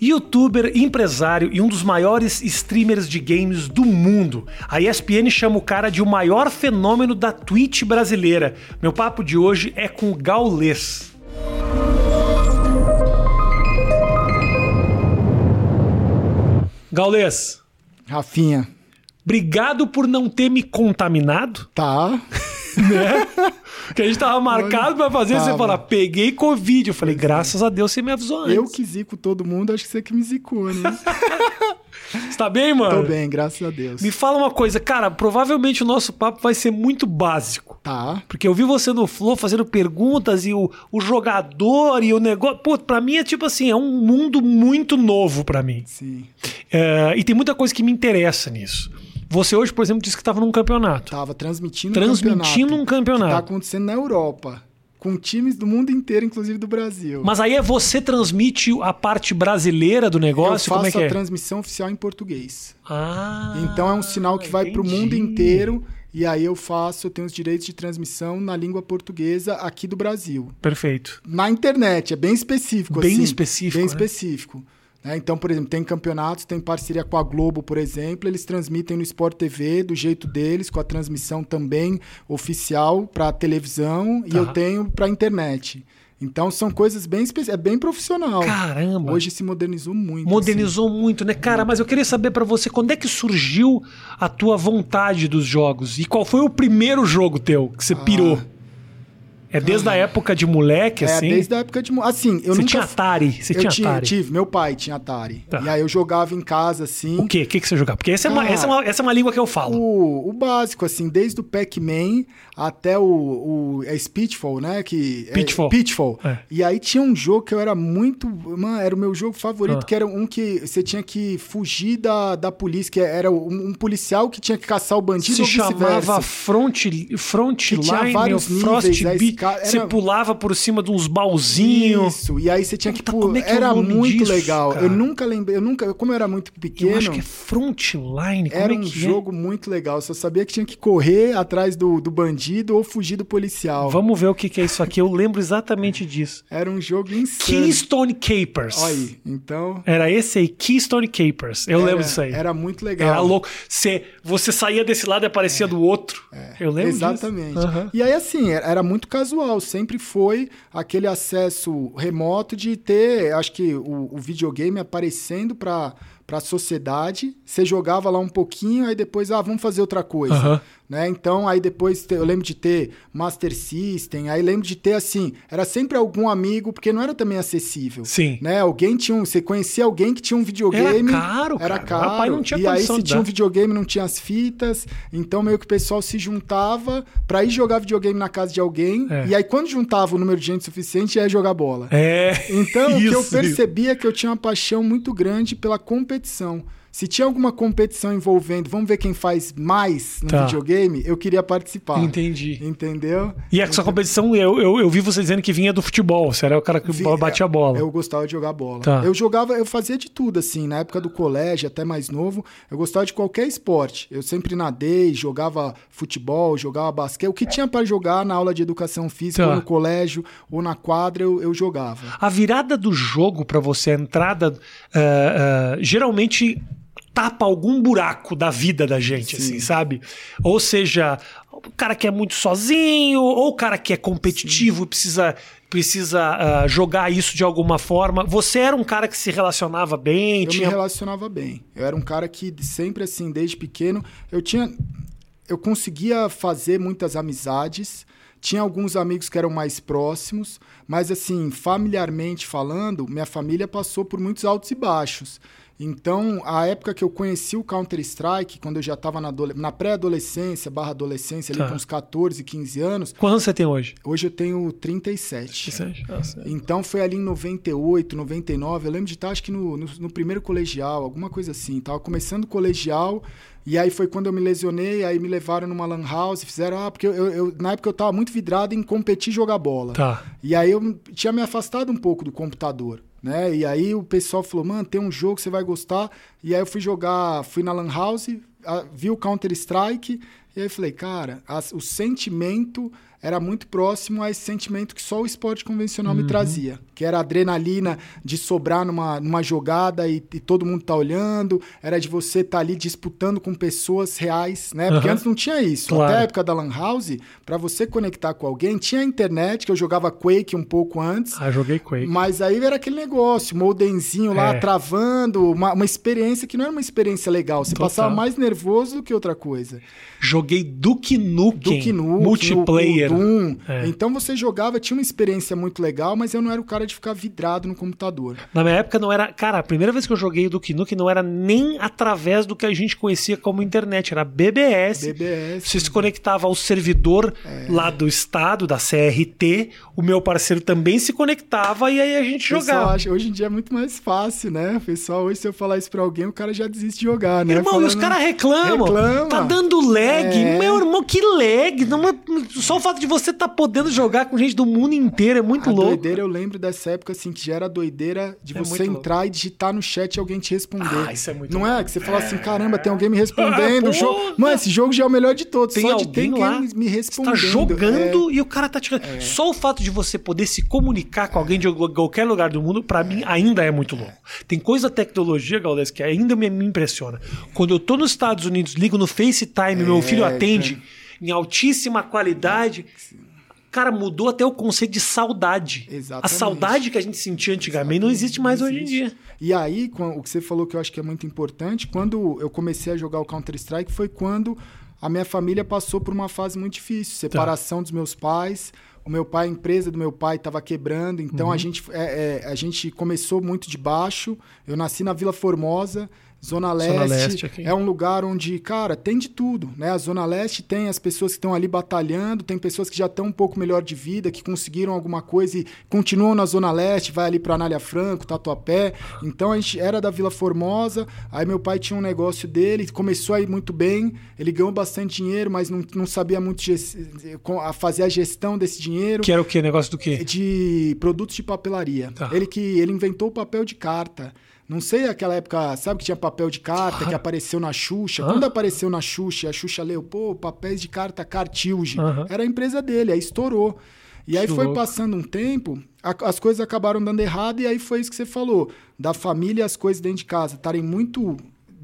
Youtuber, empresário e um dos maiores streamers de games do mundo. A ESPN chama o cara de o maior fenômeno da Twitch brasileira. Meu papo de hoje é com o Gaulês. Gaulês, Rafinha, obrigado por não ter me contaminado, tá? né? que a gente tava marcado pra fazer, você Tava. falar, peguei Covid. Eu falei, graças a Deus você me avisou antes. Eu que zico todo mundo, acho que você que me zicou, né? Você tá bem, mano? Tô bem, graças a Deus. Me fala uma coisa, cara, provavelmente o nosso papo vai ser muito básico. Tá. Porque eu vi você no Flow fazendo perguntas e o, o jogador e o negócio. Pô, pra mim é tipo assim, é um mundo muito novo pra mim. Sim. É, e tem muita coisa que me interessa nisso. Você hoje, por exemplo, disse que tava num campeonato. Tava transmitindo Transmitindo um Que tá campeonato. acontecendo na Europa. Com times do mundo inteiro, inclusive do Brasil. Mas aí é você transmite a parte brasileira do eu negócio? faço Como é que a é? transmissão oficial em português. Ah, Então é um sinal que vai pro mundo entendi. inteiro. E aí eu faço, eu tenho os direitos de transmissão na língua portuguesa aqui do Brasil. Perfeito. Na internet, é bem específico. Bem assim, específico, Bem né? específico. Né? Então, por exemplo, tem campeonatos, tem parceria com a Globo, por exemplo, eles transmitem no Sport TV do jeito deles, com a transmissão também oficial para televisão e Tá. eu tenho para internet. Então são coisas bem específicas, é bem profissional. Caramba. Hoje se modernizou muito. assim. Modernizou muito, né? Cara, mas eu queria saber pra você, quando é que surgiu a tua vontade dos jogos? E qual foi o primeiro jogo teu que você pirou? É desde a época de moleque, assim. assim? É, desde a época de. mo- Assim, eu você nunca. tinha Atari? Você eu tinha Atari? tive, meu pai tinha Atari. Tá. E aí eu jogava em casa, assim. O quê? O que, que você jogava? Porque essa é, uma, Ah. essa, é uma, essa é uma língua que eu falo. O, o básico, assim, desde o Pac-Man até o, o é Speedfall, né? Que, é- Pitfall. Pitfall. É. E aí tinha um jogo que eu era muito. Mano, era o meu jogo favorito, Ah. que era um que você tinha que fugir da, da polícia, que era um, um policial que tinha que caçar o bandido Se chamava front, front Que tinha vários ou frost cara- Você era- pulava por cima de uns baúzinhos. Isso, e aí você tinha que Puta, como é é era muito disso, legal. cara? Eu nunca lembrei, eu nunca, como eu era muito pequeno, Eu acho que é frontline. Como era é um que jogo muito legal. Só sabia que tinha que correr atrás do, do bandido ou fugir do é? policial. Vamos ver o que, que é isso aqui. Eu lembro exatamente disso. Era um jogo insano. Keystone Capers. Olha aí, então. Era esse aí, Keystone Capers. Eu era, lembro disso aí. Era muito legal. Era louco. Você, você saía desse lado e aparecia do outro. Eu lembro Exatamente. disso. Aham. E aí, assim, era, era muito casual. Sempre foi aquele acesso remoto de ter, acho que, o, o videogame aparecendo para a sociedade. Você jogava lá um pouquinho, aí depois, ah, vamos fazer outra coisa. Aham. Né? Então, aí depois eu lembro de ter Master System, aí lembro de ter assim, era sempre algum amigo, porque não era também acessível. Sim. Né? Alguém tinha um, você conhecia alguém que tinha um videogame. Era caro, Era cara. caro. Não tinha e aí se tinha um videogame, não tinha as fitas. Então meio que o pessoal se juntava pra ir jogar videogame na casa de alguém. É. E aí quando juntava o número de gente suficiente, ia jogar bola. É. Então, o que eu Isso, percebia é que eu tinha uma paixão muito grande pela competição. Se tinha alguma competição envolvendo, vamos ver quem faz mais no Tá. videogame, eu queria participar. Entendi. Entendeu? E essa competição, eu, eu, eu vi você dizendo que vinha do futebol. Você era o cara que Vi- batia a bola. Eu gostava de jogar bola. Tá. Eu jogava, eu fazia de tudo, assim, na época do colégio, até mais novo, eu gostava de qualquer esporte. Eu sempre nadei, jogava futebol, jogava basquete. O que tinha para jogar na aula de educação física, Tá. ou no colégio, ou na quadra, eu, eu jogava. A virada do jogo pra você, a entrada, ah, ah, geralmente tapa algum buraco da vida da gente, Sim. assim, sabe? Ou seja, o cara que é muito sozinho, ou o cara que é competitivo e precisa, precisa ah, jogar isso de alguma forma. Você era um cara que se relacionava bem, Eu tinha. me relacionava bem. Eu era um cara que sempre assim, desde pequeno, eu tinha eu conseguia fazer muitas amizades. Tinha alguns amigos que eram mais próximos, mas assim, familiarmente falando, minha família passou por muitos altos e baixos. Então, a época que eu conheci o Counter-Strike, quando eu já estava na, na pré-adolescência, barra adolescência, ali Tá. com uns 14, 15 anos, Quantos você tem hoje? hoje eu tenho 37. Nossa. Então foi ali em 98, 99. Eu lembro de estar, acho que no, no, no primeiro colegial, alguma coisa assim. Tava começando o colegial, e aí foi quando eu me lesionei, aí me levaram numa Lan House, fizeram. Ah, porque eu- eu- na época eu tava muito vidrado em competir e jogar bola. Tá. E aí eu tinha me afastado um pouco do computador. Né? E aí o pessoal falou, mano, tem um jogo que você vai gostar. E aí eu fui jogar, fui na Lan House, vi o Counter-Strike, e aí falei, cara, o sentimento era muito próximo a esse sentimento que só o esporte convencional me trazia, que era a adrenalina de sobrar numa, numa jogada e, e todo mundo tá olhando, era de você estar ali disputando com pessoas reais, né? Porque Aham. antes não tinha isso. Claro. Até a época da Lan House, para você conectar com alguém, tinha a internet, que eu jogava Quake um pouco antes, Ah, joguei Quake. mas aí era aquele negócio, modemzinho lá É. travando, uma, uma experiência que não era uma experiência legal. Você Total. passava mais nervoso do que outra coisa. Joguei Duke Nukem, Duke Nukem, multiplayer. Doom. É. Então você jogava, tinha uma experiência muito legal, mas eu não era o cara de ficar vidrado no computador. Na minha época não era. Cara, a primeira vez que eu joguei Duke Nukem não era nem através do que a gente conhecia como internet, era BBS. BBS. Você se conectava ao servidor É. lá do estado, da CRT. O meu parceiro também se conectava e aí a gente pessoal jogava. acha- hoje em dia é muito mais fácil, né? Pessoal, hoje, se eu falar isso pra alguém, o cara já desiste de jogar, né? Irmão, e os Falando- caras reclamam. Reclama. Tá dando lag. É. Meu irmão, que lag. Não Só o fato de você tá podendo jogar com gente do mundo inteiro é muito A louco. doideira, eu lembro dessa época, assim, que já era doideira de É você entrar e digitar no chat e alguém te responder. Ah, isso é muito Não louco. é? Que você fala assim, caramba, tem alguém me respondendo. Ah, o jogo... porra! Mano, esse jogo já é o melhor de todos. Tem só de alguém ter lá alguém me Você respondendo. tá jogando É. e o cara tá te. Só o fato de você poder se comunicar com alguém de qualquer lugar do mundo, pra mim, ainda é muito louco. Tem coisa da tecnologia, Galdés, que ainda me, me impressiona. Quando eu tô nos Estados Unidos, ligo no FaceTime, meu filho atende em altíssima qualidade. Cara, mudou até o conceito de saudade. A Exatamente. saudade que a gente sentia antigamente não existe mais hoje em dia. E aí, o que você falou que eu acho que é muito importante, quando eu comecei a jogar o Counter-Strike foi quando a minha família passou por uma fase muito difícil, Tá. separação dos meus pais. O meu pai, a empresa do meu pai estava quebrando, então a, Uhum. gente, é, é, a gente começou muito de baixo. Eu nasci na Vila Formosa, Zona Leste. Leste aqui. é um lugar onde, cara, tem de tudo, né? A Zona Leste tem as pessoas que estão ali batalhando, tem pessoas que já estão um pouco melhor de vida, que conseguiram alguma coisa e continuam na Zona Leste, vai ali para Anália Franco, Tatuapé. Então a gente era da Vila Formosa, aí meu pai tinha um negócio dele, começou a ir muito bem, ele ganhou bastante dinheiro, mas não, não sabia muito a fazer a gestão desse dinheiro Que era o quê? Negócio do quê? de produtos de papelaria. Tá. Ele que ele inventou o papel de carta. Não sei aquela época, sabe que tinha papel de carta que apareceu na Xuxa? Hã? Quando apareceu na Xuxa, a Xuxa leu, pô, papéis de carta Cartilge. Era a empresa dele, aí estourou. E aí Que foi louco. passando um tempo, a- as coisas acabaram dando errado e aí foi isso que você falou, da família e as coisas dentro de casa estarem muito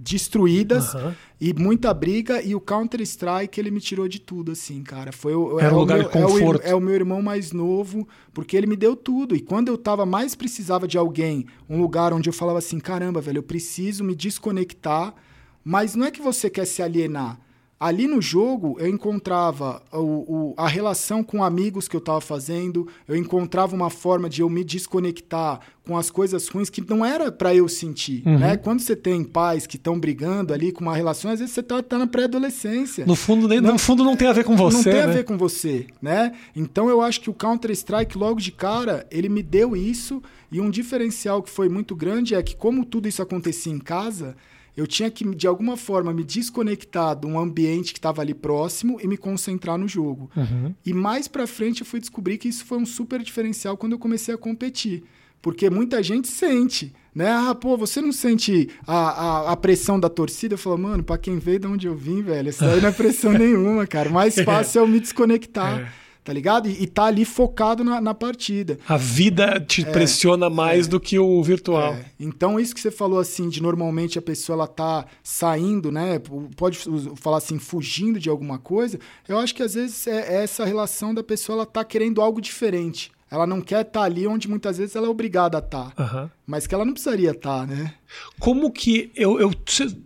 destruídas e muita briga e o Counter Strike ele me tirou de tudo assim, cara. Foi o, Era um o lugar meu, de é o conforto. é o meu irmão mais novo, porque ele me deu tudo. E quando eu tava mais precisava de alguém, um lugar onde eu falava assim, caramba, velho, eu preciso me desconectar, mas não é que você quer se alienar. Ali no jogo, eu encontrava o, o- a relação com amigos que eu estava fazendo, eu encontrava uma forma de eu me desconectar com as coisas ruins que não era para eu sentir. Uhum. Né? Quando você tem pais que estão brigando ali com uma relação, às vezes você tá, tá na pré-adolescência. No fundo, nem, no fundo não tem a ver com você. Não tem a né? ver com você, né? Então eu acho que o Counter-Strike, logo de cara, ele me deu isso. E um diferencial que foi muito grande é que, como tudo isso acontecia em casa, eu tinha que, de alguma forma, me desconectar de um ambiente que estava ali próximo e me concentrar no jogo. Uhum. E mais pra frente eu fui descobrir que isso foi um super diferencial quando eu comecei a competir. Porque muita gente sente, né? Ah, pô, você não sente a, a, a pressão da torcida? Eu falo, mano, pra quem veio de onde eu vim, velho, isso aí não é pressão nenhuma, cara. Mais fácil é eu me desconectar, É. tá ligado? E, e tá ali focado na, na partida. A vida te pressiona mais do que o virtual. É, Então, isso que você falou assim, de normalmente a pessoa ela tá saindo, né? Pode falar assim, fugindo de alguma coisa. Eu acho que às vezes é é essa relação da pessoa, ela tá querendo algo diferente. Ela não quer estar ali onde muitas vezes ela é obrigada a estar. Aham. Mas que ela não precisaria estar, né? Como que. Eu, eu,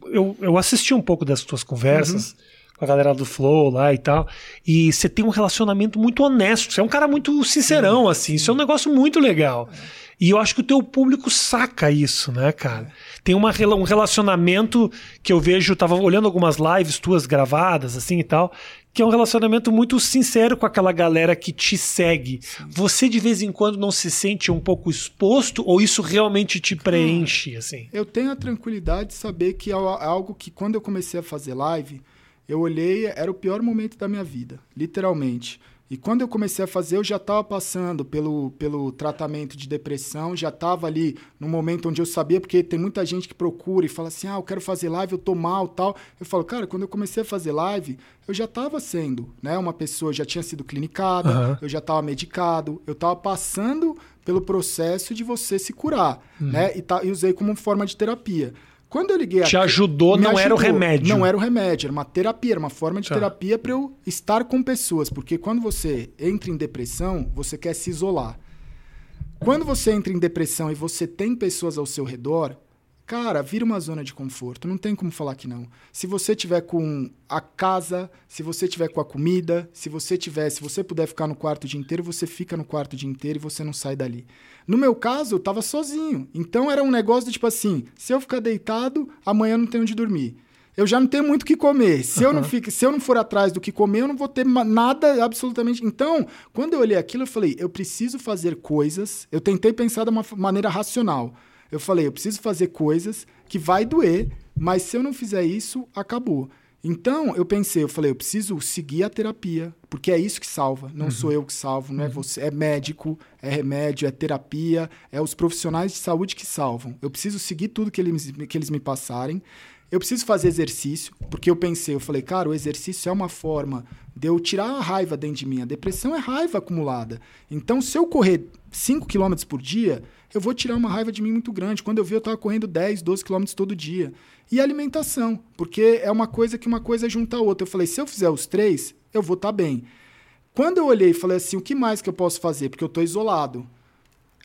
eu, eu assisti um pouco das tuas conversas com a galera do Flow lá e tal. E você tem um relacionamento muito honesto. Você é um cara muito sincerão, assim. Isso é um negócio muito legal. E eu acho que o teu público saca isso, né, cara? Tem uma, um relacionamento que eu vejo, tava olhando algumas lives tuas gravadas, assim e tal, que é um relacionamento muito sincero com aquela galera que te segue. Você de vez em quando não se sente um pouco exposto ou isso realmente te preenche, assim? Eu tenho a tranquilidade de saber que é algo que quando eu comecei a fazer live, eu olhei, era o pior momento da minha vida, literalmente. E quando eu comecei a fazer, eu já estava passando pelo, pelo tratamento de depressão, já estava ali no momento onde eu sabia, porque tem muita gente que procura e fala assim: ah, eu quero fazer live, eu tô mal tal. Eu falo, cara, quando eu comecei a fazer live, eu já estava sendo, né? Uma pessoa já tinha sido clinicada, uhum. eu já estava medicado, eu estava passando pelo processo de você se curar, uhum. né? E, tá, e usei como forma de terapia. Quando eu liguei Te a... ajudou, não ajudou. era o remédio. Não era o remédio, era uma terapia, era uma forma de tá. terapia para eu estar com pessoas. Porque quando você entra em depressão, você quer se isolar. Quando você entra em depressão e você tem pessoas ao seu redor, Cara, vira uma zona de conforto, não tem como falar que não. Se você tiver com a casa, se você tiver com a comida, se você tiver, se você puder ficar no quarto o dia inteiro, você fica no quarto o dia inteiro e você não sai dali. No meu caso, eu tava sozinho. Então era um negócio de tipo assim, se eu ficar deitado, amanhã eu não tenho onde dormir. Eu já não tenho muito o que comer. Se, uhum. eu não fico, se eu não for atrás do que comer, eu não vou ter nada absolutamente. Então, quando eu olhei aquilo, eu falei, eu preciso fazer coisas. Eu tentei pensar de uma maneira racional. Eu falei, eu preciso fazer coisas que vai doer, mas se eu não fizer isso, acabou. Então, eu pensei, eu falei, eu preciso seguir a terapia, porque é isso que salva. Não uhum. sou eu que salvo, não é uhum. você. É médico, é remédio, é terapia, é os profissionais de saúde que salvam. Eu preciso seguir tudo que eles, que eles me passarem. Eu preciso fazer exercício, porque eu pensei, eu falei, cara, o exercício é uma forma de eu tirar a raiva dentro de mim. A depressão é raiva acumulada. Então, se eu correr 5 km por dia, eu vou tirar uma raiva de mim muito grande. Quando eu vi, eu estava correndo 10, 12 quilômetros todo dia. E alimentação, porque é uma coisa que uma coisa junta a outra. Eu falei, se eu fizer os três, eu vou estar tá bem. Quando eu olhei e falei assim, o que mais que eu posso fazer? Porque eu estou isolado.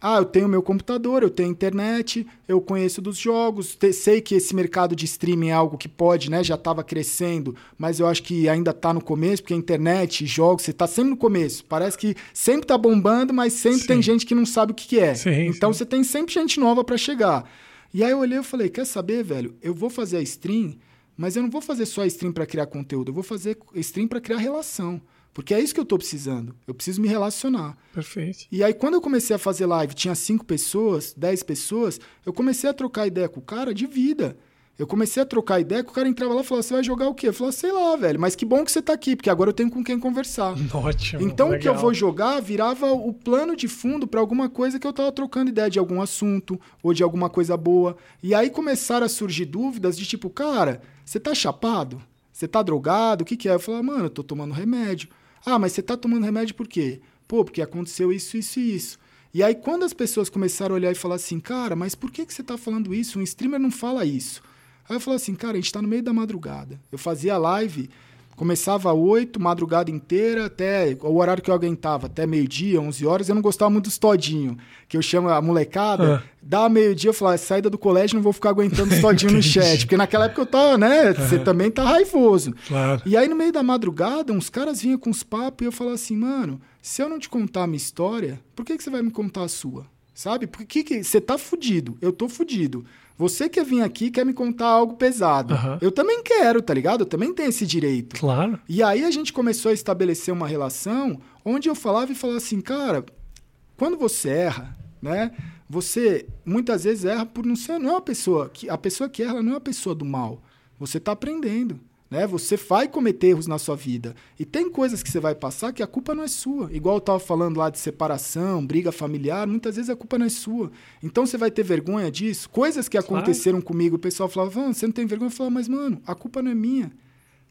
Ah, eu tenho meu computador, eu tenho internet, eu conheço dos jogos, sei que esse mercado de streaming é algo que pode, né? Já estava crescendo, mas eu acho que ainda está no começo, porque a internet, jogos, você está sempre no começo. Parece que sempre está bombando, mas sempre sim. tem gente que não sabe o que, que é. Sim, então sim. você tem sempre gente nova para chegar. E aí eu olhei e falei, quer saber, velho? Eu vou fazer a stream, mas eu não vou fazer só a stream para criar conteúdo, eu vou fazer stream para criar relação. Porque é isso que eu estou precisando. Eu preciso me relacionar. Perfeito. E aí, quando eu comecei a fazer live, tinha cinco pessoas, dez pessoas, eu comecei a trocar ideia com o cara de vida. Eu comecei a trocar ideia, que o cara entrava lá e falava, você vai jogar o quê? Eu falava, sei lá, velho, mas que bom que você está aqui, porque agora eu tenho com quem conversar. Ótimo. Então legal. o que eu vou jogar virava o plano de fundo para alguma coisa que eu estava trocando ideia de algum assunto ou de alguma coisa boa. E aí começaram a surgir dúvidas de tipo, cara, você tá chapado? Você tá drogado? O que, que é? Eu falava, mano, eu tô tomando remédio. Ah, mas você está tomando remédio por quê? Pô, porque aconteceu isso, isso e isso. E aí, quando as pessoas começaram a olhar e falar assim, cara, mas por que, que você está falando isso? Um streamer não fala isso. Aí eu falei assim, cara, a gente está no meio da madrugada. Eu fazia live Começava às 8, madrugada inteira, até o horário que eu aguentava, até meio-dia, 11 horas. Eu não gostava muito dos todinho, que eu chamo a molecada. Ah. Dá meio-dia, eu falava, saída do colégio, não vou ficar aguentando os todinho no chat. Porque naquela época eu tava, né? Você também tá raivoso. Claro. E aí, no meio da madrugada, uns caras vinham com os papos e eu falava assim, mano, se eu não te contar a minha história, por que, que você vai me contar a sua? Sabe? Por que, que você tá fudido? Eu tô fudido. Você quer vir aqui quer me contar algo pesado. Uhum. Eu também quero, tá ligado? Eu também tenho esse direito. Claro. E aí a gente começou a estabelecer uma relação onde eu falava e falava assim, cara, quando você erra, né? Você muitas vezes erra por não ser, não é uma pessoa que a pessoa que erra não é uma pessoa do mal. Você está aprendendo. Né? Você vai cometer erros na sua vida. E tem coisas que você vai passar que a culpa não é sua. Igual eu estava falando lá de separação, briga familiar, muitas vezes a culpa não é sua. Então você vai ter vergonha disso. Coisas que aconteceram claro. comigo, o pessoal falava, você não tem vergonha? Eu falava, mas mano, a culpa não é minha.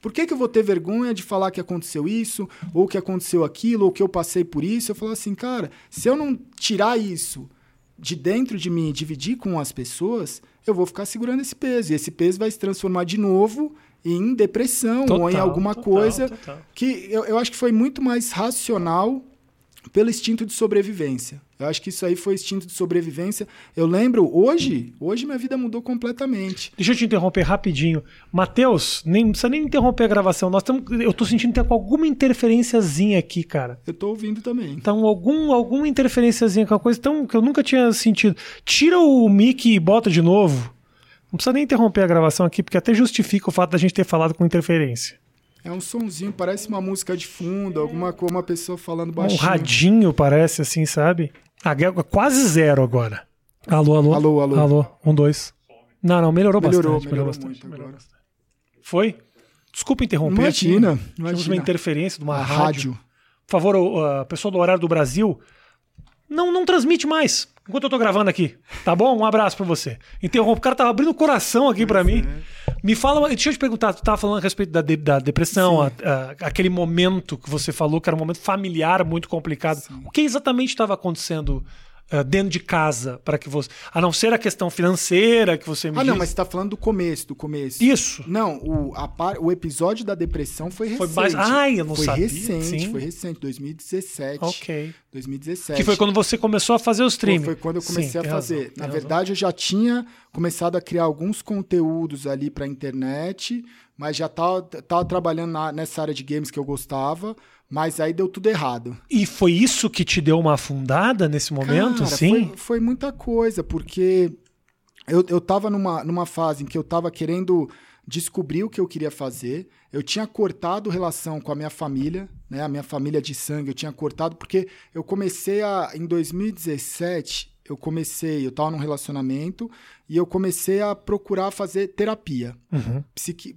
Por que, que eu vou ter vergonha de falar que aconteceu isso, ou que aconteceu aquilo, ou que eu passei por isso? Eu falava assim, cara, se eu não tirar isso de dentro de mim e dividir com as pessoas, eu vou ficar segurando esse peso. E esse peso vai se transformar de novo em depressão total, ou em alguma total, coisa total. que eu, eu acho que foi muito mais racional pelo instinto de sobrevivência. Eu acho que isso aí foi instinto de sobrevivência. Eu lembro, hoje, hoje minha vida mudou completamente. Deixa eu te interromper rapidinho. Matheus, nem precisa nem interromper a gravação. Nós tamo, eu tô sentindo que tem alguma interferenciazinha aqui, cara. Eu tô ouvindo também. Então, algum, alguma interferenciazinha com a coisa tão, que eu nunca tinha sentido. Tira o mic e bota de novo. Não precisa nem interromper a gravação aqui, porque até justifica o fato da gente ter falado com interferência. É um sonzinho, parece uma música de fundo, alguma coisa, uma pessoa falando baixinho. Um radinho parece assim, sabe? Ah, quase zero agora. Alô, alô. Alô, alô. Alô, um, dois. Não, não, melhorou, melhorou bastante. Melhorou, melhorou bastante. Melhorou Foi? Desculpa interromper. Imagina. imagina. uma interferência de uma rádio. rádio. Por favor, a pessoa do horário do Brasil, não, não transmite mais enquanto eu tô gravando aqui. Tá bom? Um abraço pra você. Interrompo. O cara tava abrindo o coração aqui para mim. Me fala, deixa eu te perguntar, tu tava falando a respeito da, de, da depressão, a, a, aquele momento que você falou que era um momento familiar muito complicado. Sim. O que exatamente estava acontecendo uh, dentro de casa para que você. A não ser a questão financeira que você me Ah, disse. não, mas você tá falando do começo, do começo. Isso. Não, o, a par, o episódio da depressão foi recente. Foi mais. Ai, eu não foi sabia. recente, Sim. foi recente, 2017. Ok. 2017. Que foi quando você começou a fazer o streaming. Foi quando eu comecei Sim, a fazer. razão, Na razão. verdade, eu já tinha começado a criar alguns conteúdos ali para internet, mas já tava, tava trabalhando na- nessa área de games que eu gostava, mas aí deu tudo errado. E foi isso que te deu uma afundada nesse momento, Cara, sim? Foi, foi muita coisa, porque eu, eu tava numa, numa fase em que eu tava querendo descobrir o que eu queria fazer. Eu tinha cortado relação com a minha família, né? A minha família de sangue, eu tinha cortado, porque eu comecei a. Em 2017, eu comecei, eu tava num relacionamento e eu comecei a procurar fazer terapia, Uhum.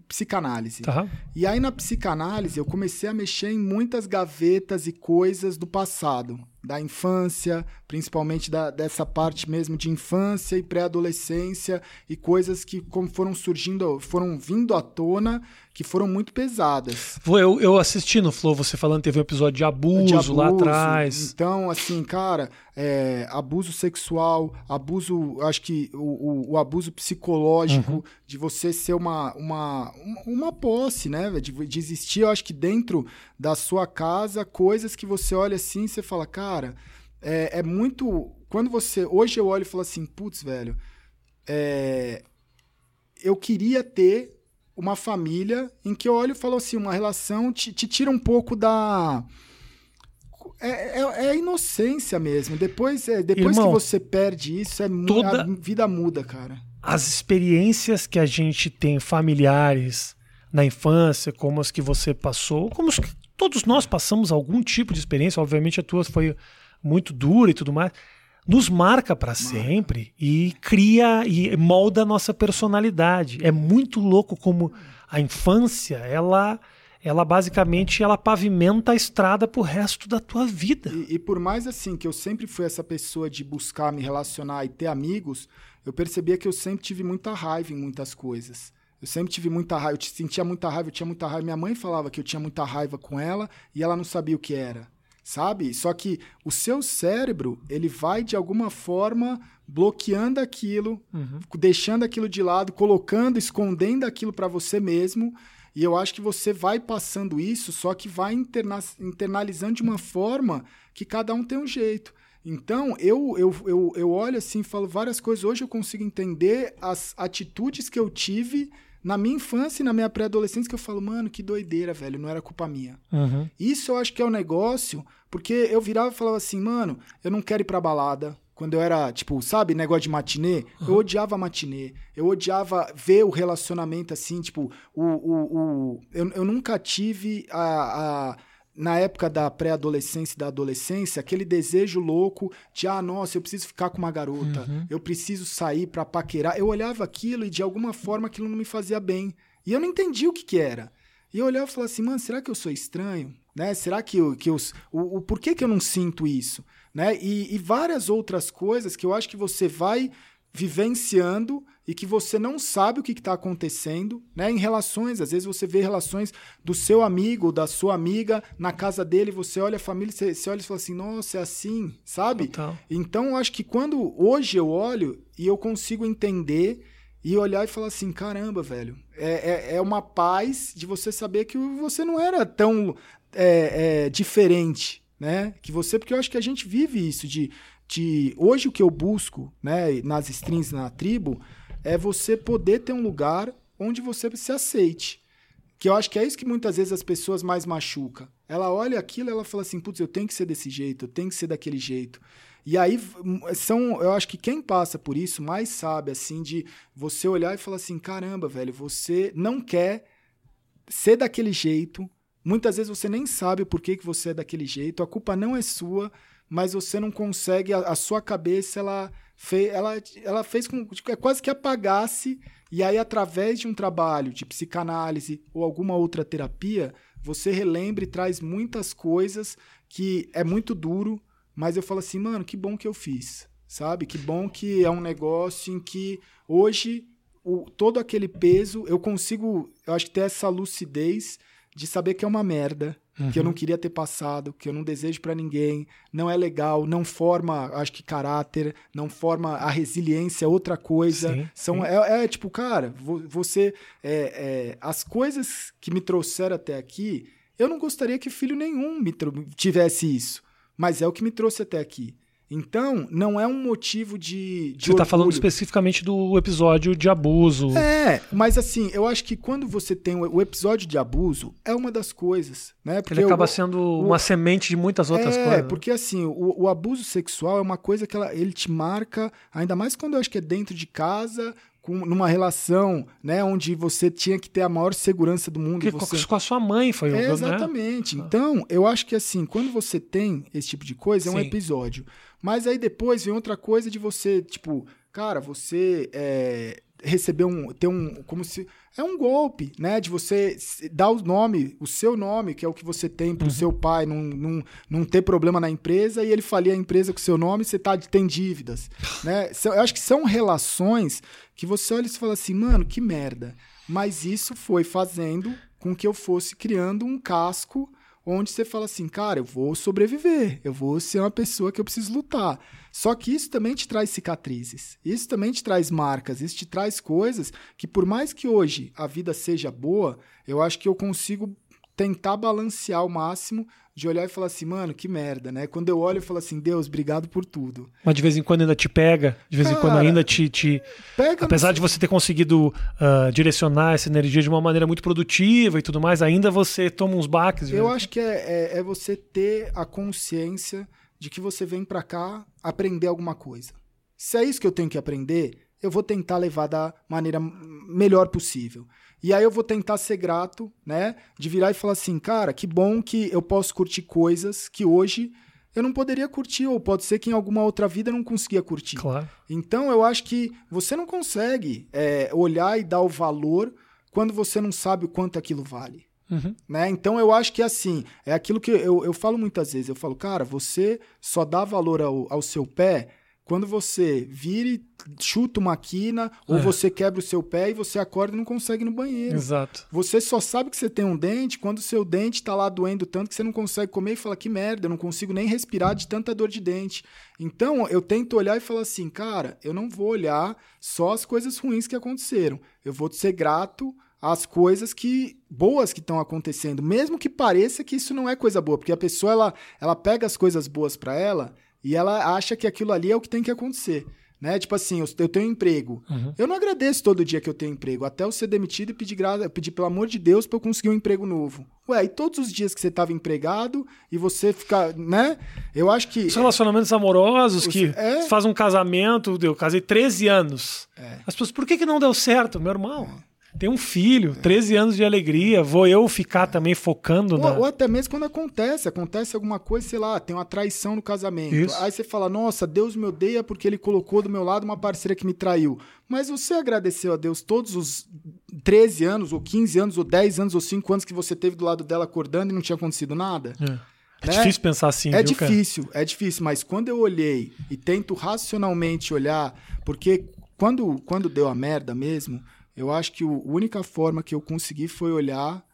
psicanálise. Tá. E aí na psicanálise eu comecei a mexer em muitas gavetas e coisas do passado, da infância, principalmente da, dessa parte mesmo de infância e pré-adolescência e coisas que como foram surgindo, foram vindo à tona, que foram muito pesadas. Eu, eu assisti no Flow você falando que teve um episódio de abuso, De abuso. lá atrás. Então, assim, cara, é, abuso sexual, abuso, acho que o, o- o abuso psicológico, Uhum. De você ser uma, uma, uma, posse, né? De, de existir, eu acho que dentro da sua casa, coisas que você olha assim e você fala, cara, é, é muito. Quando você. Hoje eu olho e falo assim, putz, velho, é, eu queria ter uma família em que eu olho e falo assim, uma relação te, te tira um pouco da. É, é, é inocência mesmo. Depois, é, depois Irmão, que você perde isso, é toda- a vida muda, cara. As experiências que a gente tem familiares na infância, como as que você passou, como os que todos nós passamos algum tipo de experiência, obviamente a tua foi muito dura e tudo mais, nos marca para sempre e cria e molda a nossa personalidade. É muito louco como a infância, ela ela basicamente ela pavimenta a estrada pro resto da tua vida. E, e por mais assim que eu sempre fui essa pessoa de buscar me relacionar e ter amigos, eu percebia que eu sempre tive muita raiva em muitas coisas. Eu sempre tive muita raiva, eu sentia muita raiva, eu tinha muita raiva. Minha mãe falava que eu tinha muita raiva com ela e ela não sabia o que era, sabe? Só que o seu cérebro, ele vai de alguma forma bloqueando aquilo, deixando aquilo de lado, colocando, escondendo aquilo para você mesmo. E eu acho que você vai passando isso, só que vai interna- internalizando de uma forma que cada um tem um jeito. Então, eu, eu, eu, eu olho assim falo várias coisas. Hoje eu consigo entender as atitudes que eu tive na minha infância e na minha pré-adolescência, que eu falo, mano, que doideira, velho, não era culpa minha. Uhum. Isso eu acho que é o negócio, porque eu virava e falava assim, mano, eu não quero ir pra balada. Quando eu era, tipo, sabe, negócio de matinê, eu odiava matinê. Eu odiava ver o relacionamento assim, tipo, o. o, o eu, eu nunca tive a. a na época da pré-adolescência e da adolescência, aquele desejo louco de, ah, nossa, eu preciso ficar com uma garota, eu preciso sair pra paquerar. Eu olhava aquilo e de alguma forma aquilo não me fazia bem. E eu não entendia o que que era. E eu olhava e falava assim, mano, será que eu sou estranho? Né? Será que eu, que eu o, o por que, que eu não sinto isso? Né? E, e várias outras coisas que eu acho que você vai vivenciando e que você não sabe o que está acontecendo, né? Em relações, às vezes você vê relações do seu amigo, da sua amiga na casa dele, você olha a família, você, você olha e fala assim, nossa, é assim, sabe? Total. Então, eu acho que quando hoje eu olho e eu consigo entender e olhar e falar assim, caramba, velho, é, é, é uma paz de você saber que você não era tão é, é, diferente, né? Que você, porque eu acho que a gente vive isso de, de hoje o que eu busco, né, nas strings na tribo, é você poder ter um lugar onde você se aceite. Que eu acho que é isso que muitas vezes as pessoas mais machuca. Ela olha aquilo e ela fala assim, putz, eu tenho que ser desse jeito, eu tenho que ser daquele jeito. E aí são, eu acho que quem passa por isso mais sabe assim de você olhar e falar assim, caramba, velho, você não quer ser daquele jeito. Muitas vezes você nem sabe o porquê que você é daquele jeito. A culpa não é sua, mas você não consegue. A, a sua cabeça ela fez, ela, ela fez com tipo, é quase que apagasse. E aí, através de um trabalho de psicanálise ou alguma outra terapia, você relembra e traz muitas coisas que é muito duro, mas eu falo assim, mano, que bom que eu fiz, sabe? Que bom que é um negócio em que hoje o, todo aquele peso eu consigo, eu acho que ter essa lucidez de saber que é uma merda, uhum. que eu não uhum. queria ter passado, que eu não desejo para ninguém, não é legal, não forma, acho que caráter, não forma a resiliência, é outra coisa. Sim, São, sim. É, é, tipo, cara, você, é, é, as coisas que me trouxeram até aqui, eu não gostaria que filho nenhum me tivesse isso, mas é o que me trouxe até aqui. Então, não é um motivo de. de você está falando especificamente do episódio de abuso. É, mas assim, eu acho que quando você tem o, episódio de abuso, é uma das coisas, né? Porque Ele acaba sendo o, uma semente de muitas outras é, coisas. É, porque assim, o, o, abuso sexual é uma coisa que ela, ele te marca, ainda mais quando eu acho que é dentro de casa, com, numa relação, né, onde você tinha que ter a maior segurança do mundo. Que, você... Com a sua mãe foi o é, Exatamente. Né? Então, eu acho que assim, quando você tem esse tipo de coisa, é um episódio. Mas aí depois vem outra coisa de você, tipo, cara, você é, receber um. ter um. como se. É um golpe, né? De você dar o nome, o seu nome, que é o que você tem pro uhum. seu pai, não, não, não ter problema na empresa, e ele falir a empresa com o seu nome, você tá, tem dívidas. né? Eu acho que são relações que você olha e fala assim, mano, que merda. Mas isso foi fazendo com que eu fosse criando um casco onde você fala assim, cara, eu vou sobreviver, eu vou ser uma pessoa que eu preciso lutar. Só que isso também te traz cicatrizes, isso também te traz marcas, isso te traz coisas que, por mais que hoje a vida seja boa, eu acho que eu consigo tentar balancear ao máximo de olhar e falar assim, mano, que merda, né? Quando eu olho, eu falo assim, Deus, obrigado por tudo. Mas de vez em quando ainda te pega, de vez Cara, em quando ainda te. te... Pega Apesar de você ter conseguido uh, direcionar essa energia de uma maneira muito produtiva e tudo mais, ainda você toma uns baques. Eu acho que é, é, é você ter a consciência de que você vem para cá aprender alguma coisa. Se é isso que eu tenho que aprender, eu vou tentar levar da maneira melhor possível. E aí eu vou tentar ser grato, né? De virar e falar assim, cara, que bom que eu posso curtir coisas que hoje eu não poderia curtir, ou pode ser que em alguma outra vida eu não conseguia curtir. Claro. Então eu acho que você não consegue é, olhar e dar o valor quando você não sabe o quanto aquilo vale. Uhum. Né? Então eu acho que assim, é aquilo que eu, eu falo muitas vezes. Eu falo, cara, você só dá valor ao, ao seu pé quando você vira e chuta uma quina, ou é. você quebra o seu pé e você acorda e não consegue ir no banheiro. Exato. Você só sabe que você tem um dente quando o seu dente está lá doendo tanto que você não consegue comer e fala que merda, eu não consigo nem respirar de tanta dor de dente. Então, eu tento olhar e falar assim, cara, eu não vou olhar só as coisas ruins que aconteceram. Eu vou ser grato às coisas que boas que estão acontecendo, mesmo que pareça que isso não é coisa boa, porque a pessoa ela, ela pega as coisas boas para ela e ela acha que aquilo ali é o que tem que acontecer. Né? Tipo assim, eu, eu tenho emprego. Uhum. Eu não agradeço todo dia que eu tenho emprego, até eu ser demitido e pedir, gra... pedir pelo amor de Deus para eu conseguir um emprego novo. Ué, e todos os dias que você estava empregado e você fica, né? Eu acho que. Os relacionamentos amorosos Os... que é... faz um casamento, eu casei 13 anos. É. As pessoas, por que, que não deu certo, meu irmão? É tem um filho, 13 anos de alegria, vou eu ficar também focando ou, na... ou até mesmo quando acontece, acontece alguma coisa, sei lá, tem uma traição no casamento. Isso. Aí você fala, nossa, Deus me odeia porque ele colocou do meu lado uma parceira que me traiu. Mas você agradeceu a Deus todos os 13 anos, ou 15 anos, ou 10 anos, ou 5 anos que você teve do lado dela acordando e não tinha acontecido nada? É. É né? difícil pensar assim. É viu, difícil, cara? é difícil. Mas quando eu olhei e tento racionalmente olhar, porque quando, quando deu a merda mesmo, eu acho que a única forma que eu consegui foi olhar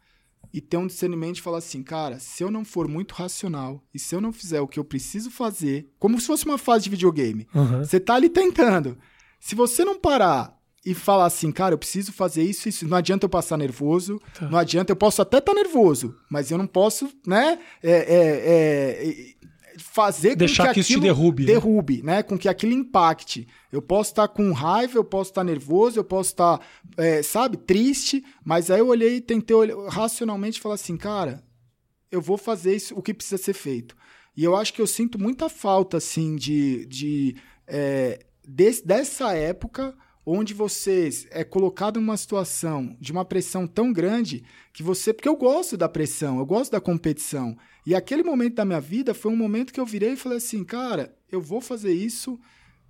e ter um discernimento e falar assim, cara, se eu não for muito racional e se eu não fizer o que eu preciso fazer, como se fosse uma fase de videogame, uhum. você tá ali tentando. Se você não parar e falar assim, cara, eu preciso fazer isso, isso, não adianta eu passar nervoso, tá. não adianta, eu posso até estar tá nervoso, mas eu não posso, né, é, é, é, fazer Deixar com que, que isso te derrube. Né? Derrube, né? né? Com que aquilo impacte. Eu posso estar com raiva, eu posso estar nervoso, eu posso estar, é, sabe, triste, mas aí eu olhei e tentei olhar, racionalmente falar assim, cara, eu vou fazer isso, o que precisa ser feito. E eu acho que eu sinto muita falta, assim, de, de é, desse, dessa época onde você é colocado numa situação de uma pressão tão grande que você. Porque eu gosto da pressão, eu gosto da competição. E aquele momento da minha vida foi um momento que eu virei e falei assim, cara, eu vou fazer isso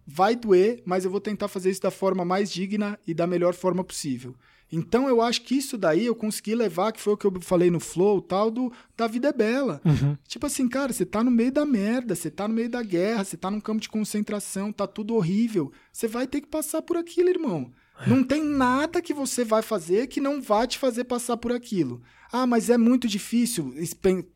vai doer, mas eu vou tentar fazer isso da forma mais digna e da melhor forma possível. Então eu acho que isso daí eu consegui levar, que foi o que eu falei no flow, tal do da vida é bela. Uhum. Tipo assim, cara, você tá no meio da merda, você tá no meio da guerra, você tá num campo de concentração, tá tudo horrível. Você vai ter que passar por aquilo, irmão. É. Não tem nada que você vai fazer que não vá te fazer passar por aquilo. Ah, mas é muito difícil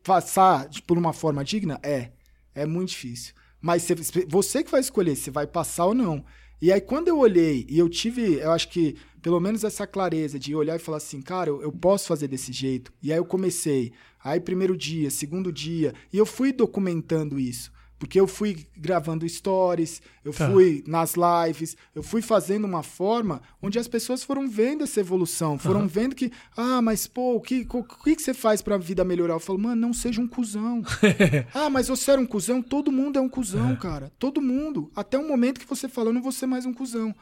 passar por uma forma digna? É. É muito difícil. Mas você que vai escolher se vai passar ou não. E aí, quando eu olhei e eu tive, eu acho que pelo menos essa clareza de olhar e falar assim, cara, eu, eu, posso fazer desse jeito. E aí eu comecei. Aí, primeiro dia, segundo dia, e eu fui documentando isso. Porque eu fui gravando stories, eu tá. fui nas lives, eu fui fazendo uma forma onde as pessoas foram vendo essa evolução, foram uhum. vendo que, ah, mas pô, o que, o que, você faz pra vida melhorar? Eu falo, mano, não seja um cuzão. ah, mas você era um cuzão? Todo mundo é um cuzão, é. cara. Todo mundo. Até o momento que você fala, eu não vou ser mais um cuzão.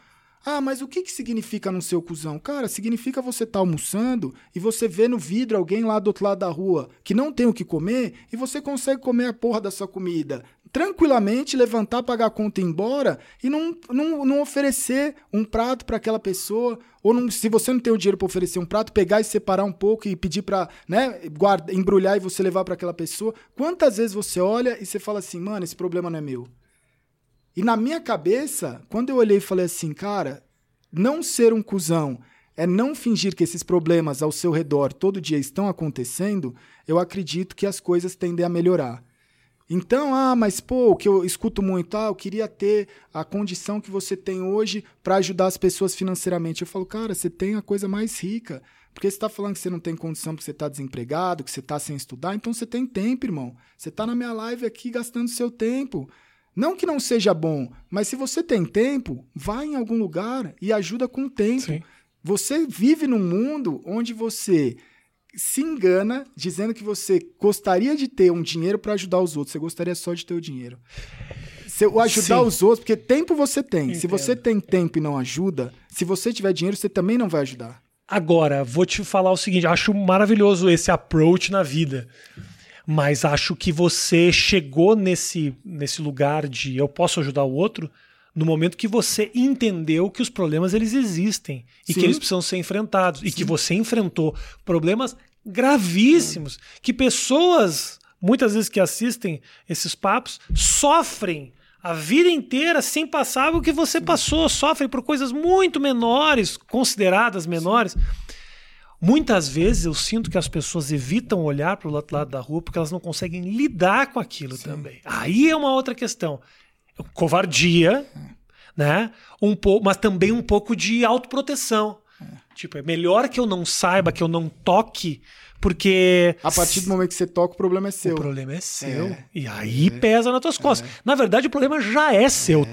Ah, mas o que, que significa não ser o cuzão? Cara, significa você tá almoçando e você vê no vidro alguém lá do outro lado da rua que não tem o que comer e você consegue comer a porra da sua comida tranquilamente levantar, pagar a conta e ir embora e não, não, não oferecer um prato para aquela pessoa. Ou não, se você não tem o dinheiro para oferecer um prato, pegar e separar um pouco e pedir para né, embrulhar e você levar para aquela pessoa. Quantas vezes você olha e você fala assim, mano, esse problema não é meu? E na minha cabeça, quando eu olhei e falei assim, cara, não ser um cuzão é não fingir que esses problemas ao seu redor todo dia estão acontecendo, eu acredito que as coisas tendem a melhorar. Então, ah, mas pô, o que eu escuto muito, ah, eu queria ter a condição que você tem hoje para ajudar as pessoas financeiramente. Eu falo, cara, você tem a coisa mais rica. Porque você está falando que você não tem condição porque você está desempregado, que você está sem estudar, então você tem tempo, irmão. Você está na minha live aqui gastando seu tempo. Não que não seja bom, mas se você tem tempo, vá em algum lugar e ajuda com o tempo. Sim. Você vive num mundo onde você se engana dizendo que você gostaria de ter um dinheiro para ajudar os outros. Você gostaria só de ter o dinheiro. Se, o ajudar Sim. os outros, porque tempo você tem. Entendo. Se você tem tempo e não ajuda, se você tiver dinheiro, você também não vai ajudar. Agora, vou te falar o seguinte: acho maravilhoso esse approach na vida. Mas acho que você chegou nesse, nesse lugar de eu posso ajudar o outro no momento que você entendeu que os problemas eles existem e Sim. que eles precisam ser enfrentados Sim. e que você enfrentou problemas gravíssimos que pessoas muitas vezes que assistem esses papos sofrem a vida inteira sem passar o que você Sim. passou, sofrem por coisas muito menores, consideradas menores. Muitas vezes eu sinto que as pessoas evitam olhar para o outro lado da rua porque elas não conseguem lidar com aquilo Sim. também. Aí é uma outra questão covardia, né? Um pouco, mas também um pouco de autoproteção. É. Tipo, é melhor que eu não saiba, que eu não toque, porque. A partir do momento que você toca, o problema é seu. O problema é seu. É. E aí é. pesa nas tuas costas. É. Na verdade, o problema já é seu é.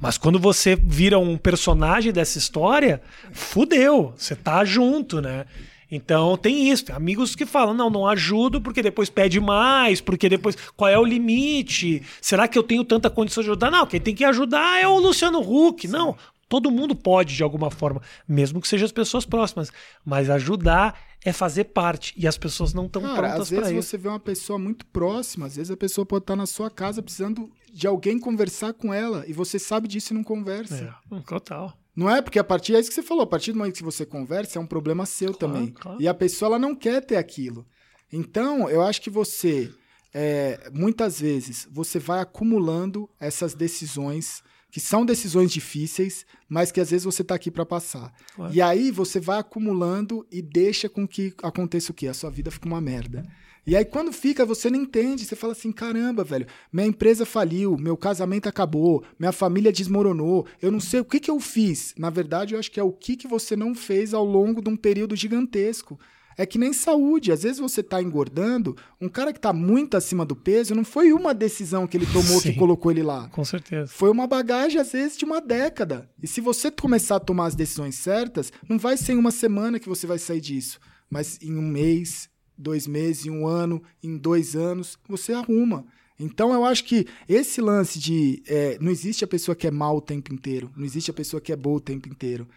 Mas quando você vira um personagem dessa história, fudeu. Você tá junto, né? Então tem isso, tem amigos que falam, não, não ajudo porque depois pede mais, porque depois qual é o limite? Será que eu tenho tanta condição de ajudar? Não, quem tem que ajudar é o Luciano Huck. Não, todo mundo pode de alguma forma, mesmo que sejam as pessoas próximas, mas ajudar é fazer parte e as pessoas não estão prontas para isso. Às vezes você vê uma pessoa muito próxima, às vezes a pessoa pode estar na sua casa precisando de alguém conversar com ela e você sabe disso e não conversa. É, total. Não é? Porque a partir é isso que você falou, a partir do momento que você conversa, é um problema seu claro, também. Claro. E a pessoa ela não quer ter aquilo. Então, eu acho que você, é, muitas vezes, você vai acumulando essas decisões que são decisões difíceis, mas que às vezes você está aqui para passar. Claro. E aí você vai acumulando e deixa com que aconteça o quê? A sua vida fica uma merda. E aí, quando fica, você não entende. Você fala assim: caramba, velho, minha empresa faliu, meu casamento acabou, minha família desmoronou, eu não sei o que, que eu fiz. Na verdade, eu acho que é o que, que você não fez ao longo de um período gigantesco. É que nem saúde. Às vezes você está engordando, um cara que está muito acima do peso, não foi uma decisão que ele tomou Sim, que colocou ele lá. Com certeza. Foi uma bagagem, às vezes, de uma década. E se você começar a tomar as decisões certas, não vai ser em uma semana que você vai sair disso. Mas em um mês, dois meses, em um ano, em dois anos, você arruma. Então eu acho que esse lance de é, não existe a pessoa que é mal o tempo inteiro, não existe a pessoa que é boa o tempo inteiro.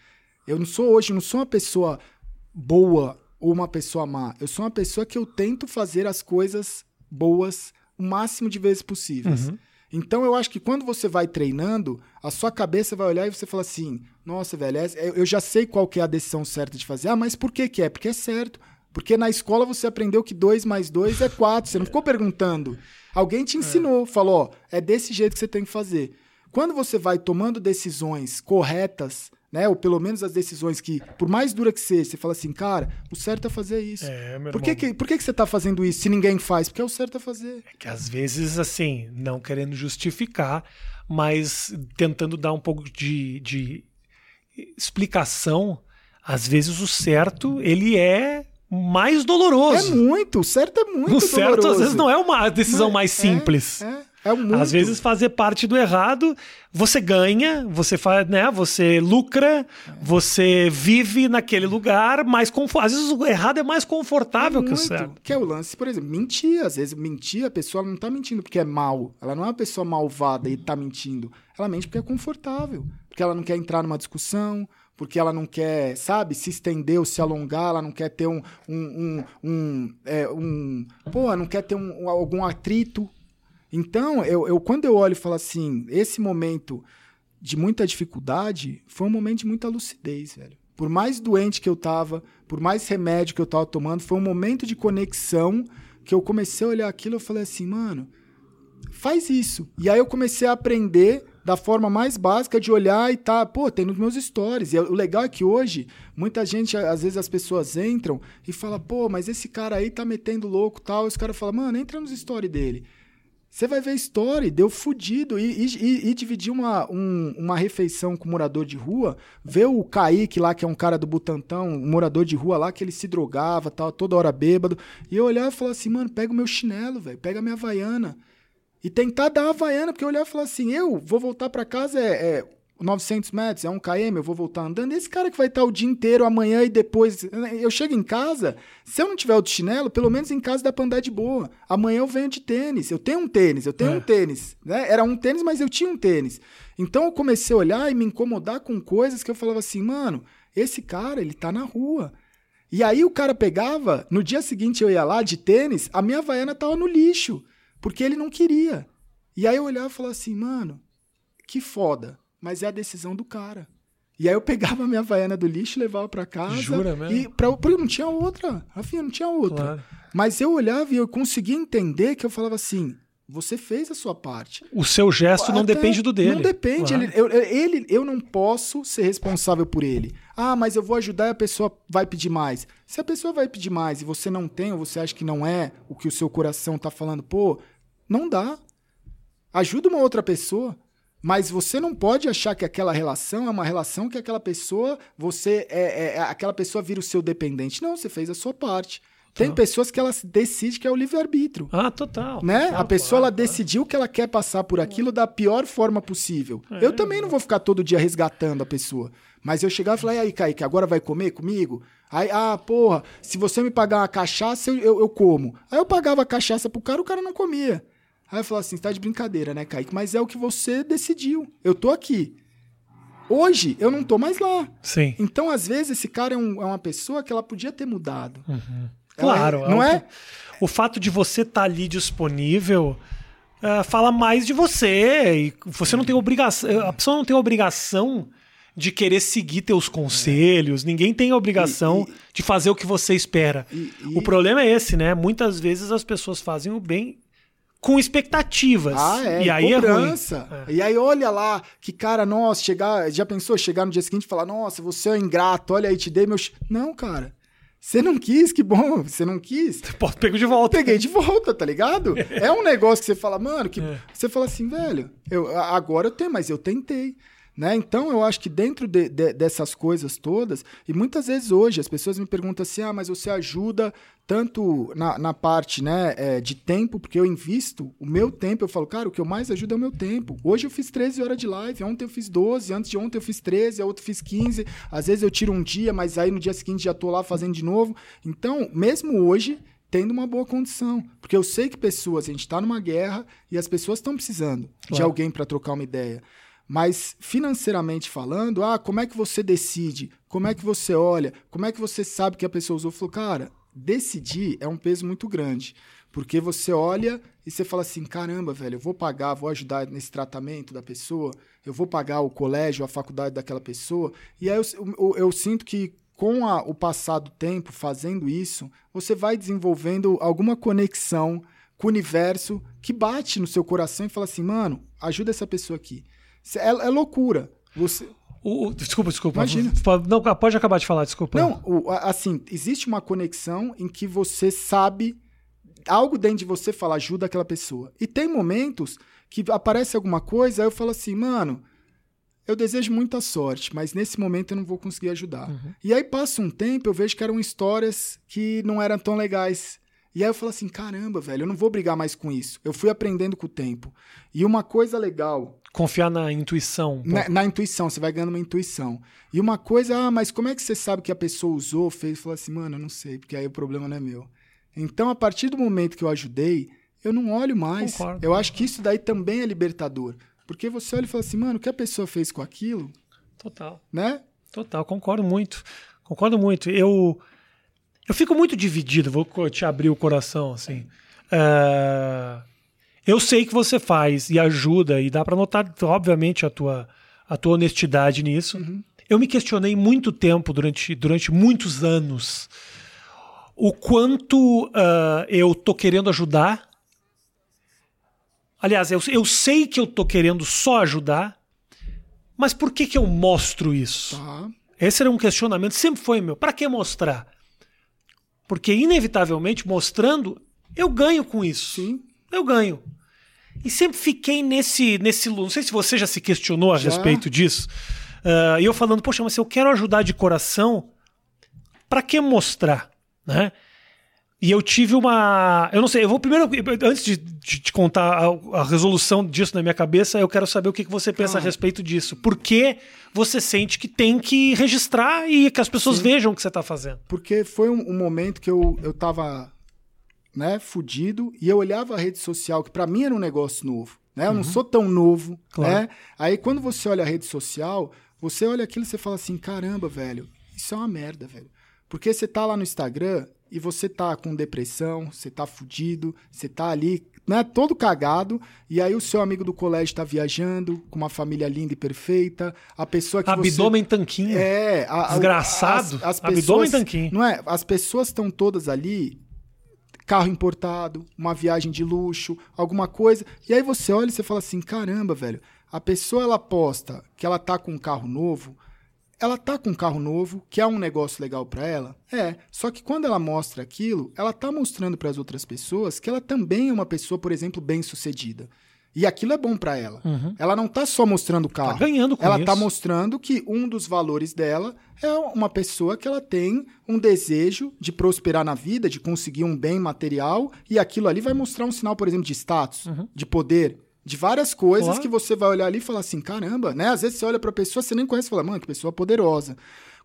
Eu não sou hoje, não sou uma pessoa boa uma pessoa má. Eu sou uma pessoa que eu tento fazer as coisas boas o máximo de vezes possíveis. Uhum. Então eu acho que quando você vai treinando, a sua cabeça vai olhar e você fala assim: nossa, velho, eu já sei qual que é a decisão certa de fazer. Ah, mas por que, que é? Porque é certo. Porque na escola você aprendeu que 2 mais 2 é 4. Você não ficou perguntando. Alguém te ensinou, é. falou: ó, é desse jeito que você tem que fazer. Quando você vai tomando decisões corretas, né? Ou pelo menos as decisões que, por mais dura que seja, você fala assim, cara, o certo é fazer isso. É, por que, que, por que, que você está fazendo isso se ninguém faz? Porque é o certo a fazer. É que às vezes, assim, não querendo justificar, mas tentando dar um pouco de, de explicação, às vezes o certo, ele é mais doloroso. É muito, o certo é muito o doloroso. O certo às vezes não é uma decisão mas, mais é, simples. É, é. É muito. Às vezes fazer parte do errado, você ganha, você faz, né, você lucra, é. você vive naquele lugar, mas às vezes o errado é mais confortável é que o certo. Que é o lance, por exemplo, mentir, às vezes mentir, a pessoa não tá mentindo porque é mal, ela não é uma pessoa malvada e tá mentindo. Ela mente porque é confortável, porque ela não quer entrar numa discussão, porque ela não quer, sabe, se estender ou se alongar, ela não quer ter um. um, um, um, é, um pô, não quer ter um, algum atrito então, eu, eu quando eu olho e falo assim, esse momento de muita dificuldade foi um momento de muita lucidez, velho. Por mais doente que eu tava, por mais remédio que eu tava tomando, foi um momento de conexão que eu comecei a olhar aquilo e falei assim, mano, faz isso. E aí eu comecei a aprender da forma mais básica de olhar e tá, pô, tem nos meus stories. E o legal é que hoje, muita gente, às vezes as pessoas entram e fala, pô, mas esse cara aí tá metendo louco tal. E os caras falam, mano, entra nos stories dele. Você vai ver story, deu fudido. E, e, e dividir uma, um, uma refeição com um morador de rua, ver o Kaique lá, que é um cara do Butantão, um morador de rua lá, que ele se drogava, tal, toda hora bêbado. E eu olhava e falava assim, mano, pega o meu chinelo, velho, pega a minha havaiana. E tentar dar a havaiana, porque eu olhava e falava assim, eu vou voltar para casa, é, é 900 metros, é um km, eu vou voltar andando. Esse cara que vai estar o dia inteiro, amanhã e depois. Eu chego em casa, se eu não tiver o de chinelo, pelo menos em casa dá pra andar de boa. Amanhã eu venho de tênis. Eu tenho um tênis, eu tenho é. um tênis. Né? Era um tênis, mas eu tinha um tênis. Então eu comecei a olhar e me incomodar com coisas que eu falava assim, mano, esse cara, ele tá na rua. E aí o cara pegava, no dia seguinte eu ia lá de tênis, a minha vaiana tava no lixo, porque ele não queria. E aí eu olhava e falava assim, mano, que foda mas é a decisão do cara. E aí eu pegava a minha vaiana do lixo, levava para casa. Jura mesmo? E pra, porque não tinha outra. Rafinha, não tinha outra. Claro. Mas eu olhava e eu conseguia entender que eu falava assim: você fez a sua parte. O seu gesto Até não depende do dele. Não depende. Claro. Ele, eu, ele, eu não posso ser responsável por ele. Ah, mas eu vou ajudar e a pessoa vai pedir mais. Se a pessoa vai pedir mais e você não tem, ou você acha que não é o que o seu coração tá falando, pô, não dá. Ajuda uma outra pessoa. Mas você não pode achar que aquela relação é uma relação que aquela pessoa, você é, é, é aquela pessoa vira o seu dependente. Não, você fez a sua parte. Tem tá. pessoas que ela decide que é o livre-arbítrio. Ah, total. Né? Total, a pessoa claro, ela claro. decidiu que ela quer passar por aquilo da pior forma possível. É, eu também não vou ficar todo dia resgatando a pessoa. Mas eu chegar e falar, e aí, Kaique, agora vai comer comigo? Aí, ah, porra, se você me pagar uma cachaça, eu, eu, eu como. Aí eu pagava a cachaça pro cara, o cara não comia. Aí eu falo assim, você tá de brincadeira, né, Kaique? Mas é o que você decidiu. Eu tô aqui. Hoje, eu não tô mais lá. Sim. Então, às vezes, esse cara é, um, é uma pessoa que ela podia ter mudado. Uhum. Claro. É, não é? O fato de você estar tá ali disponível... Uh, fala mais de você e você não tem obrigação a pessoa não tem obrigação de querer seguir teus conselhos, é. ninguém tem a obrigação e, e, de fazer o que você espera. E, o problema é esse, né? Muitas vezes as pessoas fazem o bem com expectativas. Ah, é. E aí cobrança. é ruim. E aí olha lá, que cara, nossa, chegar, já pensou chegar no dia seguinte e falar, nossa, você é ingrato, olha aí, te dei meus... Não, cara. Você não quis, que bom, você não quis. Pô, pego de volta. Peguei de volta, tá ligado? é um negócio que você fala, mano, que é. você fala assim, velho, eu, agora eu tenho, mas eu tentei. Né? Então, eu acho que dentro de, de, dessas coisas todas, e muitas vezes hoje as pessoas me perguntam assim: ah, mas você ajuda tanto na, na parte né, é, de tempo, porque eu invisto o meu tempo. Eu falo, cara, o que eu mais ajudo é o meu tempo. Hoje eu fiz 13 horas de live, ontem eu fiz 12, antes de ontem eu fiz 13, a outra fiz 15. Às vezes eu tiro um dia, mas aí no dia seguinte já tô lá fazendo de novo. Então, mesmo hoje, tendo uma boa condição. Porque eu sei que pessoas, a gente está numa guerra e as pessoas estão precisando claro. de alguém para trocar uma ideia. Mas financeiramente falando, ah, como é que você decide? Como é que você olha? Como é que você sabe que a pessoa usou? Falou, cara, decidir é um peso muito grande. Porque você olha e você fala assim: caramba, velho, eu vou pagar, vou ajudar nesse tratamento da pessoa, eu vou pagar o colégio, a faculdade daquela pessoa. E aí eu, eu, eu sinto que com a, o passar do tempo fazendo isso, você vai desenvolvendo alguma conexão com o universo que bate no seu coração e fala assim: mano, ajuda essa pessoa aqui. É, é loucura. Você. O, o, desculpa, desculpa. Imagina. Não, pode acabar de falar, desculpa. Não, o, assim, existe uma conexão em que você sabe algo dentro de você fala, ajuda aquela pessoa. E tem momentos que aparece alguma coisa, aí eu falo assim, mano, eu desejo muita sorte, mas nesse momento eu não vou conseguir ajudar. Uhum. E aí passa um tempo, eu vejo que eram histórias que não eram tão legais. E aí eu falo assim, caramba, velho, eu não vou brigar mais com isso. Eu fui aprendendo com o tempo. E uma coisa legal. Confiar na intuição. Na, na, intuição, você vai ganhando uma intuição. E uma coisa, ah, mas como é que você sabe que a pessoa usou, fez? Fala assim, mano, eu não sei, porque aí o problema não é meu. Então, a partir do momento que eu ajudei, eu não olho mais. Concordo. Eu acho que isso daí também é libertador. Porque você olha e fala assim, mano, o que a pessoa fez com aquilo? Total. Né? Total, concordo muito. Concordo muito. Eu eu fico muito dividido, vou te abrir o coração, assim. Uh, eu sei que você faz e ajuda, e dá para notar, obviamente, a tua, a tua honestidade nisso. Uhum. Eu me questionei muito tempo, durante, durante muitos anos, o quanto uh, eu tô querendo ajudar. Aliás, eu, eu sei que eu tô querendo só ajudar, mas por que, que eu mostro isso? Tá. Esse era um questionamento, sempre foi meu. Para que mostrar? Porque, inevitavelmente, mostrando, eu ganho com isso. Sim. Eu ganho. E sempre fiquei nesse. nesse Não sei se você já se questionou a já. respeito disso. Uh, e eu falando, poxa, mas se eu quero ajudar de coração, para que mostrar? né? E eu tive uma. Eu não sei, eu vou primeiro, antes de, te contar a, a, resolução disso na minha cabeça, eu quero saber o que, que você pensa ah. a respeito disso. Por que você sente que tem que registrar e que as pessoas Sim. vejam o que você está fazendo? Porque foi um, um, momento que eu, eu tava né, fudido e eu olhava a rede social, que para mim era um negócio novo. Né? Eu uhum. não sou tão novo. Claro. Né? Aí quando você olha a rede social, você olha aquilo e você fala assim: caramba, velho, isso é uma merda, velho. Porque você tá lá no Instagram e você tá com depressão, você tá fudido, você tá ali, né, todo cagado, e aí o seu amigo do colégio tá viajando com uma família linda e perfeita, a pessoa que Abdômen você... tanquinho. É, a, desgraçado. As, as pessoas, Abdômen tanquinho. Não é? As pessoas estão todas ali carro importado, uma viagem de luxo, alguma coisa. E aí você olha e você fala assim: "Caramba, velho, a pessoa ela posta que ela tá com um carro novo, ela tá com um carro novo, que é um negócio legal para ela? É. Só que quando ela mostra aquilo, ela tá mostrando para as outras pessoas que ela também é uma pessoa, por exemplo, bem-sucedida. E aquilo é bom para ela. Uhum. Ela não tá só mostrando o carro. Tá ganhando com ela isso. tá mostrando que um dos valores dela é uma pessoa que ela tem um desejo de prosperar na vida, de conseguir um bem material, e aquilo ali vai mostrar um sinal, por exemplo, de status, uhum. de poder de várias coisas claro. que você vai olhar ali e falar assim, caramba, né? Às vezes você olha pra pessoa, você nem conhece e fala, mano, que pessoa poderosa.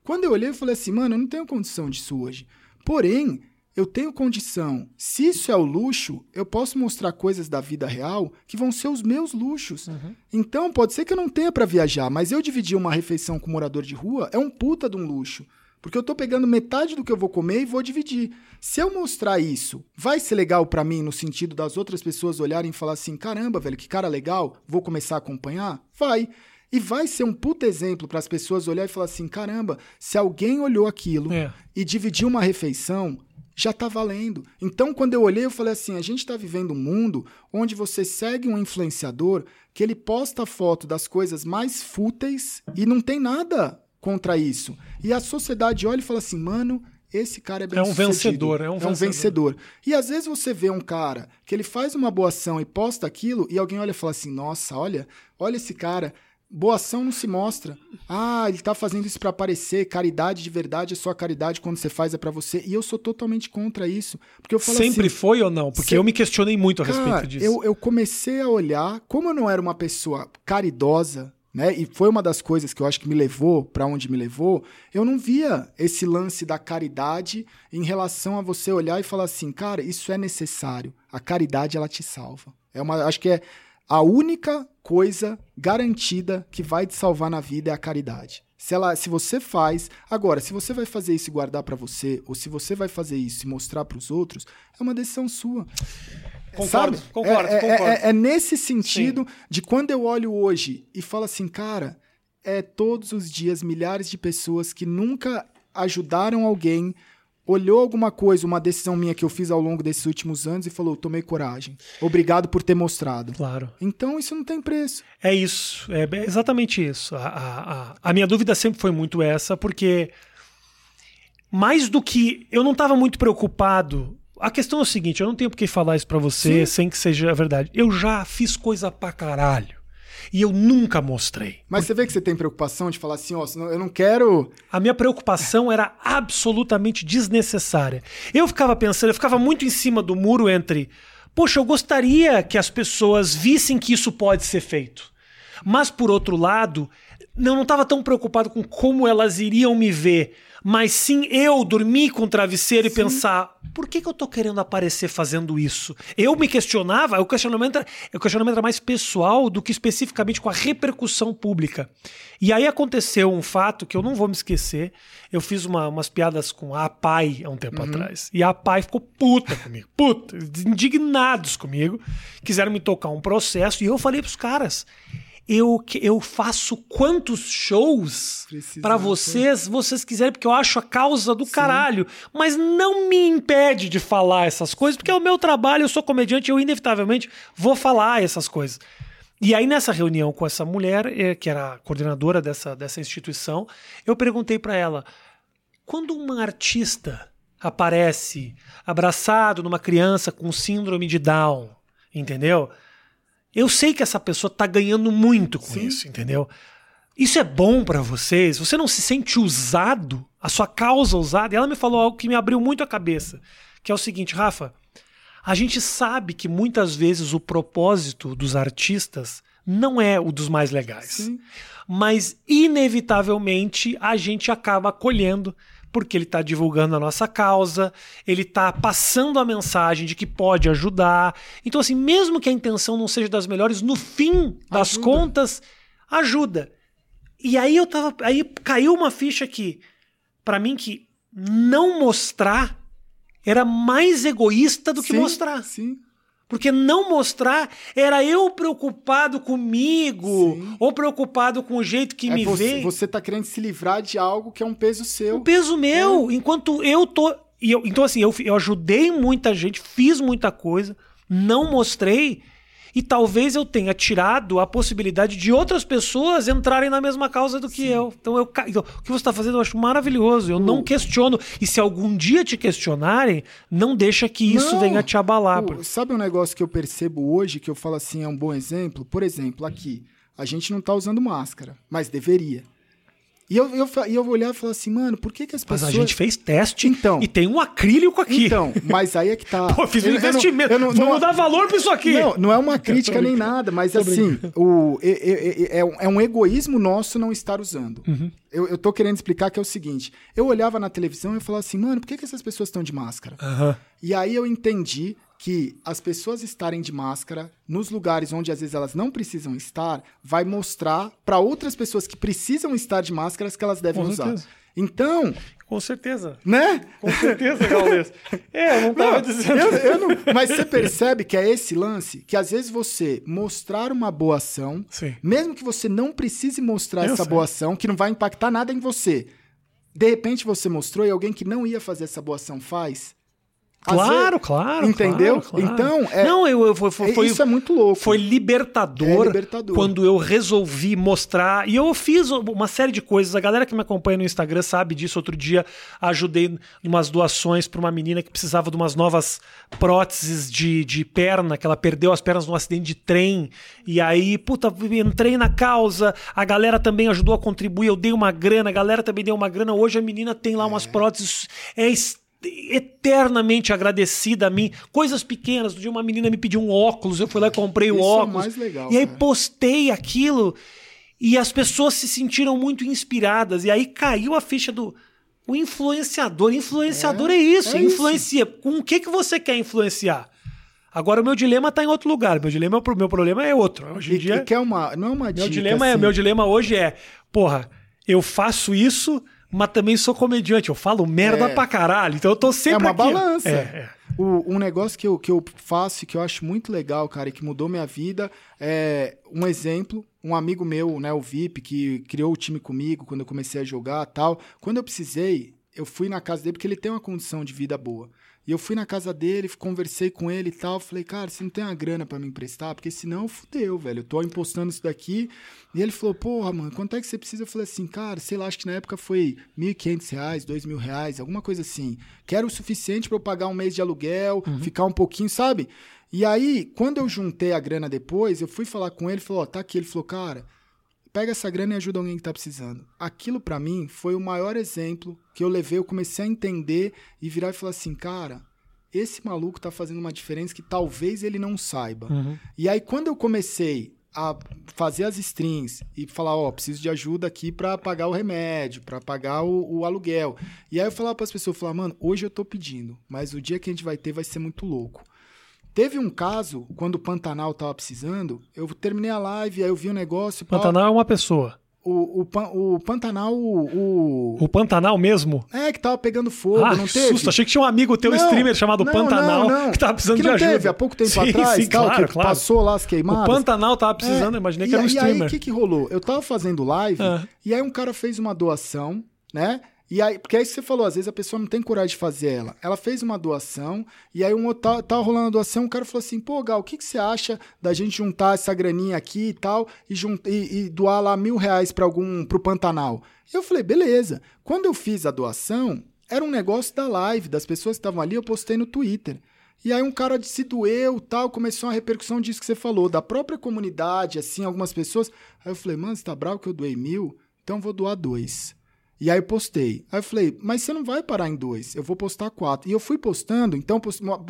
Quando eu olhei, eu falei assim, mano, eu não tenho condição disso hoje. Porém, eu tenho condição. Se isso é o luxo, eu posso mostrar coisas da vida real que vão ser os meus luxos. Uhum. Então, pode ser que eu não tenha para viajar, mas eu dividir uma refeição com um morador de rua é um puta de um luxo. Porque eu tô pegando metade do que eu vou comer e vou dividir. Se eu mostrar isso, vai ser legal para mim no sentido das outras pessoas olharem e falar assim: caramba, velho, que cara legal, vou começar a acompanhar? Vai. E vai ser um puta exemplo para as pessoas olhar e falar assim: caramba, se alguém olhou aquilo é. e dividiu uma refeição, já tá valendo. Então, quando eu olhei, eu falei assim: a gente está vivendo um mundo onde você segue um influenciador que ele posta foto das coisas mais fúteis e não tem nada contra isso. E a sociedade olha e fala assim, mano, esse cara é bem É um vencedor, é um, é um vencedor. E às vezes você vê um cara que ele faz uma boa ação e posta aquilo, e alguém olha e fala assim: nossa, olha, olha esse cara. Boa ação não se mostra. Ah, ele tá fazendo isso para aparecer. Caridade de verdade é só caridade quando você faz é para você. E eu sou totalmente contra isso. Porque eu falo Sempre assim, foi ou não? Porque se... eu me questionei muito a cara, respeito disso. Eu, eu comecei a olhar, como eu não era uma pessoa caridosa, né? E foi uma das coisas que eu acho que me levou para onde me levou. Eu não via esse lance da caridade em relação a você olhar e falar assim, cara, isso é necessário. A caridade ela te salva. É uma, acho que é a única coisa garantida que vai te salvar na vida é a caridade. Se, ela, se você faz, agora, se você vai fazer isso e guardar para você, ou se você vai fazer isso e mostrar para os outros, é uma decisão sua. Concordo, Sabe? concordo, é, é- concordo. é- é nesse sentido de quando eu olho hoje e falo assim, cara, é todos os dias milhares de pessoas que nunca ajudaram alguém, olhou alguma coisa, uma decisão minha que eu fiz ao longo desses últimos anos e falou, tomei coragem. Obrigado por ter mostrado. Claro. Então isso não tem preço. É isso, é exatamente isso. A, a, a- a minha dúvida sempre foi muito essa, porque mais do que. Eu não estava muito preocupado. A questão é o seguinte: eu não tenho por que falar isso pra você sem que seja verdade. Eu já fiz coisa pra caralho. E eu nunca mostrei. Mas você vê que você tem preocupação de falar assim, ó, senão eu não quero. A minha preocupação era absolutamente desnecessária. Eu ficava pensando, eu ficava muito em cima do muro entre. Poxa, eu gostaria que as pessoas vissem que isso pode ser feito. Mas, por outro lado, eu não estava tão preocupado com como elas iriam me ver. Mas sim eu dormir com o travesseiro e pensar: por que, que eu tô querendo aparecer fazendo isso? Eu me questionava, o questionamento, era- o questionamento era mais pessoal do que especificamente com a repercussão pública. E aí aconteceu um fato que eu não vou me esquecer. Eu fiz uma- umas piadas com a Pai há um tempo atrás. E a Pai ficou puta comigo, puta, indignados comigo. Quiseram me tocar um processo. E eu falei pros caras: eu, eu faço quantos shows né? vocês, vocês quiserem, porque eu acho a causa do caralho. Mas não me impede de falar essas coisas, porque é o meu trabalho, eu sou comediante, eu inevitavelmente vou falar essas coisas. E aí, nessa reunião com essa mulher, eh, que era a coordenadora dessa, dessa instituição, eu perguntei pra ela: quando uma artista aparece abraçado numa criança com síndrome de Down, entendeu? Eu sei que essa pessoa tá ganhando muito com isso, entendeu? Isso é bom pra vocês? Você não se sente usado? A sua causa usada? E ela me falou algo que me abriu muito a cabeça, que é o seguinte, Rafa, a gente sabe que muitas vezes o propósito dos artistas não é o dos mais legais. Sim. Mas, inevitavelmente, a gente acaba acolhendo, porque ele está divulgando a nossa causa, ele está passando a mensagem de que pode ajudar. Então, assim, mesmo que a intenção não seja das melhores, no fim das Ajuda. contas, ajuda. E aí eu tava. Aí caiu uma ficha aqui, para mim, que não mostrar era mais egoísta do que Sim, mostrar. Sim. Porque não mostrar era eu preocupado comigo, Sim. ou preocupado com o jeito que É me você, vê. você tá querendo se livrar de algo que é um peso seu. Um peso meu, enquanto eu tô. e eu- então, assim, eu, eu ajudei muita gente, fiz muita coisa, não mostrei, e talvez eu tenha tirado a possibilidade de outras pessoas entrarem na mesma causa do que eu. Então, eu, então, o que você está fazendo eu acho maravilhoso. Eu não questiono. E se algum dia te questionarem, não deixa que isso Não. venha te abalar. Sabe um negócio que eu percebo hoje, que eu falo assim, é um bom exemplo? Por exemplo, aqui, a gente não tá usando máscara, mas deveria. E eu, eu, e eu vou olhar e falar assim, mano, por que, que as Mas pessoas... a gente fez teste Então. e tem um acrílico aqui. Então, mas aí é que tá. Pô, fiz um Eu- eu não- investimento. eu não- Vamos não- dar valor pra isso aqui. Não, não é uma crítica nem nada, mas assim, o, é, é- é- um- egoísmo nosso não estar usando. Uhum. Eu, eu tô querendo explicar que é o seguinte: eu olhava na televisão e falava assim, mano, por que, que essas pessoas estão de máscara? Aham. E aí eu entendi que as pessoas estarem de máscara nos lugares onde às vezes elas não precisam estar, vai mostrar para outras pessoas que precisam estar de máscaras que elas devem Com usar. certeza. Então, Com certeza. né? Com certeza, Gaules. É, eu não tava Não, dizendo. eu- eu não- mas você percebe que é esse lance que às vezes você mostrar uma boa ação, Sim. mesmo que você não precise mostrar Eu essa sei. boa ação, que não vai impactar nada em você. De repente você mostrou e alguém que não ia fazer essa boa ação faz. Claro, claro. Entendeu? claro, claro. Então, é- Não, eu, eu, foi, foi, foi- Isso é muito louco. foi libertador, É libertador. quando eu resolvi mostrar. E eu fiz uma série de coisas. A galera que me acompanha no Instagram sabe disso. Outro dia ajudei umas doações para uma menina que precisava de umas novas próteses de, de perna, que ela perdeu as pernas num acidente de trem. E aí, puta, entrei na causa. A galera também ajudou a contribuir. Eu dei uma grana, a galera também deu uma grana. Hoje a menina tem lá umas próteses. É est- eternamente agradecida a mim. Coisas pequenas. Um dia uma menina me pediu um óculos, eu fui lá e comprei o Isso é o óculos. mais legal, e aí cara. postei aquilo e as pessoas se sentiram muito inspiradas. E aí caiu a ficha do. O influenciador. Influenciador é, É, isso, é isso. influencia. Com o que, que você quer influenciar? Agora o meu dilema tá em outro lugar. Meu dilema, o meu problema é outro. Hoje em E, dia. que é uma, não é uma Meu dica, dilema, é, assim. meu dilema hoje é, porra, eu faço isso, mas também sou comediante. Eu falo merda É. pra caralho. Então eu tô sempre É uma aqui, balança. É, é. O, um negócio que eu, que eu faço e que eu acho muito legal, cara, e que mudou minha vida, é um exemplo, um amigo meu, né, o VIP, que criou o time comigo quando eu comecei a jogar tal. Quando eu precisei, eu fui na casa dele porque ele tem uma condição de vida boa. E eu fui na casa dele, conversei com ele e tal. Falei, cara, você não tem uma grana para me emprestar? Porque senão fudeu, velho. Eu tô impostando isso daqui. E ele falou, porra, mano, quanto é que você precisa? Eu falei assim, cara, sei lá, acho que na época foi R$ 1.500, R$ 2.000, alguma coisa assim. Que era o suficiente para eu pagar um mês de aluguel, uhum. ficar um pouquinho, sabe? E aí, quando eu juntei a grana depois, eu fui falar com ele, falou, ó, oh, tá aqui. Ele falou, cara, pega essa grana e ajuda alguém que tá precisando. Aquilo para mim foi o maior exemplo que eu levei, eu comecei a entender e virar e falar assim, cara, esse maluco tá fazendo uma diferença que talvez ele não saiba. Uhum. E aí quando eu comecei a fazer as strings e falar, ó, oh, preciso de ajuda aqui para pagar o remédio, para pagar o, o, aluguel. E aí eu falava para as pessoas, falar, mano, hoje eu tô pedindo, mas o dia que a gente vai ter vai ser muito louco. Teve um caso, quando o Pantanal tava precisando, eu terminei a live, aí eu vi um negócio. Pantanal é uma pessoa. O, o, o Pantanal. O, o Pantanal mesmo? É, que tava pegando fogo, ah, não teve? susto. Achei que tinha um amigo teu não, streamer chamado não, Pantanal não, que tava precisando que de ajuda. teve há pouco tempo sim, atrás, sim, tal, claro, que claro. passou lá as queimadas. O Pantanal tava precisando, é, imaginei que era um streamer. E aí, o que, que rolou? Eu tava fazendo live, é. e aí um cara fez uma doação, né? E aí, porque que você falou, às vezes a pessoa não tem coragem de fazer ela. Ela fez uma doação, e aí um tá, tá rolando a doação, o cara falou assim, pô, Gal, o que, que você acha da gente juntar essa graninha aqui e tal, e, e, e doar lá mil reais para algum, pro Pantanal? Eu falei, beleza. Quando eu fiz a doação, era um negócio da live, das pessoas que estavam ali, eu postei no Twitter. E aí um cara se doeu, tal, começou uma repercussão disso que você falou, da própria comunidade, assim, algumas pessoas. Aí eu falei, mano, você tá bravo que eu doei mil? Então eu vou doar dois. E aí eu postei. Aí eu falei, mas você não vai parar em dois, eu vou postar quatro. E eu fui postando, então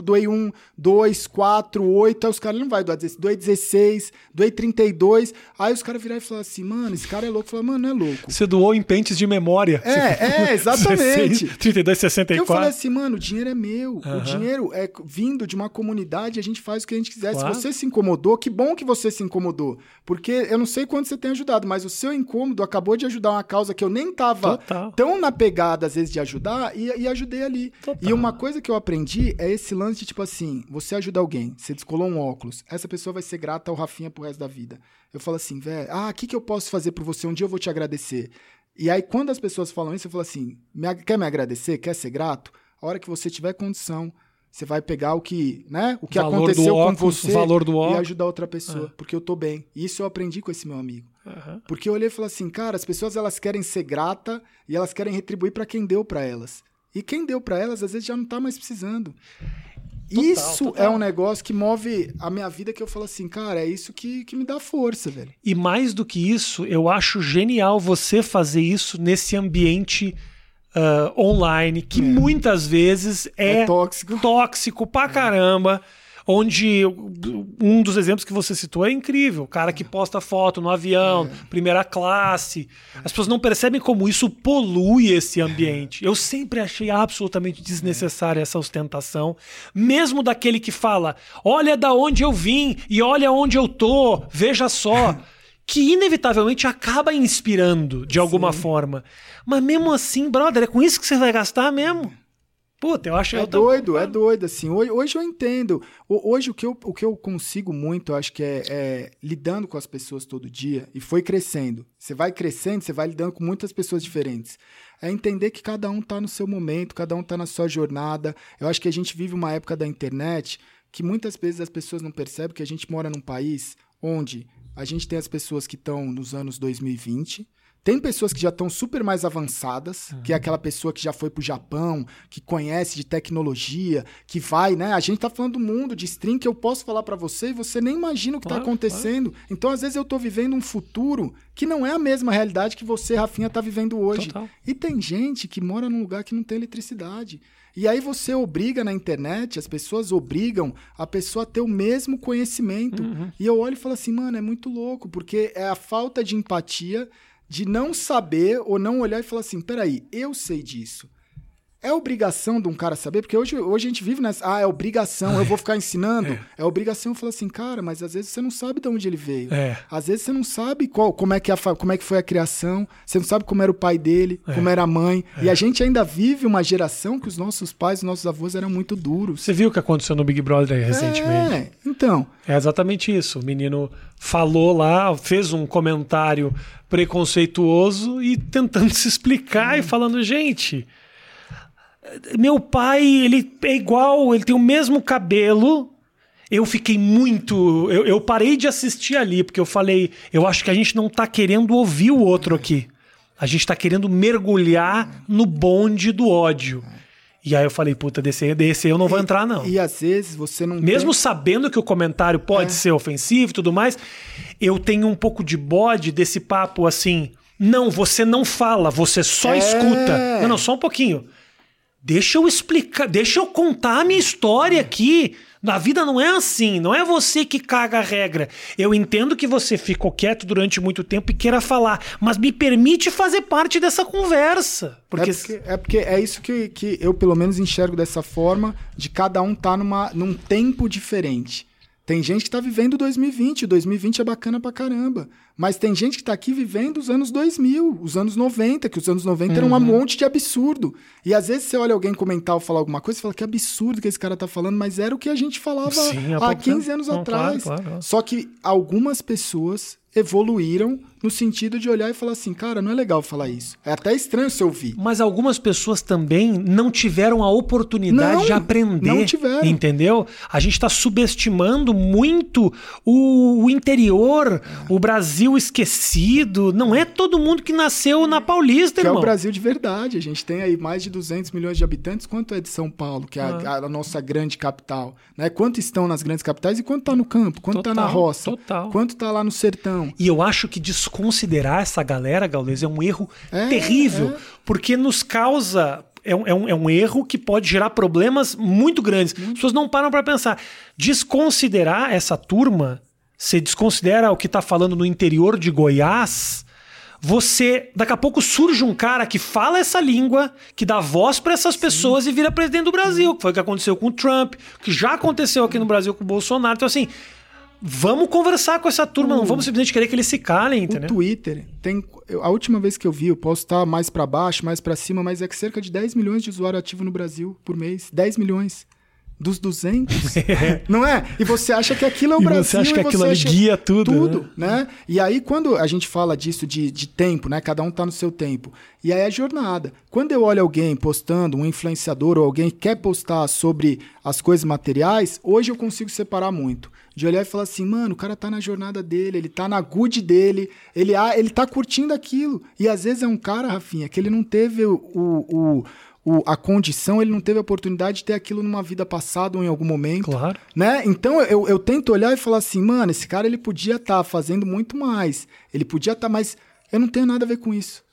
doei um, dois, quatro, oito, aí os caras não vai doar 16, doei 16, doei 32. Aí os caras viraram e falaram assim, mano, esse cara é louco. Eu falei, mano, não é louco. Você doou em pentes de memória. É, é, exatamente. 16, 32, 64. Eu falei assim, mano, o dinheiro é meu. Uhum. O dinheiro é vindo de uma comunidade, a gente faz o que a gente quiser. Claro. Se você se incomodou, que bom que você se incomodou. Porque eu não sei quanto você tem ajudado, mas o seu incômodo acabou de ajudar uma causa que eu nem tava Total. tão na pegada, às vezes, de ajudar e, e ajudei ali. Total. E uma coisa que eu aprendi é esse lance de, tipo assim, você ajuda alguém, você descolou um óculos, essa pessoa vai ser grata ao Rafinha pro resto da vida. Eu falo assim, velho, ah, o que, que eu posso fazer por você? Um dia eu vou te agradecer. E aí, quando as pessoas falam isso, eu falo assim, me, quer me agradecer? Quer ser grato? A hora que você tiver condição, você vai pegar o que, né? O que valor aconteceu óculos, com você valor do e ajudar outra pessoa, é. porque eu tô bem. Isso eu aprendi com esse meu amigo. Uhum. Porque eu olhei e falei assim, cara, as pessoas elas querem ser grata e elas querem retribuir para quem deu para elas. E quem deu para elas às vezes já não tá mais precisando. Total, isso total. é um negócio que move a minha vida que eu falo assim, cara, é isso que, que me dá força, velho. E mais do que isso, eu acho genial você fazer isso nesse ambiente uh, online, que é. muitas vezes é, é, tóxico. tóxico pra caramba. Onde um dos exemplos que você citou é incrível. O cara que posta foto no avião, é. primeira classe. As pessoas não percebem como isso polui esse ambiente. Eu sempre achei absolutamente desnecessária essa ostentação. Mesmo daquele que fala: olha da onde eu vim e olha onde eu tô, veja só. que inevitavelmente acaba inspirando de alguma Sim. forma. Mas mesmo assim, brother, é com isso que você vai gastar mesmo? Puta, eu acho... É eu doido, é doido, assim. Hoje, hoje eu entendo. Hoje o que eu, o que eu consigo muito, eu acho que é, é lidando com as pessoas todo dia, e foi crescendo. Você vai crescendo, você vai lidando com muitas pessoas diferentes. É entender que cada um tá no seu momento, cada um tá na sua jornada. Eu acho que a gente vive uma época da internet que muitas vezes as pessoas não percebem que a gente mora num país onde a gente tem as pessoas que estão nos anos 2020. Tem pessoas que já estão super mais avançadas, uhum. que é aquela pessoa que já foi pro Japão, que conhece de tecnologia, que vai, né? A gente tá falando do mundo de stream que eu posso falar para você e você nem imagina o que tá claro, tá acontecendo. Claro. Então, às vezes, eu tô vivendo um futuro que não é a mesma realidade que você, Rafinha, tá vivendo hoje. Total. E tem gente que mora num lugar que não tem eletricidade. E aí você obriga na internet, as pessoas obrigam a pessoa a ter o mesmo conhecimento. Uhum. E eu olho e falo assim, mano, é muito louco, porque é a falta de empatia de não saber ou não olhar e falar assim, peraí, eu sei disso. É obrigação de um cara saber, porque hoje, hoje a gente vive nessa. Ah, é obrigação, eu vou ficar ensinando. É, é obrigação. Eu falo assim, cara, mas às vezes você não sabe de onde ele veio. É. Às vezes você não sabe qual, como, é que a, como é que foi a criação, você não sabe como era o pai dele, é. como era a mãe. E a gente ainda vive uma geração que os nossos pais, os nossos avós eram muito duros. Você viu o que aconteceu no Big Brother recentemente? É, então. É exatamente isso. O menino falou lá, fez um comentário preconceituoso e tentando se explicar e falando, gente meu pai, ele é igual, ele tem o mesmo cabelo. Eu fiquei muito. Eu, eu, parei de assistir ali, porque eu falei, eu acho que a gente não tá querendo ouvir o outro aqui. A gente tá querendo mergulhar no bonde do ódio. E aí eu falei, puta, desse, desse eu não vou entrar, não. E, e às vezes você não. Mesmo tem... sabendo que o comentário pode é. ser ofensivo e tudo mais, eu tenho um pouco de bode desse papo assim. Não, você não fala, você só é. escuta. Não, não, só um pouquinho. Deixa eu explicar, deixa eu contar a minha história aqui. Na vida não é assim, não é você que caga a regra. Eu entendo que você ficou quieto durante muito tempo e queira falar, mas me permite fazer parte dessa conversa. Porque é porque é, porque é isso que, que eu, pelo menos, enxergo dessa forma, de cada um tá numa, num tempo diferente. Tem gente que está vivendo 2020, 2020 é bacana pra caramba. Mas tem gente que está aqui vivendo os anos 2000, os anos 90, que os anos 90 uhum. eram um uhum. monte de absurdo. E às vezes você olha alguém comentar ou falar alguma coisa e fala que absurdo que esse cara está falando, mas era o que a gente falava Sim, há 15 tempo. anos Não, atrás. Claro, claro. Só que algumas pessoas evoluíram no sentido de olhar e falar assim, cara, não é legal falar isso. É até estranho se ouvir. Mas algumas pessoas também não tiveram a oportunidade não, de aprender. Não tiveram. Entendeu? A gente está subestimando muito o, o interior, é. o Brasil esquecido. Não é todo mundo que nasceu na Paulista, que irmão. é o Brasil de verdade. A gente tem aí mais de 200 milhões de habitantes. Quanto é de São Paulo, que é ah. a, a, nossa grande capital? Né? Quanto estão nas grandes capitais e quanto está no campo? Quanto está na roça? Total. Quanto está lá no sertão? E eu acho que desconsiderar essa galera, Gaules, é um erro é, terrível, é. porque nos causa é um, é, um, é um, erro que pode gerar problemas muito grandes. As pessoas não param para pensar. Desconsiderar essa turma, você desconsidera o que está falando no interior de Goiás, você daqui a pouco surge um cara que fala essa língua, que dá voz para essas Sim. pessoas e vira presidente do Brasil, que foi o que aconteceu com o Trump, que já aconteceu aqui no Brasil com o Bolsonaro. Então assim, Vamos conversar com essa turma, não vamos simplesmente querer que eles se calem, entendeu? O Twitter tem. A última vez que eu vi, eu posso estar mais para baixo, mais para cima, mas é que cerca de 10 milhões de usuários ativos no Brasil por mês. 10 milhões. Dos 200, não é? E você acha que aquilo é o e Brasil. Você acha que aquilo ali guia tudo. Tudo, né? né? E aí, quando a gente fala disso de, de tempo, né? Cada um tá no seu tempo. E aí é jornada. Quando eu olho alguém postando, um influenciador ou alguém que quer postar sobre as coisas materiais, hoje eu consigo separar muito de olhar e falar assim, mano, o cara tá na jornada dele, ele tá na good dele, ele, ah, ele tá curtindo aquilo. E às vezes é um cara, Rafinha, que ele não teve o, o, o, a condição, ele não teve a oportunidade de ter aquilo numa vida passada ou em algum momento. Claro. Né? Então eu, eu tento olhar e falar assim, mano, esse cara ele podia estar tá fazendo muito mais. Ele podia estar, tá, mas eu não tenho nada a ver com isso.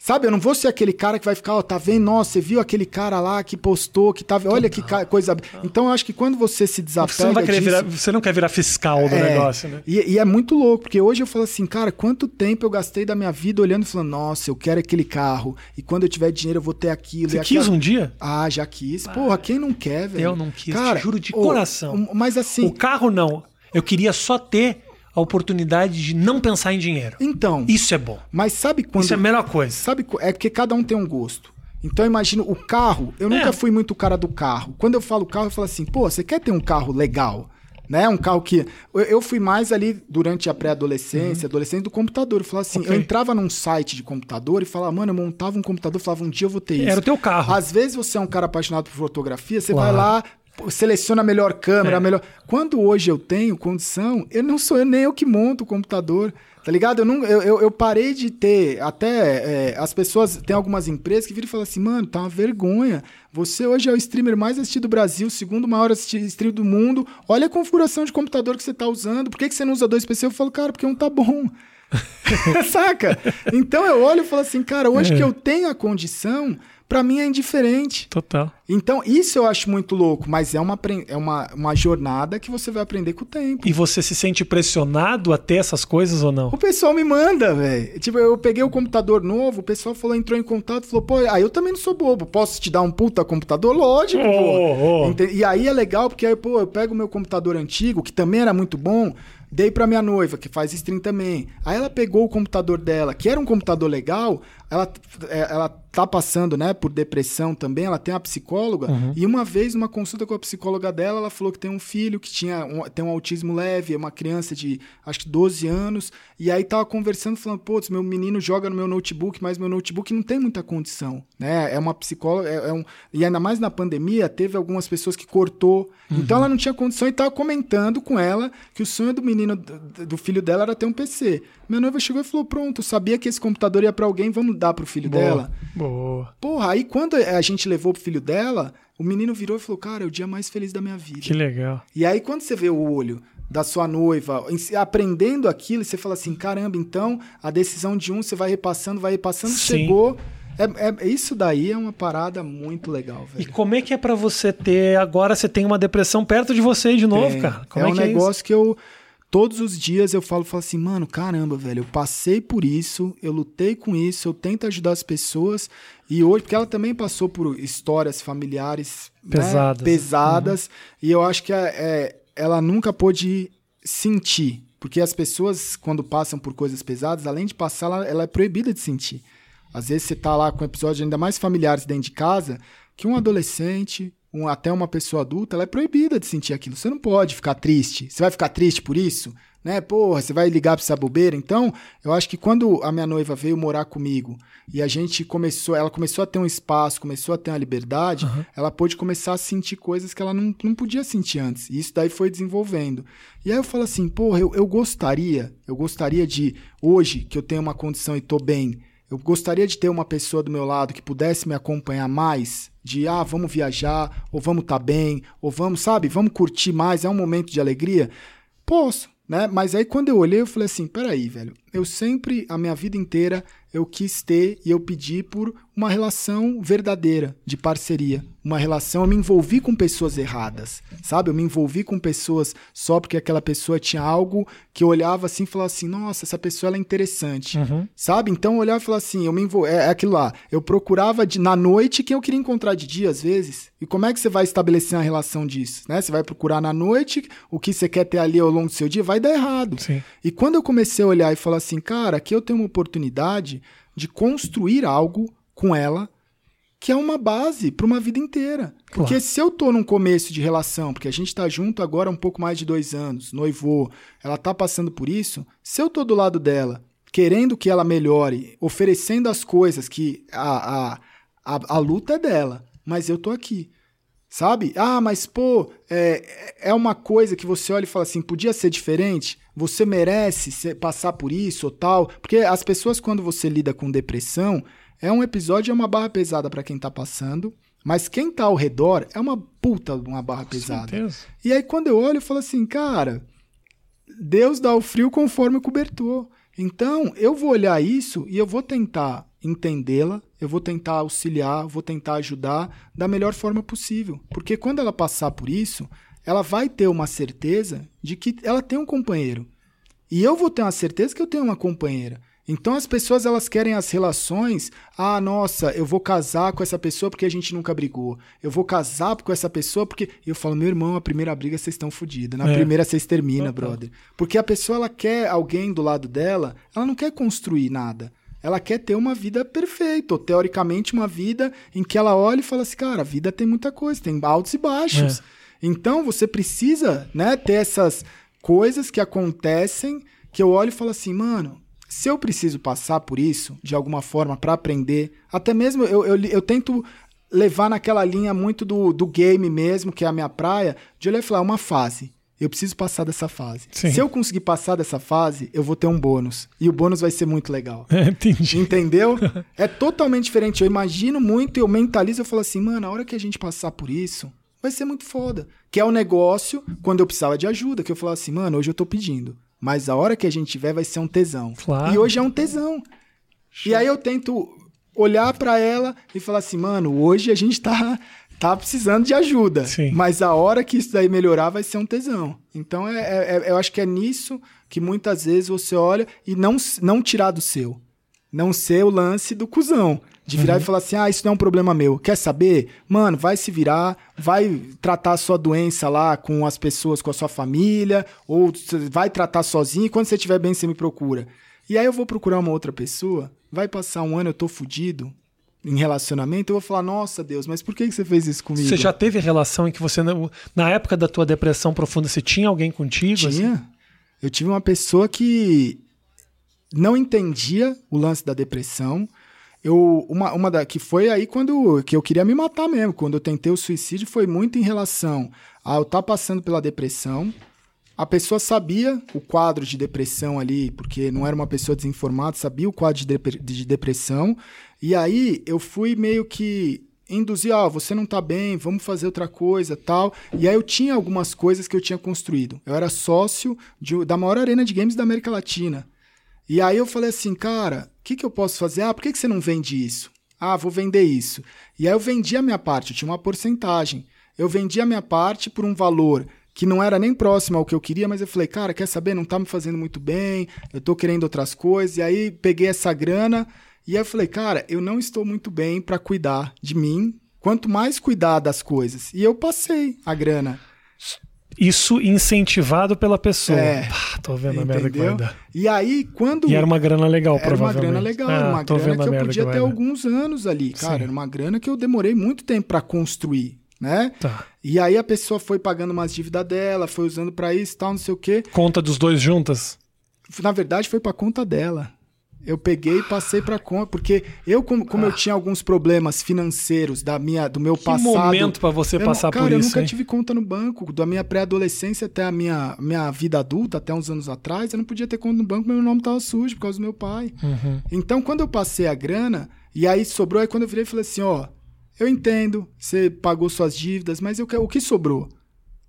Sabe, eu não vou ser aquele cara que vai ficar, ó, tá vendo? Nossa, você viu aquele cara lá que postou, que tava. Olha que coisa. Então eu acho que quando você se desapega. Você não, vai querer disso, virar, você não quer virar fiscal do é, negócio, né? E, e, é muito louco, porque hoje eu falo assim, cara, quanto tempo eu gastei da minha vida olhando e falando, nossa, eu quero aquele carro. E quando eu tiver dinheiro, eu vou ter aquilo. Você quis aquela... um dia? Ah, já quis. Porra, quem não quer, velho? Eu não quis, cara, juro de coração. Mas assim. O carro não. Eu queria só ter a oportunidade de não pensar em dinheiro. Então. Isso é bom. Mas sabe quando. Isso é a melhor coisa. Sabe, é que cada um tem um gosto. Então imagina o carro. Eu nunca é. fui muito cara do carro. Quando eu falo carro, eu falo assim, pô, você quer ter um carro legal? Né? Um carro que. Eu fui mais ali durante a pré-adolescência, uhum. adolescência, do computador. Eu falava assim, okay. eu entrava num site de computador e falava, mano, eu montava um computador, falava, um dia eu vou ter isso. Era o teu carro. Às vezes você é um cara apaixonado por fotografia, você claro. vai lá, seleciona a melhor câmera, é. a melhor. Quando hoje eu tenho condição, eu não sou eu, nem eu que monto o computador. Tá ligado? Eu, não, eu, eu, parei de ter. Até é, as pessoas. Tem algumas empresas que viram e falam assim, mano, tá uma vergonha. Você hoje é o streamer mais assistido do Brasil, segundo maior streamer do mundo. Olha a configuração de computador que você tá usando. Por que, que você não usa dois PC? Eu falo, cara, porque um tá bom. Saca? Então eu olho e falo assim, cara, hoje é. que eu tenho a condição, Pra mim é indiferente. Total. Então, isso eu acho muito louco, mas é uma, é uma, uma jornada que você vai aprender com o tempo. E você se sente pressionado a ter essas coisas ou não? O pessoal me manda, velho. Tipo, eu peguei o computador novo, o pessoal falou, entrou em contato, falou, pô, aí eu também não sou bobo, posso te dar um puta computador? Lógico, pô. Oh, oh. E aí é legal, porque aí, pô, eu pego o meu computador antigo, que também era muito bom, dei pra minha noiva, que faz stream também. Aí ela pegou o computador dela, que era um computador legal, ela, é, ela tá passando, né, por depressão também, ela tem uma psicóloga, e uma vez, numa consulta com a psicóloga dela, ela falou que tem um filho que tinha um, tem um autismo leve, é uma criança de, acho que 12 anos, e aí tava conversando, falando, putz, meu menino joga no meu notebook, mas meu notebook não tem muita condição, né, é uma psicóloga, é, é um, e ainda mais na pandemia, teve algumas pessoas que cortou, então ela não tinha condição e tava comentando com ela que o sonho do menino, do, do filho dela era ter um PC. Minha noiva chegou e falou, pronto, sabia que esse computador ia pra alguém, vamos dar pro filho dela. Boa. Porra, aí quando a gente levou pro filho dela, o menino virou e falou: Cara, é o dia mais feliz da minha vida. Que legal. E aí, quando você vê o olho da sua noiva aprendendo aquilo, você fala assim: caramba, então a decisão de um você vai repassando, vai repassando, Sim. chegou. É, é- isso daí é uma parada muito legal, E velho. como é que é pra você ter. Agora você tem uma depressão perto de você de novo, Tem. cara? Como é é, um que é isso? negócio que eu. Todos os dias eu falo, falo assim, mano, caramba, velho, eu passei por isso, eu lutei com isso, eu tento ajudar as pessoas. E hoje, porque ela também passou por histórias familiares né, Pesadas. pesadas e eu acho que é, é- ela nunca pôde sentir. Porque as pessoas, quando passam por coisas pesadas, além de passar, ela, ela é proibida de sentir. Às vezes você tá lá com episódios ainda mais familiares dentro de casa, que um adolescente, um, até uma pessoa adulta, ela é proibida de sentir aquilo. Você não pode ficar triste. Você vai ficar triste por isso? Né? Porra, você vai ligar pra essa bobeira? Então, eu acho que quando a minha noiva veio morar comigo e a gente começou, ela começou a ter um espaço, começou a ter uma liberdade, ela pôde começar a sentir coisas que ela não, não podia sentir antes. E isso daí foi desenvolvendo. E aí eu falo assim, porra, eu, eu gostaria, eu gostaria de, hoje que eu tenho uma condição e tô bem, eu gostaria de ter uma pessoa do meu lado que pudesse me acompanhar mais, de ah, vamos viajar, ou vamos estar bem, ou vamos, sabe, vamos curtir mais, é um momento de alegria. Posso, né? Mas aí quando eu olhei, eu falei assim, peraí, velho, eu sempre, a minha vida inteira, eu quis ter e eu pedi por uma relação verdadeira, de parceria. Uma relação, eu me envolvi com pessoas erradas, sabe? Eu me envolvi com pessoas só porque aquela pessoa tinha algo que eu olhava assim e falava assim, nossa, essa pessoa ela é interessante, sabe? Então eu olhava e falava assim, eu me envol... é, é aquilo lá, eu procurava de, na noite quem eu queria encontrar de dia às vezes. E como é que você vai estabelecer uma relação disso, né? Você vai procurar na noite o que você quer ter ali ao longo do seu dia, vai dar errado. Sim. E quando eu comecei a olhar e falar assim, cara, aqui eu tenho uma oportunidade de construir algo com ela que é uma base para uma vida inteira. Porque Claro. se eu tô num começo de relação, porque a gente tá junto agora há um pouco mais de dois anos, noivou, ela tá passando por isso, se eu tô do lado dela, querendo que ela melhore, oferecendo as coisas que a, a, a, a luta é dela, mas eu tô aqui. Sabe? Ah, mas pô, é, é uma coisa que você olha e fala assim: podia ser diferente? Você merece ser- passar por isso ou tal? Porque as pessoas, quando você lida com depressão, é um episódio, é uma barra pesada pra quem tá passando, mas quem tá ao redor é uma puta de uma barra pesada. certeza. E aí, quando eu olho, eu falo assim, cara, Deus dá o frio conforme o cobertor. Então, eu vou olhar isso e eu vou tentar entendê-la, eu vou tentar auxiliar, vou tentar ajudar da melhor forma possível. Porque quando ela passar por isso, ela vai ter uma certeza de que ela tem um companheiro. E eu vou ter uma certeza que eu tenho uma companheira. Então as pessoas elas querem as relações. Ah, nossa, eu vou casar com essa pessoa porque a gente nunca brigou. Eu vou casar com essa pessoa porque eu falo, meu irmão, a primeira briga vocês estão fodidos. Na É. primeira vocês terminam, brother. Porque a pessoa ela quer alguém do lado dela, ela não quer construir nada. Ela quer ter uma vida perfeita, ou teoricamente uma vida em que ela olha e fala assim, cara, a vida tem muita coisa, tem altos e baixos. É. Então você precisa, né, ter essas coisas que acontecem que eu olho e falo assim, mano, se eu preciso passar por isso de alguma forma para aprender, até mesmo eu, eu, eu tento levar naquela linha muito do, do game mesmo, que é a minha praia, de olhar e falar, é uma fase. Eu preciso passar dessa fase. Sim. Se eu conseguir passar dessa fase, eu vou ter um bônus. E o bônus vai ser muito legal. É, entendi. Entendeu? É totalmente diferente. Eu imagino muito, eu mentalizo, eu falo assim, mano, a hora que a gente passar por isso, vai ser muito foda. Que é o negócio quando eu precisava de ajuda, que eu falava assim, mano, hoje eu tô pedindo. Mas a hora que a gente tiver vai ser um tesão. Claro. E hoje é um tesão. E aí eu tento olhar para ela e falar assim, mano, hoje a gente tá tá precisando de ajuda. Sim. Mas a hora que isso daí melhorar vai ser um tesão. Então é, é- é- eu acho que é nisso que muitas vezes você olha e não, não tirar do seu. Não ser o lance do cuzão. De virar Uhum. e falar assim: ah, isso não é um problema meu. Quer saber? Mano, vai se virar, vai tratar a sua doença lá com as pessoas, com a sua família, ou vai tratar sozinho e quando você estiver bem, você me procura. E aí eu vou procurar uma outra pessoa, vai passar um ano, eu tô fudido em relacionamento, eu vou falar: nossa Deus, mas por que você fez isso comigo? Você já teve relação em que você, na época da tua depressão profunda, você tinha alguém contigo? assim? Tinha. Eu tive uma pessoa que não entendia o lance da depressão. Eu, uma, uma da, que foi aí quando que eu queria me matar mesmo. Quando eu tentei o suicídio, foi muito em relação a eu estar passando pela depressão. A pessoa sabia o quadro de depressão ali, porque não era uma pessoa desinformada, sabia o quadro de, de depressão. E aí eu fui meio que induzir, ó, você não tá bem, vamos fazer outra coisa, tal. E aí eu tinha algumas coisas que eu tinha construído. Eu era sócio de- da maior arena de games da América Latina. E aí eu falei assim, cara, o que, que eu posso fazer? Ah, por que, que você não vende isso? Ah, vou vender isso. E aí eu vendi a minha parte, eu tinha uma porcentagem. Eu vendi a minha parte por um valor que não era nem próximo ao que eu queria, mas eu falei, cara, quer saber? Não tá me fazendo muito bem, eu tô querendo outras coisas. E aí peguei essa grana e aí eu falei, cara, eu não estou muito bem para cuidar de mim, quanto mais cuidar das coisas. E eu passei a grana. Isso incentivado pela pessoa. É. Pá, tô vendo a merda que vai Entendeu? dar. E aí, quando. E era uma grana legal, Era uma provavelmente. grana legal, Ah, era uma grana que eu podia vai ter alguns anos ali, cara. Sim. Era uma grana que eu demorei muito tempo pra construir, né? Tá. E aí a pessoa foi pagando umas dívidas dela, foi usando pra isso, tal, não sei o quê. Conta dos dois juntas? Na verdade, foi pra conta dela. Eu peguei e passei pra conta, porque eu, como, como eu tinha alguns problemas financeiros da minha, do meu Ah. Que passado. momento pra você eu passar cara, por eu isso, nunca hein? tive conta no banco. Da minha pré-adolescência até a minha, minha vida adulta, até uns anos atrás, eu não podia ter conta no banco, meu nome tava sujo por causa do meu pai. Uhum. Então, quando eu passei a grana, e aí sobrou, aí quando eu virei, eu falei assim, ó, eu entendo, você pagou suas dívidas, mas eu quero, o que sobrou?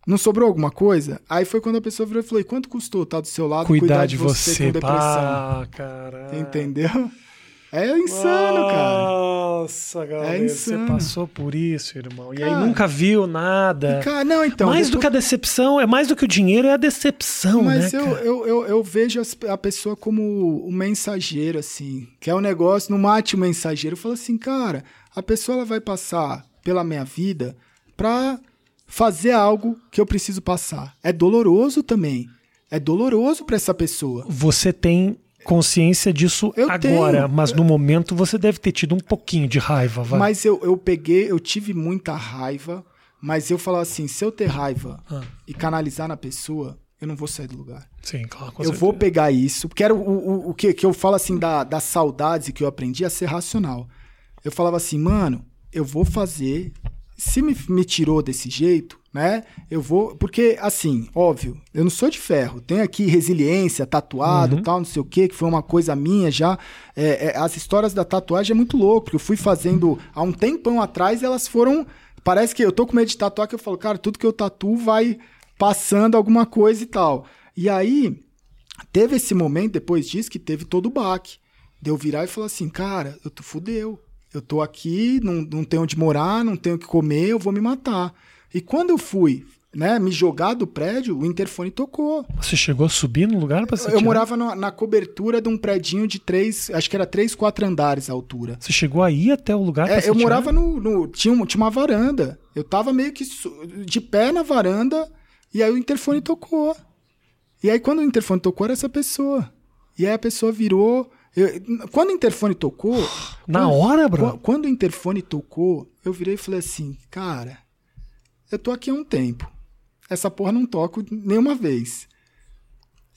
Não sobrou alguma coisa? Aí foi quando a pessoa virou e falou, e quanto custou estar do seu lado e Cuidar de você, com depressão? pá, caralho. Entendeu? É insano, cara. Nossa, galera, É você insano. passou por isso, irmão. E aí Cara. nunca viu nada. Cara, não, então. mais do depois- que a decepção, é mais do que o dinheiro, é a decepção, Mas né? eu, cara? eu, eu, eu vejo a pessoa como o mensageiro, assim. Que é um negócio, não mate o mensageiro. Eu falo assim, cara, a pessoa ela vai passar pela minha vida pra fazer algo que eu preciso passar. É doloroso também. É doloroso pra essa pessoa. Você tem consciência disso Eu agora, tenho. mas no momento você deve ter tido um pouquinho de raiva, vai. Mas eu, eu peguei, eu tive muita raiva, mas eu falava assim, se eu ter raiva Ah. e canalizar na pessoa, eu não vou sair do lugar. Sim, claro. com eu vou pegar isso, porque era o, o, o que, que eu falo assim da, das saudades que eu aprendi a ser racional. Eu falava assim, mano, eu vou fazer. Se me, me tirou desse jeito, né? Eu vou. Porque, assim, óbvio, eu não sou de ferro. Tenho aqui resiliência, tatuado, tal, não sei o quê, que foi uma coisa minha já. É, é, as histórias da tatuagem é muito louco, porque eu fui fazendo há um tempão atrás elas foram. Parece que eu tô com medo de tatuar, que eu falo, cara, tudo que eu tatuo vai passando alguma coisa e tal. E aí, teve esse momento depois disso que teve todo o baque. De eu virar e falar assim, cara, eu tô fudeu. Eu tô aqui, não, não tenho onde morar, não tenho o que comer, eu vou me matar. E quando eu fui, né, me jogar do prédio, o interfone tocou. Você chegou a subir no lugar pra se Eu tirar? morava na, na cobertura de um predinho de três, acho que era três, quatro andares a altura. Você chegou a ir até o lugar pra É, eu morava no. no- tinha, um- tinha uma varanda. Eu tava meio que de pé na varanda e aí o interfone tocou. E aí, quando o interfone tocou, era essa pessoa. E aí a pessoa virou. Eu- quando o interfone tocou. Na quando- hora, bro? Qu- Quando o interfone tocou, eu virei e falei assim, cara, eu tô aqui há um tempo. Essa porra não toco nenhuma vez.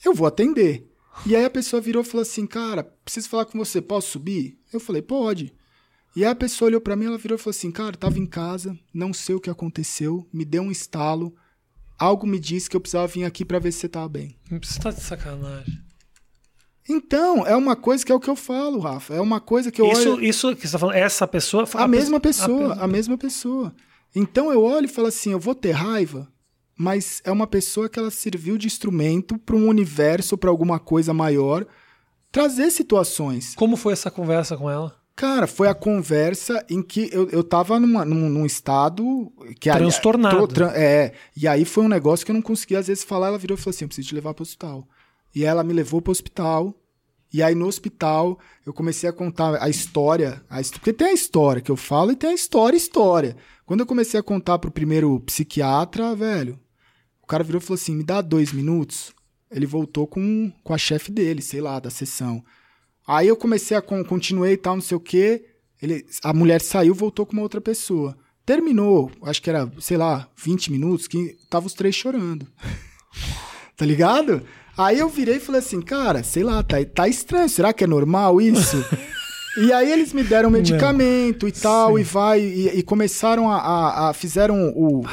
Eu vou atender. E aí a pessoa virou e falou assim, cara, preciso falar com você, posso subir? Eu falei, pode. E aí a pessoa olhou pra mim, ela virou e falou assim, cara, tava em casa, não sei o que aconteceu, me deu um estalo, algo me disse que eu precisava vir aqui pra ver se você tava bem. Você tá de sacanagem. Então, é uma coisa que é o que eu falo, Rafa. É uma coisa que eu Isso, olho... isso que você tá falando, essa pessoa... A, mesma pe- pessoa, a a, mesma pessoa. Então eu olho e falo assim, eu vou ter raiva, mas é uma pessoa que ela serviu de instrumento para um universo, para alguma coisa maior, trazer situações. Como foi essa conversa com ela? Cara, foi a conversa em que eu, eu tava numa, num, num estado que Transtornado. tô tran- é. E aí foi um negócio que eu não conseguia às vezes falar. Ela virou e falou assim: eu preciso te levar pro hospital. E ela me levou pro hospital. E aí no hospital eu comecei a contar a história. A, porque tem a história que eu falo e tem a história, história. Quando eu comecei a contar pro primeiro psiquiatra, velho, o cara virou e falou assim: me dá dois minutos. Ele voltou com, com a chefe dele, sei lá, da sessão. Aí eu comecei a con- continuei e tal, não sei o quê. Ele, a mulher saiu, voltou com uma outra pessoa. Terminou, acho que era, sei lá, 20 minutos, que tava os três chorando. tá ligado? Aí eu virei e falei assim, cara, sei lá, tá, tá estranho, será que é normal isso? e aí eles me deram medicamento e tal, Sim. e vai, e, e começaram a, a- a- fizeram o,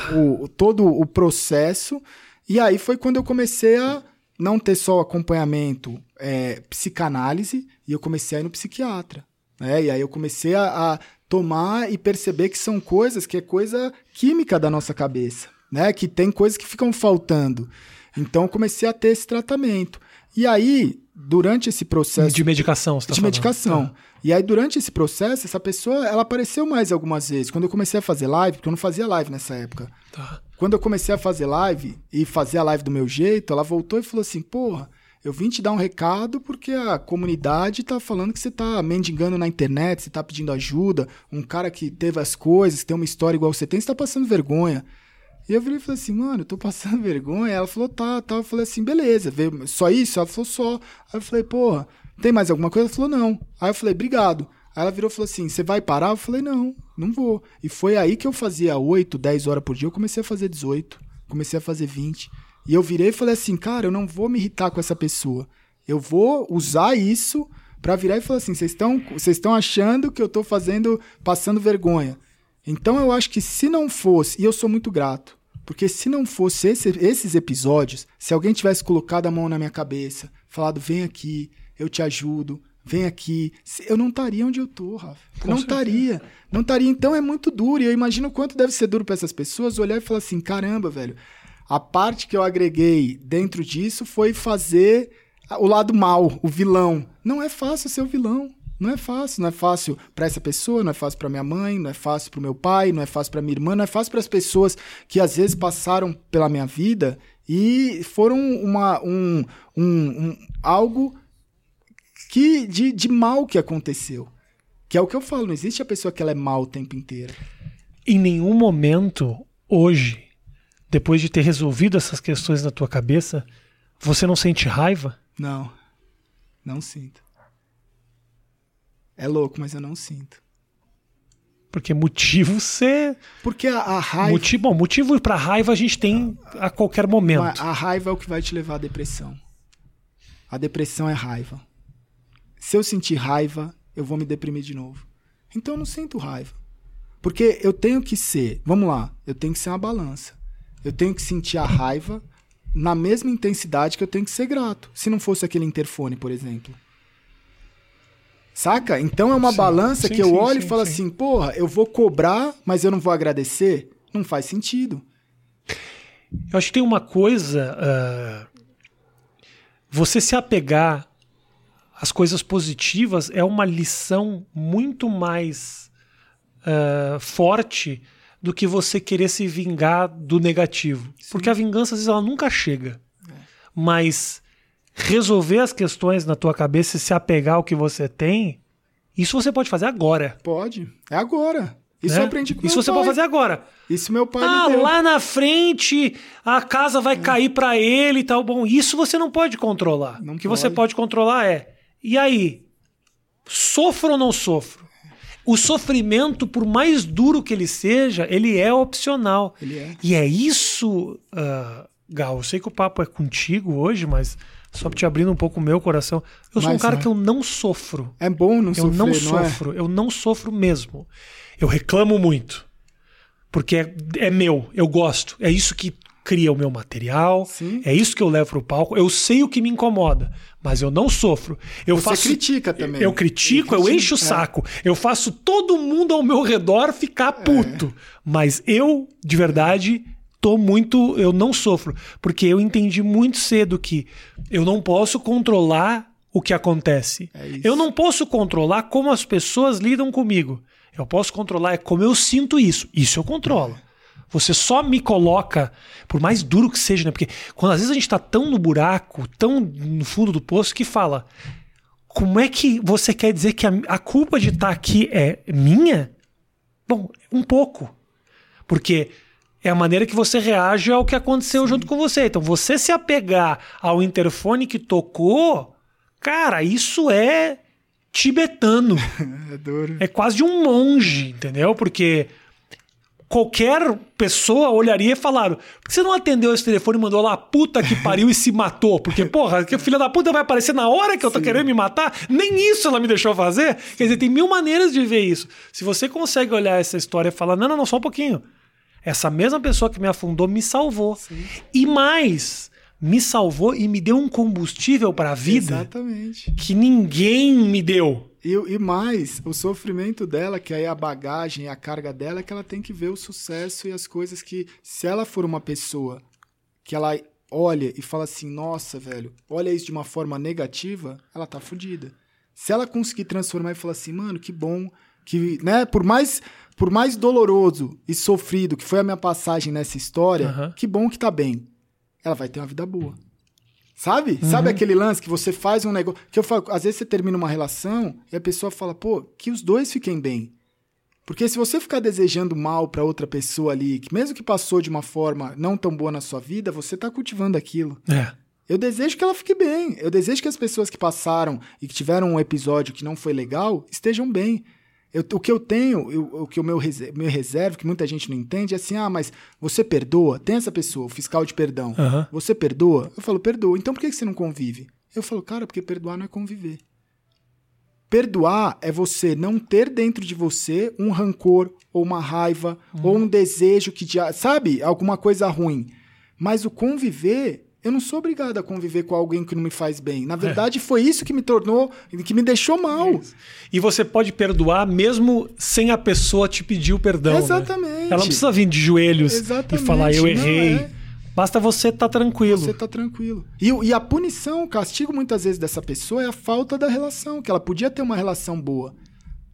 o- todo o processo, e aí foi quando eu comecei a não ter só acompanhamento é, psicanálise, e eu comecei a ir no psiquiatra. Né? E aí eu comecei a, a tomar e perceber que são coisas que é coisa química da nossa cabeça, né? Que tem coisas que ficam faltando. Então comecei a ter esse tratamento. E aí, durante esse processo De medicação, você tá de falando. medicação. Tá. E aí, durante esse processo, essa pessoa, ela apareceu mais algumas vezes. Quando eu comecei a fazer live, porque eu não fazia live nessa época. Tá. Quando eu comecei a fazer live e fazer a live do meu jeito, ela voltou e falou assim: Porra, eu vim te dar um recado porque a comunidade tá falando que você tá mendigando na internet, você tá pedindo ajuda. Um cara que teve as coisas, que tem uma história igual você tem, você tá passando vergonha. E eu virei e falei assim, mano, eu tô passando vergonha. Ela falou, tá, tá. Eu falei assim, beleza, só isso? Ela falou, só. Aí eu falei, porra, tem mais alguma coisa? Ela falou, não. Aí eu falei, obrigado. Aí ela virou e falou assim, você vai parar? Eu falei, não, não vou. E foi aí que eu fazia 8, 10 horas por dia, eu comecei a fazer 18, comecei a fazer 20. E eu virei e falei assim, cara, eu não vou me irritar com essa pessoa. Eu vou usar isso pra virar e falar assim, vocês estão achando que eu tô fazendo, passando vergonha. Então eu acho que se não fosse, e eu sou muito grato, porque se não fosse esse- esses episódios, se alguém tivesse colocado a mão na minha cabeça, falado, vem aqui, eu te ajudo, vem aqui, eu não estaria onde eu tô, Rafa. Com não estaria. Não estaria. Então é muito duro. E eu imagino o quanto deve ser duro para essas pessoas olhar e falar assim: caramba, velho. A parte que eu agreguei dentro disso foi fazer o lado mal, o vilão. Não é fácil ser o vilão. Não é fácil, não é fácil para essa pessoa, não é fácil para minha mãe, não é fácil para meu pai, não é fácil para minha irmã, não é fácil para as pessoas que às vezes passaram pela minha vida e foram uma, um, um, um- algo que de, de mal que aconteceu. Que é o que eu falo, não existe a pessoa que ela é mal o tempo inteiro. Em nenhum momento, hoje, depois de ter resolvido essas questões na tua cabeça, você não sente raiva? Não. Não sinto. É louco, mas eu não sinto. Porque motivo você. Porque a, a raiva. Motivo, bom, motivo pra raiva a gente tem a qualquer momento. A raiva é o que vai te levar à depressão. A depressão é raiva. Se eu sentir raiva, eu vou me deprimir de novo. Então eu não sinto raiva. Porque eu tenho que ser, vamos lá, eu tenho que ser uma balança. Eu tenho que sentir a raiva na mesma intensidade que eu tenho que ser grato. Se não fosse aquele interfone, por exemplo. Saca? Então é uma Sim. balança Sim, que eu sim, olho e falo sim. assim, porra, eu vou cobrar, mas eu não vou agradecer? Não faz sentido. Eu acho que tem uma coisa. ah, você se apegar às coisas positivas é uma lição muito mais ah, forte do que você querer se vingar do negativo. Porque a vingança, às vezes, ela nunca chega. Mas resolver as questões na tua cabeça e se apegar ao que você tem, isso você pode fazer agora. Pode. É agora. Isso né? eu aprendi com Isso você pai. pode fazer agora. Isso meu pai Ah, lá na frente a casa vai cair pra ele e tal. Bom, isso você não pode controlar. Não o que você pode. pode controlar é. E aí? Sofro ou não sofro? O sofrimento, por mais duro que ele seja, ele é opcional. Ele é. E é isso, ah, Gal. Eu sei que o papo é contigo hoje, mas só te abrindo um pouco o meu coração. Eu sou um Mas, cara né? que eu não sofro. É bom não Eu sofrer, não é? sofro, eu não sofro mesmo. Eu reclamo muito. Porque é, é meu, eu gosto. É isso que cria o meu material, Sim. é isso que eu levo pro palco. Eu sei o que me incomoda, mas eu não sofro. Eu Você faço, critica também. Eu critico, eu encho o é. saco. Eu faço todo mundo ao meu redor ficar puto. Mas eu, de verdade, tô muito. Eu não sofro. Porque eu entendi muito cedo que eu não posso controlar o que acontece. É eu não posso controlar como as pessoas lidam comigo. Eu posso controlar é como eu sinto isso. Isso eu controlo. Você só me coloca, por mais duro que seja, né? Porque quando às vezes a gente tá tão no buraco, tão no fundo do poço, que fala: como é que você quer dizer que a, a culpa de estar aqui é minha? Bom, um pouco. Porque é a maneira que você reage ao que aconteceu junto com você. Então, você se apegar ao interfone que tocou, cara, isso é tibetano. É duro. É quase um monge, entendeu? Porque qualquer pessoa olharia e falaram: por que você não atendeu esse telefone e mandou lá a puta que pariu e se matou? Porque, porra, que filha da puta vai aparecer na hora que eu tô querendo me matar? Nem isso ela me deixou fazer. Quer dizer, tem mil maneiras de ver isso. Se você consegue olhar essa história e falar: não, não, não, só um pouquinho. Essa mesma pessoa que me afundou me salvou. E mais, me salvou e me deu um combustível para a vida Exatamente. que ninguém me deu. E, e mais, o sofrimento dela, que aí a bagagem, a carga dela, é que ela tem que ver o sucesso e as coisas que, se ela for uma pessoa que ela olha e fala assim, nossa, velho, olha isso de uma forma negativa, ela tá fodida. Se ela conseguir transformar e falar assim, mano, que bom, que, né, por mais, por mais doloroso e sofrido que foi a minha passagem nessa história, Aham. que bom que tá bem. Ela vai ter uma vida boa. Sabe? Sabe aquele lance que você faz um negócio. Que eu falo, às vezes você termina uma relação e a pessoa fala, pô, que os dois fiquem bem. Porque se você ficar desejando mal pra outra pessoa ali, que mesmo que passou de uma forma não tão boa na sua vida, você tá cultivando aquilo. É. Eu desejo que ela fique bem. Eu desejo que as pessoas que passaram e que tiveram um episódio que não foi legal estejam bem. Eu- o que eu tenho, eu- o que o meu, rese- meu reserva, que muita gente não entende, é assim: ah, mas você perdoa? Tem essa pessoa, o fiscal de perdão. Aham. Você perdoa? Eu falo, perdoa. Então por que você não convive? Eu falo, cara, porque perdoar não é conviver. Perdoar é você não ter dentro de você um rancor, ou uma raiva, ou um desejo que, sabe, alguma coisa ruim. Mas o conviver, eu não sou obrigado a conviver com alguém que não me faz bem. Na verdade, foi isso que me tornou, que me deixou mal. E você pode perdoar mesmo sem a pessoa te pedir o perdão. né? Exatamente. Ela não precisa vir de joelhos Exatamente. e falar eu Não, errei. é. Basta você estar tranquilo. Você tá tranquilo. E, e a punição, o castigo muitas vezes dessa pessoa é a falta da relação, que ela podia ter uma relação boa.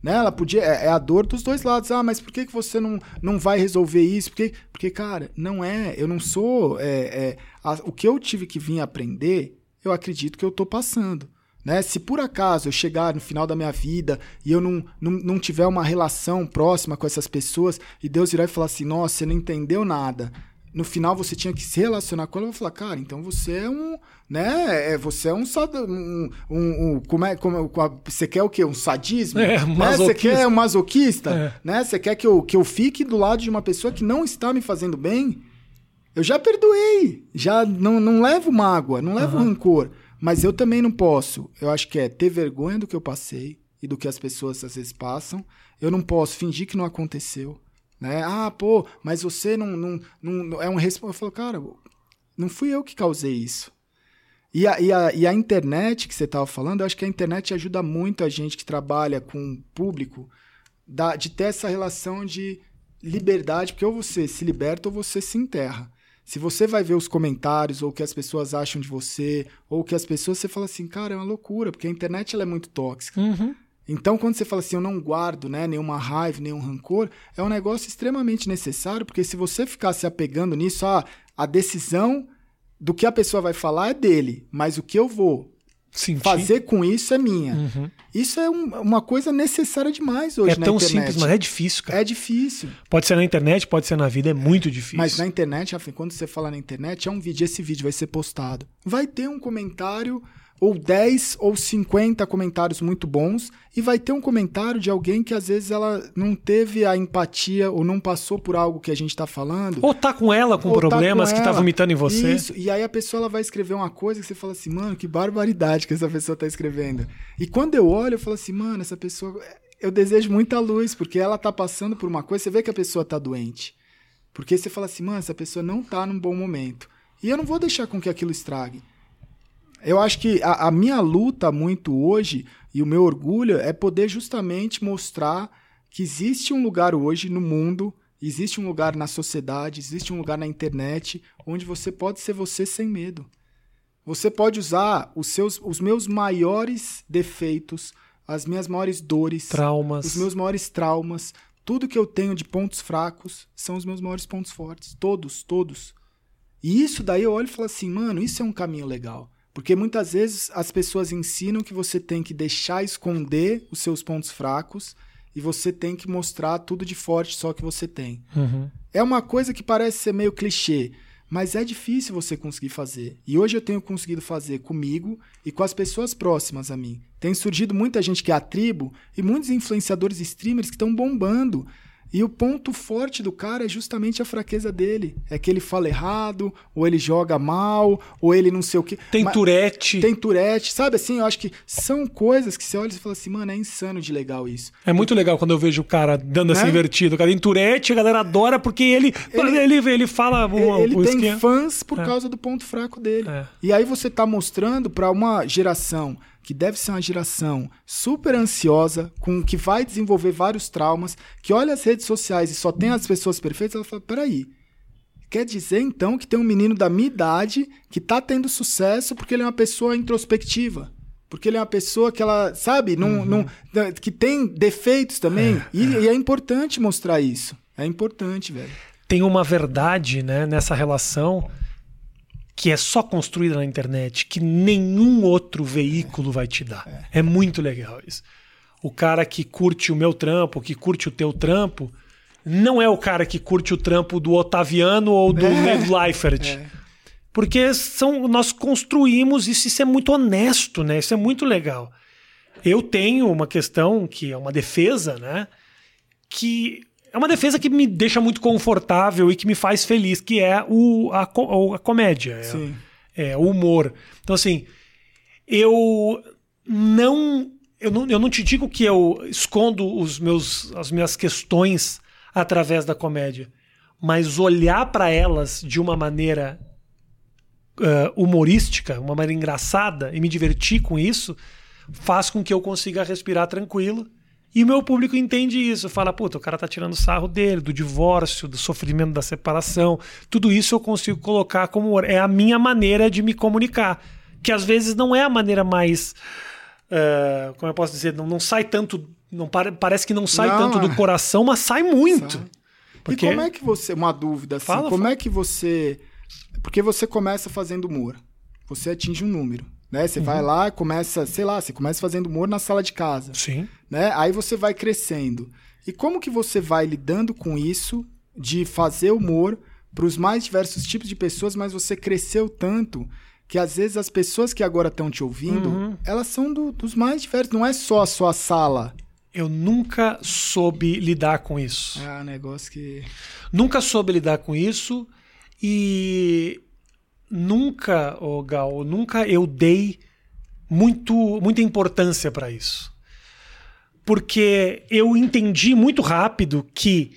Né? Ela podia. É, é a dor dos dois lados. Ah, mas por que, que você não, não vai resolver isso? Porque, porque, cara, não é. Eu não sou. é, é, a- o que eu tive que vir aprender, eu acredito que eu tô passando. Né? Se por acaso eu chegar no final da minha vida e eu não, não, não tiver uma relação próxima com essas pessoas e Deus virar e falar assim: nossa, você não entendeu nada no final você tinha que se relacionar com ela, eu vou falar, cara, então você é um, né, é, você é um, um, um, um- como é, como, você quer o quê? Um sadismo? É, né? Você quer um masoquista? É. Né? Você quer que eu, que eu fique do lado de uma pessoa que não está me fazendo bem? Eu já perdoei, já não, não levo mágoa, não levo Aham. rancor, mas eu também não posso. Eu acho que é ter vergonha do que eu passei e do que as pessoas às vezes passam. Eu não posso fingir que não aconteceu. Né? Ah, pô, mas você não, não, não é um responsável. Eu falo, cara, não fui eu que causei isso. E a, e a, e a internet que você estava falando, eu acho que a internet ajuda muito a gente que trabalha com o público da- de ter essa relação de liberdade, porque ou você se liberta ou você se enterra. Se você vai ver os comentários, ou o que as pessoas acham de você, ou o que as pessoas, você fala assim, cara, é uma loucura, porque a internet ela é muito tóxica. Uhum. Então, quando você fala assim, eu não guardo né, nenhuma raiva, nenhum rancor, é um negócio extremamente necessário, porque se você ficar se apegando nisso, ah, a decisão do que a pessoa vai falar é dele, mas o que eu vou Sentir. fazer com isso é minha. Uhum. Isso é um- uma coisa necessária demais hoje É tão internet. simples, mas é difícil, cara. É difícil. Pode ser na internet, pode ser na vida, é muito difícil. Mas na internet, Rafa, quando você fala na internet, é um vídeo, esse vídeo vai ser postado. Vai ter um comentário, ou 10 ou 50 comentários muito bons, e vai ter um comentário de alguém que às vezes ela não teve a empatia ou não passou por algo que a gente tá falando. Ou tá com ela com Ou tá problemas com que tá ela. vomitando em você. Isso, e aí a pessoa ela vai escrever uma coisa que você fala assim, mano, que barbaridade que essa pessoa tá escrevendo. E quando eu olho, eu falo assim, mano, essa pessoa. Eu desejo muita luz, porque ela tá passando por uma coisa, você vê que a pessoa tá doente. Porque você fala assim, mano, essa pessoa não tá num bom momento. E eu não vou deixar com que aquilo estrague. Eu acho que a, a minha luta muito hoje e o meu orgulho é poder justamente mostrar que existe um lugar hoje no mundo, existe um lugar na sociedade, existe um lugar na internet onde você pode ser você sem medo. Você pode usar os, seus, os meus maiores defeitos, as minhas maiores dores, Traumas. os meus maiores traumas, tudo que eu tenho de pontos fracos são os meus maiores pontos fortes. Todos, todos. E isso daí eu olho e falo assim, mano, isso é um caminho legal. Porque muitas vezes as pessoas ensinam que você tem que deixar esconder os seus pontos fracos e você tem que mostrar tudo de forte só que você tem. Uhum. É uma coisa que parece ser meio clichê, mas é difícil você conseguir fazer. E hoje eu tenho conseguido fazer comigo e com as pessoas próximas a mim. Tem surgido muita gente que é a tribo e muitos influenciadores e streamers que estão bombando. E o ponto forte do cara é justamente a fraqueza dele. É que ele fala errado, ou ele joga mal, ou ele não sei o quê. Tem Mas- Tourette. Tem Tourette, sabe assim? Eu acho que são coisas que você olha e fala assim, mano, é insano de legal isso. É muito legal quando eu vejo o cara dando essa Né? invertida. O cara tem Tourette, a galera adora porque ele, ele, ele, ele fala o, ele o tem esquema. fãs por É. causa do ponto fraco dele. É. E aí você tá mostrando para uma geração que deve ser uma geração super ansiosa, com que vai desenvolver vários traumas, que olha as redes sociais e só tem as pessoas perfeitas, ela fala: peraí. Quer dizer então que tem um menino da minha idade que tá tendo sucesso porque ele é uma pessoa introspectiva. Porque ele é uma pessoa que ela, sabe, não, não, que tem defeitos também. e, e é importante mostrar isso. É importante, velho. Tem uma verdade né, nessa relação que é só construída na internet, que nenhum outro veículo vai te dar. É. muito legal isso. O cara que curte o meu trampo, que curte o teu trampo, não é o cara que curte o trampo do Otaviano ou do É. Leifert. É. Porque são, nós construímos isso, isso é muito honesto, né? Isso é muito legal. Eu tenho uma questão que é uma defesa, né? Que é uma defesa que me deixa muito confortável e que me faz feliz, que é o, a, a comédia, é, é o humor. Então, assim, eu não, eu não. Eu não te digo que eu escondo os meus, as minhas questões através da comédia, mas olhar para elas de uma maneira eh, humorística, uma maneira engraçada e me divertir com isso, faz com que eu consiga respirar tranquilo. E o meu público entende isso, fala, puta, o cara tá tirando sarro dele, do divórcio, do sofrimento da separação. Tudo isso eu consigo colocar como humor. é a minha maneira de me comunicar, que às vezes não é a maneira mais eh, como eu posso dizer, não, não sai tanto, não pare- parece que não sai Não, tanto do é. coração, mas sai muito. Sai. Porque- E como é que você. Uma dúvida assim. Fala, como fala. é que você. Porque você começa fazendo humor. Você atinge um número. Né? Você Uhum. vai lá, começa, sei lá, você começa fazendo humor na sala de casa. Sim. Né? Aí você vai crescendo. E como que você vai lidando com isso de fazer humor para os mais diversos tipos de pessoas, mas você cresceu tanto que às vezes as pessoas que agora estão te ouvindo, Uhum. elas são do- dos mais diversos. Não é só a sua sala. Eu nunca soube lidar com isso. É um negócio que. Nunca soube lidar com isso e nunca, ô Gal, nunca eu dei muito, muita importância para isso. Porque eu entendi muito rápido que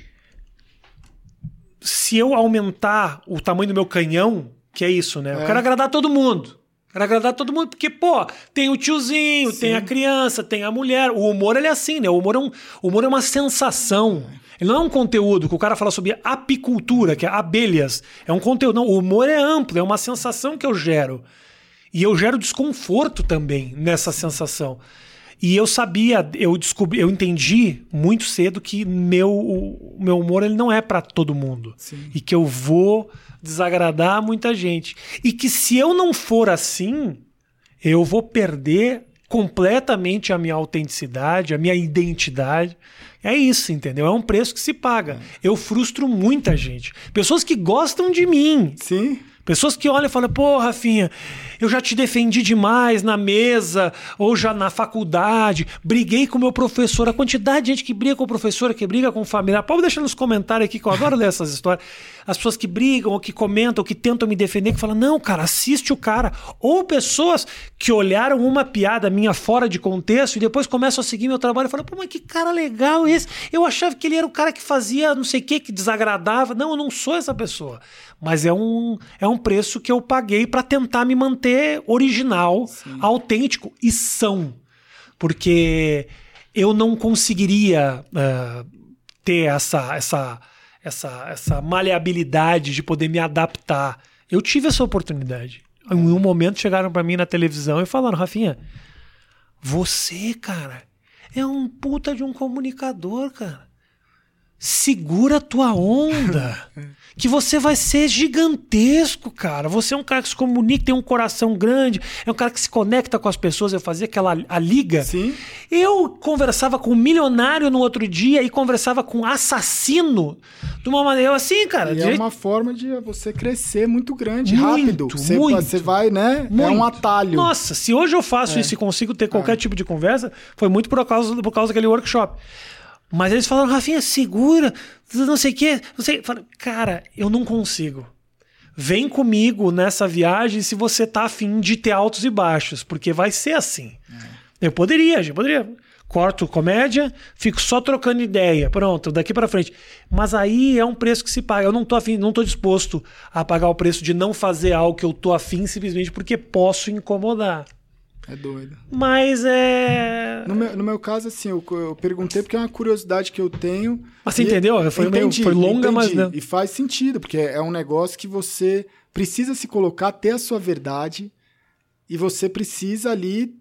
se eu aumentar o tamanho do meu canhão, que é isso, né? Eu É. quero agradar todo mundo. Quero agradar todo mundo, porque, pô, tem o tiozinho, Sim. tem a criança, tem a mulher. O humor, ele é assim, né? O humor é, um, o humor é uma sensação. Ele não é um conteúdo que o cara fala sobre apicultura, que é abelhas. É um conteúdo. Não, o humor é amplo, é uma sensação que eu gero. E eu gero desconforto também nessa sensação. E eu sabia, eu descobri, eu entendi muito cedo que meu, o meu humor ele não é para todo mundo. Sim. E que eu vou desagradar muita gente. E que se eu não for assim, eu vou perder completamente a minha autenticidade, a minha identidade. É isso, entendeu? É um preço que se paga. Eu frustro muita gente. Pessoas que gostam de mim, Sim. Pessoas que olham e falam, pô, Rafinha, eu já te defendi demais na mesa, ou já na faculdade, briguei com o meu professor. A quantidade de gente que briga com o professor, que briga com o familiar. Pode deixar nos comentários aqui, que eu adoro ler essas histórias. As pessoas que brigam, ou que comentam, ou que tentam me defender, que falam, não, cara, assiste o cara. Ou pessoas que olharam uma piada minha fora de contexto e depois começam a seguir meu trabalho e falam, pô, mas que cara legal esse. Eu achava que ele era o cara que fazia não sei o que, que desagradava. Não, eu não sou essa pessoa. Mas é um, é um preço que eu paguei para tentar me manter original, autêntico e são. Porque eu não conseguiria eh, ter essa, essa, essa, essa maleabilidade de poder me adaptar. Eu tive essa oportunidade. Em um momento chegaram para mim na televisão e falaram, Rafinha, você, cara, é um puta de um comunicador, cara. Segura a tua onda. que você vai ser gigantesco, cara. Você é um cara que se comunica, tem um coração grande, é um cara que se conecta com as pessoas, eu fazia aquela a liga. Sim. Eu conversava com um milionário no outro dia e conversava com um assassino de uma maneira assim, cara. E de- é uma forma de você crescer muito grande, Muito, rápido. Você, muito. você vai, né? É Muito. um atalho. Nossa, se hoje eu faço isso e consigo ter qualquer tipo de conversa, foi muito por causa, por causa daquele workshop. Mas eles falaram, Rafinha, segura, não sei o quê. Não sei. Falei, Cara, eu não consigo. Vem comigo nessa viagem se você tá afim de ter altos e baixos, porque vai ser assim. Eu poderia, gente, poderia. Corto comédia, fico só trocando ideia. Pronto, daqui pra frente. Mas aí é um preço que se paga. Eu não tô afim, não tô disposto a pagar o preço de não fazer algo que eu tô afim simplesmente porque posso incomodar. É doido. Mas é. No meu, no meu caso, assim, eu, eu perguntei porque é uma curiosidade que eu tenho. Mas você E- entendeu? Foi meio- foi longa, mas entendi. não. E faz sentido, porque é um negócio que você precisa se colocar, ter a sua verdade, e você precisa ali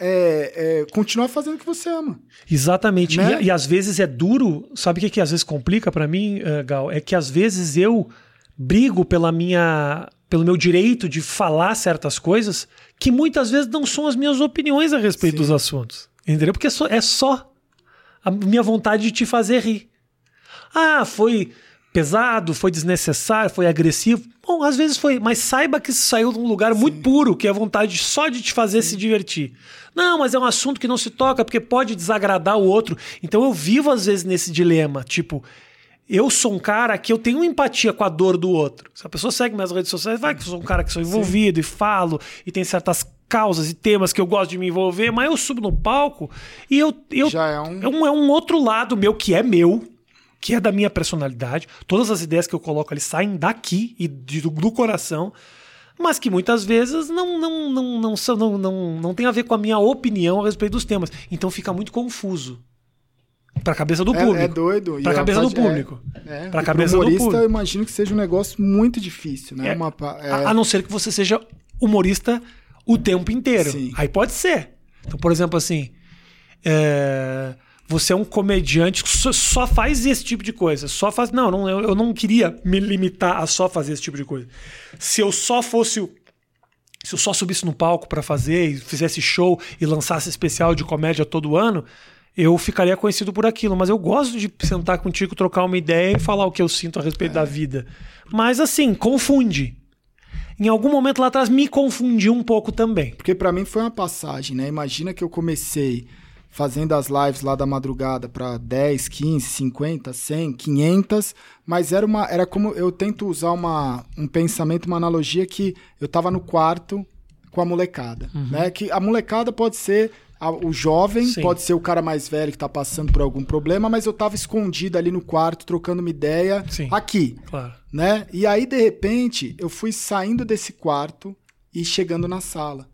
é, é, continuar fazendo o que você ama. Exatamente. Né? E, e às vezes é duro. Sabe o que, que às vezes complica pra mim, eh, Gal? É que às vezes eu brigo pela minha, pelo meu direito de falar certas coisas que muitas vezes não são as minhas opiniões a respeito Sim. dos assuntos. Entendeu? Porque é só, é só a minha vontade de te fazer rir. Ah, foi pesado, foi desnecessário, foi agressivo. Bom, às vezes foi, mas saiba que isso saiu de um lugar muito puro, que é a vontade só de te fazer se divertir. Não, mas é um assunto que não se toca porque pode desagradar o outro. Então eu vivo às vezes nesse dilema, tipo, eu sou um cara que eu tenho empatia com a dor do outro. Se a pessoa segue minhas redes sociais, vai que eu sou um cara que sou envolvido e falo e tem certas causas e temas que eu gosto de me envolver, mas eu subo no palco e eu, eu Já é um- é um, é um outro lado meu que é meu, que é da minha personalidade. Todas as ideias que eu coloco ali saem daqui e do, do coração, mas que muitas vezes não não não não, são- não, não, não tem a ver com a minha opinião a respeito dos temas. Então fica muito confuso para a cabeça do É- público. É, doido. Pra E cabeça do é- público. É, Pra e pro cabeça do público. eu imagino que seja um negócio muito difícil, né? É, Uma é- A, a não ser que você seja humorista o tempo inteiro. Sim. Aí pode ser. Então, por exemplo, assim, é, você é um comediante que só, só faz esse tipo de coisa. Só faz. Não, não eu, eu não queria me limitar a só fazer esse tipo de coisa. Se eu só fosse o. Se eu só subisse no palco pra fazer e fizesse show e lançasse especial de comédia todo ano, eu ficaria conhecido por aquilo. Mas eu gosto de sentar contigo, trocar uma ideia e falar o que eu sinto a respeito da vida. Mas assim, confunde. Em algum momento lá atrás me confundiu um pouco também. Porque pra mim foi uma passagem, né? Imagina que eu comecei fazendo as lives lá da madrugada pra 10, 15, 50, 100, 500, mas era uma era como eu tento usar uma, um pensamento, uma analogia que eu tava no quarto com a molecada, Uhum. né? Que a molecada pode ser a- o jovem, Sim. pode ser o cara mais velho que tá passando por algum problema, mas eu tava escondido ali no quarto trocando uma ideia Sim. aqui Claro. né? E aí, de repente, eu fui saindo desse quarto e chegando na sala.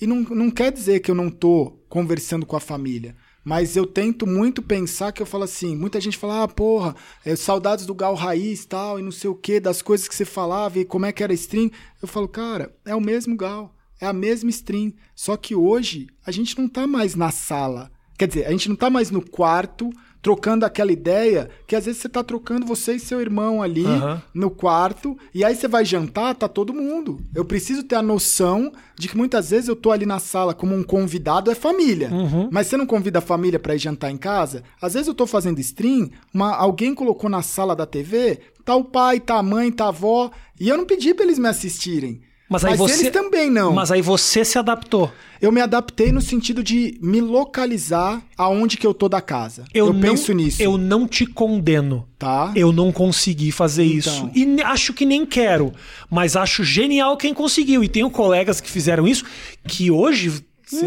E não, não quer dizer que eu não tô conversando com a família. Mas eu tento muito pensar que eu falo assim, muita gente fala, ah, porra, é, saudades do Gal Raiz tal, e não sei o que, das coisas que você falava e como é que era stream. Eu falo, cara, é o mesmo Gal, é a mesma stream. Só que hoje a gente não tá mais na sala. Quer dizer, a gente não tá mais no quarto trocando aquela ideia que às vezes você tá trocando você e seu irmão ali Aham. no quarto, e aí você vai jantar, tá todo mundo. Eu preciso ter a noção de que muitas vezes eu tô ali na sala como um convidado, é família. Uhum. Mas você não convida a família pra ir jantar em casa? Às vezes eu tô fazendo stream, uma, alguém colocou na sala da TV, tá o pai, tá a mãe, tá a avó, e eu não pedi pra eles me assistirem. Mas aí você. eles também não. Mas aí você se adaptou. Eu me adaptei no sentido de me localizar aonde que eu tô da casa. Eu, Eu, não, penso nisso. Eu não te condeno. Tá? Eu não consegui fazer Então. isso. E acho que nem quero. Mas acho genial quem conseguiu. E tenho colegas que fizeram isso que hoje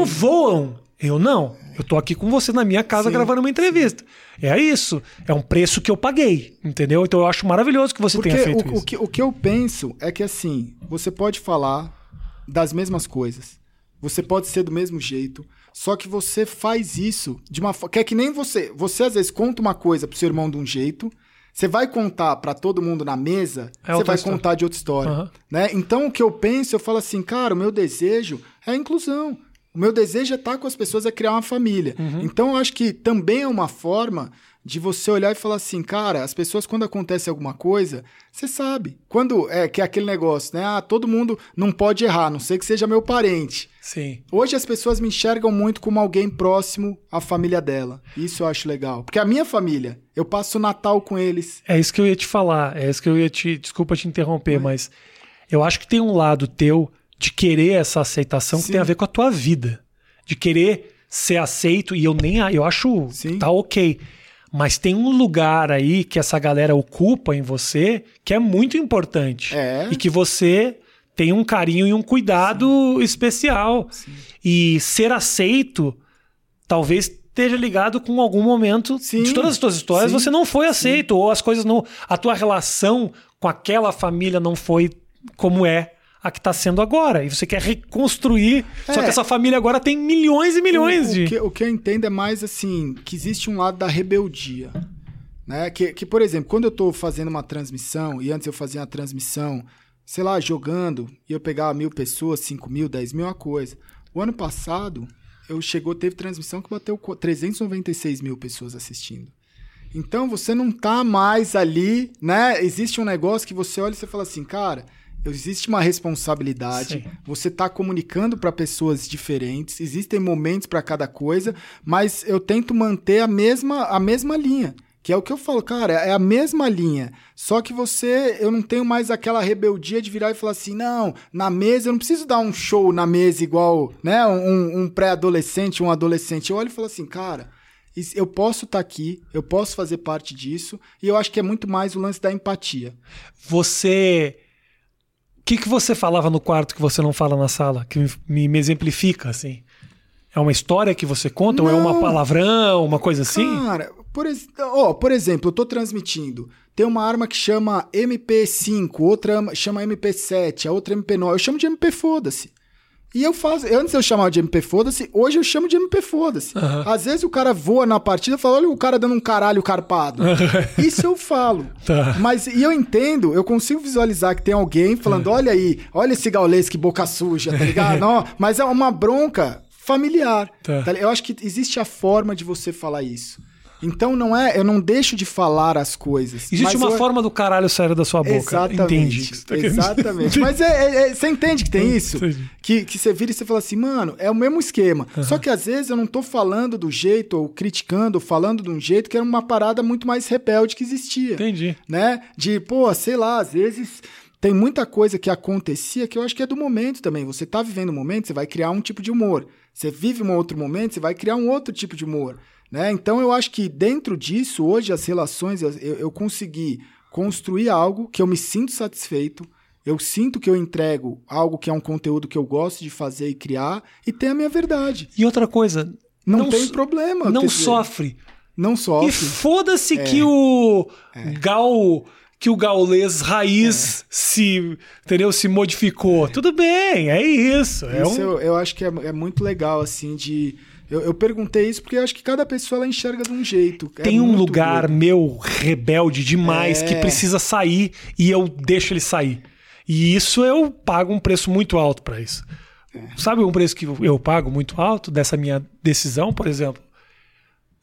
voam. Eu não. Eu tô aqui com você na minha casa Sim, gravando uma entrevista. É isso. É um preço que eu paguei. Entendeu? Então eu acho maravilhoso que você Porque tenha feito o, isso. o que, o que eu penso é que assim, você pode falar das mesmas coisas. Você pode ser do mesmo jeito. Só que você faz isso de uma forma. Que é que nem você. Você às vezes conta uma coisa pro seu irmão de um jeito. Você vai contar para todo mundo na mesa, É você vai história. contar de outra história. Aham. Né? Então, o que eu penso, eu falo assim, cara, o meu desejo é a inclusão. O meu desejo é estar com as pessoas, é criar uma família. Uhum. Então, eu acho que também é uma forma de você olhar e falar assim, cara, as pessoas, quando acontece alguma coisa, você sabe. Quando é que é aquele negócio, né? Ah, todo mundo não pode errar, não sei que seja meu parente. Sim. Hoje as pessoas me enxergam muito como alguém próximo à família dela. Isso eu acho legal. Porque a minha família, eu passo o Natal com eles. É isso que eu ia te falar. É isso que eu ia te. Desculpa te interromper, mas eu acho que tem um lado teu de querer essa aceitação que Sim. tem a ver com a tua vida. De querer ser aceito, e eu nem. Eu acho Sim. tá ok. Mas tem um lugar aí que essa galera ocupa em você que é muito importante. É. E que você tem um carinho e um cuidado especial. E ser aceito talvez esteja ligado com algum momento Sim, de todas as tuas histórias sim, você não foi aceito ou as coisas não a tua relação com aquela família não foi como é a que está sendo agora e você quer reconstruir só É. que essa família agora tem milhões e milhões o, de o, que, o que eu entendo é mais assim, que existe um lado da rebeldia. Né? Que, que, por exemplo, quando eu tô fazendo uma transmissão, e antes eu fazia uma transmissão, sei lá, jogando, e eu pegava mil pessoas, cinco mil, dez mil, é uma coisa. O ano passado, eu chegou, teve transmissão que bateu co- 396 mil pessoas assistindo. Então você não tá mais ali, né? Existe um negócio que você olha e você fala assim, cara, existe uma responsabilidade. Sim. Você tá comunicando para pessoas diferentes, existem momentos para cada coisa, mas eu tento manter a mesma a mesma linha. Que é o que eu falo, cara, é a mesma linha. Só que você, eu não tenho mais aquela rebeldia de virar e falar assim, não, na mesa, eu não preciso dar um show na mesa igual, né, um, um pré-adolescente, um adolescente. Eu olho e falo assim, cara, eu posso estar aqui, eu posso fazer parte disso, e eu acho que é muito mais o lance da empatia. você que que você falava no quarto que você não fala na sala que me, me- exemplifica assim é uma história que você conta ou é uma Não. palavrão uma coisa assim Cara, por, ex- ó, por exemplo, eu tô transmitindo. Tem uma arma que chama MP5, outra ama- chama MP7, a outra MP9. Eu chamo de MP foda-se. E eu faço. Antes eu chamava de MP foda-se, hoje eu chamo de MP foda-se. Aham. Às vezes o cara voa na partida e fala: olha o cara dando um caralho carpado. Isso eu falo. Tá. Mas e eu entendo, eu consigo visualizar que tem alguém falando: olha aí, olha esse gaulês que boca suja, tá ligado? Não, mas é uma bronca familiar. Tá. tá eu acho que existe a forma de você falar isso. Então não é, eu não deixo de falar as coisas. existe mas uma eu- forma do caralho sair da sua boca Exatamente. entendi o que você tá querendo exatamente. Mas é, é- é- você entende que tem isso? Que, que você vira e você fala assim, mano, é o mesmo esquema. Só que às vezes eu não tô falando do jeito, ou criticando, ou falando de um jeito que era uma parada muito mais rebelde que existia. entendi Né? De, pô, sei lá, às vezes tem muita coisa que acontecia que eu acho que é do momento também. Você tá vivendo um momento, você vai criar um tipo de humor. Você vive um outro momento, você vai criar um outro tipo de humor. Né? Então eu acho que dentro disso, hoje as relações, eu, eu consegui construir algo que eu me sinto satisfeito. Eu sinto que eu entrego algo que é um conteúdo que eu gosto de fazer e criar e tem a minha verdade. e outra coisa Não, tem so- problema. não sofre Não e sofre. foda-se que o gal que o gaulês raiz se entendeu se modificou tudo bem é isso é Isso um... eu, eu acho que é, é muito legal, assim, de. Eu, eu perguntei isso porque acho que cada pessoa ela enxerga de um jeito. É Tem um muito lugar doido. meu rebelde demais É. que precisa sair e eu deixo ele sair. E isso eu pago um preço muito alto pra isso. É. Sabe um preço que eu pago muito alto dessa minha decisão, por exemplo?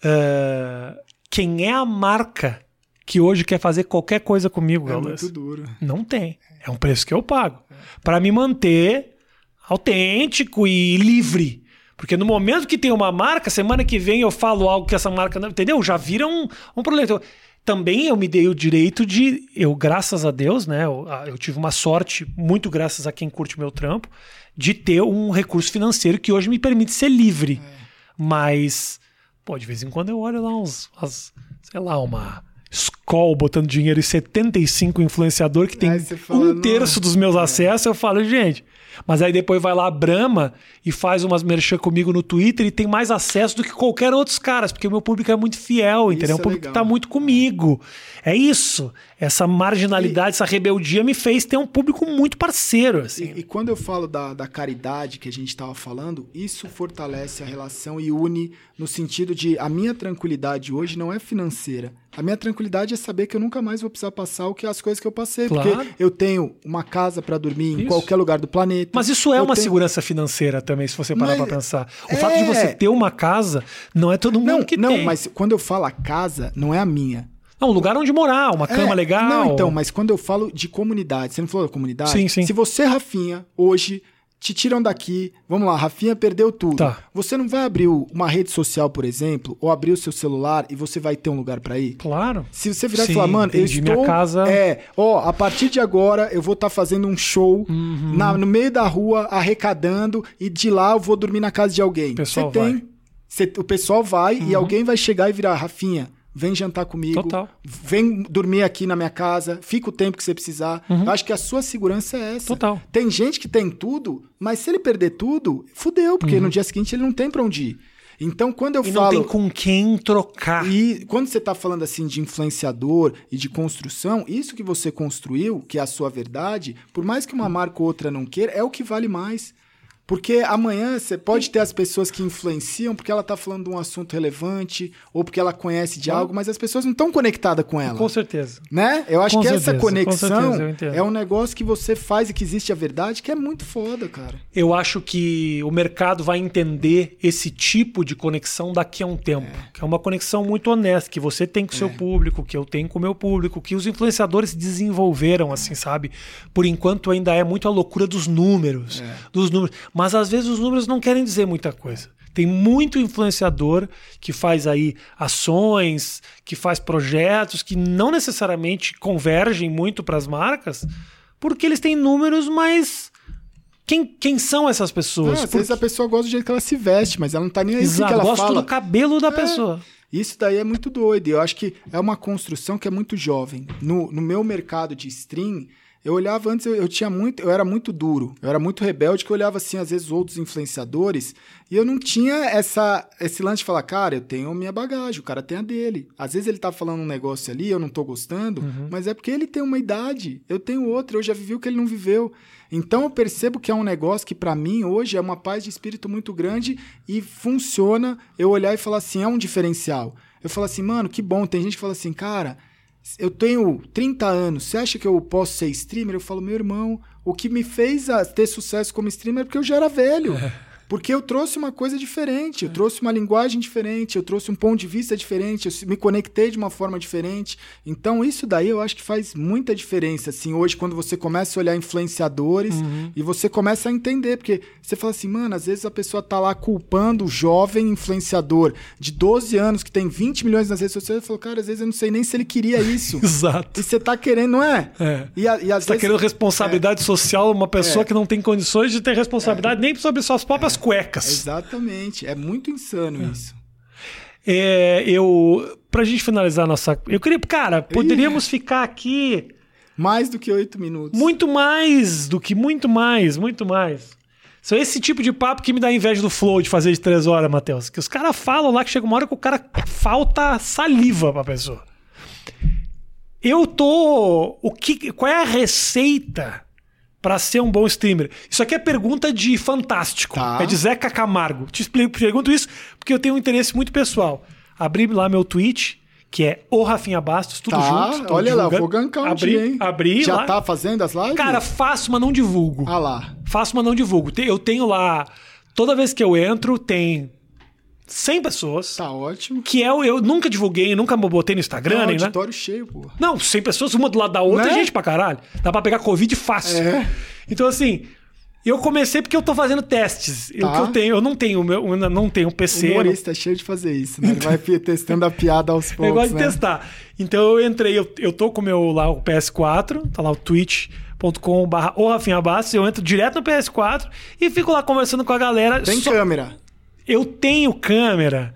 É, Quem é a marca que hoje quer fazer qualquer coisa comigo, É muito duro. Não tem. É um preço que eu pago. Pra me manter autêntico e livre. Porque no momento que tem uma marca, semana que vem eu falo algo que essa marca não. Entendeu? Já vira um, um problema. Então, também eu me dei o direito de. Eu, graças a Deus, né? Eu, eu tive uma sorte, muito graças a quem curte o meu trampo, de ter um recurso financeiro que hoje me permite ser livre. Mas, pô, de vez em quando eu olho lá uns. sei lá, uma. Skoll botando dinheiro e 75 influenciador que tem Aí fala, um terço dos meus acessos, eu falo, gente. Mas aí depois vai lá a Brahma e faz umas merchan comigo no Twitter e tem mais acesso do que qualquer outros caras, porque o meu público é muito fiel, entendeu? é o público que legal. tá muito comigo. É isso. Essa marginalidade, essa rebeldia me fez ter um público muito parceiro, assim. E, e quando eu falo da, da caridade que a gente estava falando, isso fortalece a relação e une no sentido de a minha tranquilidade hoje não é financeira. A minha tranquilidade é saber que eu nunca mais vou precisar passar o que as coisas que eu passei. Claro. Porque eu tenho uma casa para dormir em Isso. qualquer lugar do planeta. Mas isso é uma tenho- segurança financeira também, se você parar pra pensar. O é. fato de você ter uma casa não é todo mundo Não, que não, tem. mas quando eu falo a casa, não é a minha. Não, um lugar onde morar, uma cama É, legal. Não, então, mas quando eu falo de comunidade, você não falou da comunidade? Sim, sim. Se você, Rafinha, hoje te tiram daqui, vamos lá, Rafinha perdeu tudo. Tá. Você não vai abrir uma rede social, por exemplo, ou abrir o seu celular e você vai ter um lugar pra ir? Claro. Se você virar Sim, e falar, mano, eu estou. Minha casa- É, ó, a partir de agora eu vou estar fazendo um show Uhum. na- no meio da rua, arrecadando, e de lá eu vou dormir na casa de alguém. O pessoal Você vai. tem. Você- o pessoal vai e alguém vai chegar e virar, Rafinha, vem jantar comigo. Total. Vem dormir aqui na minha casa, fica o tempo que você precisar. Eu acho que a sua segurança é essa. Uhum. Total. Tem gente que tem tudo, mas se ele perder tudo, fudeu, porque no dia seguinte ele não tem pra onde ir. Então, quando eu Uhum. E não falo. tem com quem trocar. E quando você está falando assim de influenciador e de construção, isso que você construiu, que é a sua verdade, por mais que uma marca ou outra não queira, é o que vale mais. Porque amanhã você pode ter as pessoas que influenciam porque ela está falando de um assunto relevante ou porque ela conhece de algo, mas as pessoas não estão conectadas com ela. Com certeza. Né? Eu acho Com que certeza, essa conexão certeza, é um negócio que você faz e que existe a verdade, que é muito foda, cara. Eu acho que o mercado vai entender esse tipo de conexão daqui a um tempo. Que é uma conexão muito honesta, que você tem com o seu público, que eu tenho com o meu público, que os influenciadores desenvolveram, assim, sabe? Por enquanto ainda é muito a loucura dos números. Dos números. Mas às vezes os números não querem dizer muita coisa. Tem muito influenciador que faz aí ações, que faz projetos que não necessariamente convergem muito para as marcas, porque eles têm números mais quem, quem são essas pessoas? Ah, às vezes a pessoa gosta do jeito que ela se veste, mas ela não tá nem aí Exato, que ela gosto fala. do cabelo da pessoa. Isso daí é muito doido. e Eu acho que é uma construção que é muito jovem. No, no meu mercado de stream, eu olhava antes, eu, eu tinha muito, eu era muito duro, eu era muito rebelde, que eu olhava assim, às vezes, outros influenciadores, e eu não tinha essa, esse lance de falar, cara, eu tenho a minha bagagem, o cara tem a dele. Às vezes ele tá falando um negócio ali, eu não tô gostando, mas é porque ele tem uma idade, eu tenho outra, eu já vivi o que ele não viveu. Então eu percebo que é um negócio que para mim hoje é uma paz de espírito muito grande e funciona eu olhar e falar assim, é um diferencial. Eu falo assim, mano, que bom. Tem gente que fala assim, cara, eu tenho 30 anos, você acha que eu posso ser streamer? Eu falo, meu irmão, o que me fez ter sucesso como streamer é porque eu já era velho. Porque eu trouxe uma coisa diferente, eu trouxe uma linguagem diferente, eu trouxe um ponto de vista diferente, eu me conectei de uma forma diferente. Então, isso daí eu acho que faz muita diferença, assim, hoje, quando você começa a olhar influenciadores e você começa a entender, porque você fala assim, mano, às vezes a pessoa tá lá culpando o jovem influenciador de 12 anos que tem 20 milhões nas redes sociais, e fala, cara, às vezes eu não sei nem se ele queria isso. Exato. E você tá querendo, não é? É. E, a- e às Você tá vezes- querendo responsabilidade social uma pessoa É. que não tem condições de ter responsabilidade nem sobre suas próprias cuecas. Exatamente. É muito insano isso. É, eu. Pra gente finalizar nossa. Eu queria. Cara, poderíamos ficar aqui Mais do que oito minutos. muito mais do que muito mais, muito mais. São esse tipo de papo que me dá inveja do flow de fazer de três horas, Matheus. Que os caras falam lá que chega uma hora que o cara falta saliva pra pessoa. Eu tô. O que, qual é a receita pra ser um bom streamer? Isso aqui é pergunta de fantástico. Tá. É de Zeca Camargo. Te explico, pergunto isso porque eu tenho um interesse muito pessoal. Abri lá meu tweet, que é o Rafinha Bastos, tudo Tá, junto. olha lá, vou gankar um abri, dia, hein? Abri Já lá. tá fazendo as lives? Cara, faço, mas não divulgo. Ah lá. Faço, mas não divulgo. Eu tenho lá. Toda vez que eu entro, tem 100 pessoas. Tá ótimo. Que é o- eu nunca divulguei, nunca botei no Instagram, Tá nem, né? auditório cheio, pô. Não, 100 pessoas, uma do lado da outra, Né? é gente pra caralho. Dá pra pegar Covid fácil. É. Então, assim, eu comecei porque eu tô fazendo testes. Eu, Tá. que eu tenho, eu não tenho, meu, eu ainda não tenho um O PC. não- humorista é cheio de fazer isso, né? Ele vai fi- testando a piada aos Eu poucos, gosto de né? testar. Então eu entrei, eu, eu tô com o meu lá o PS4, tá lá o twitch.com/barra o Rafinha Bastos, eu entro direto no PS4 e fico lá conversando com a galera. Tem Só- câmera. Eu tenho câmera,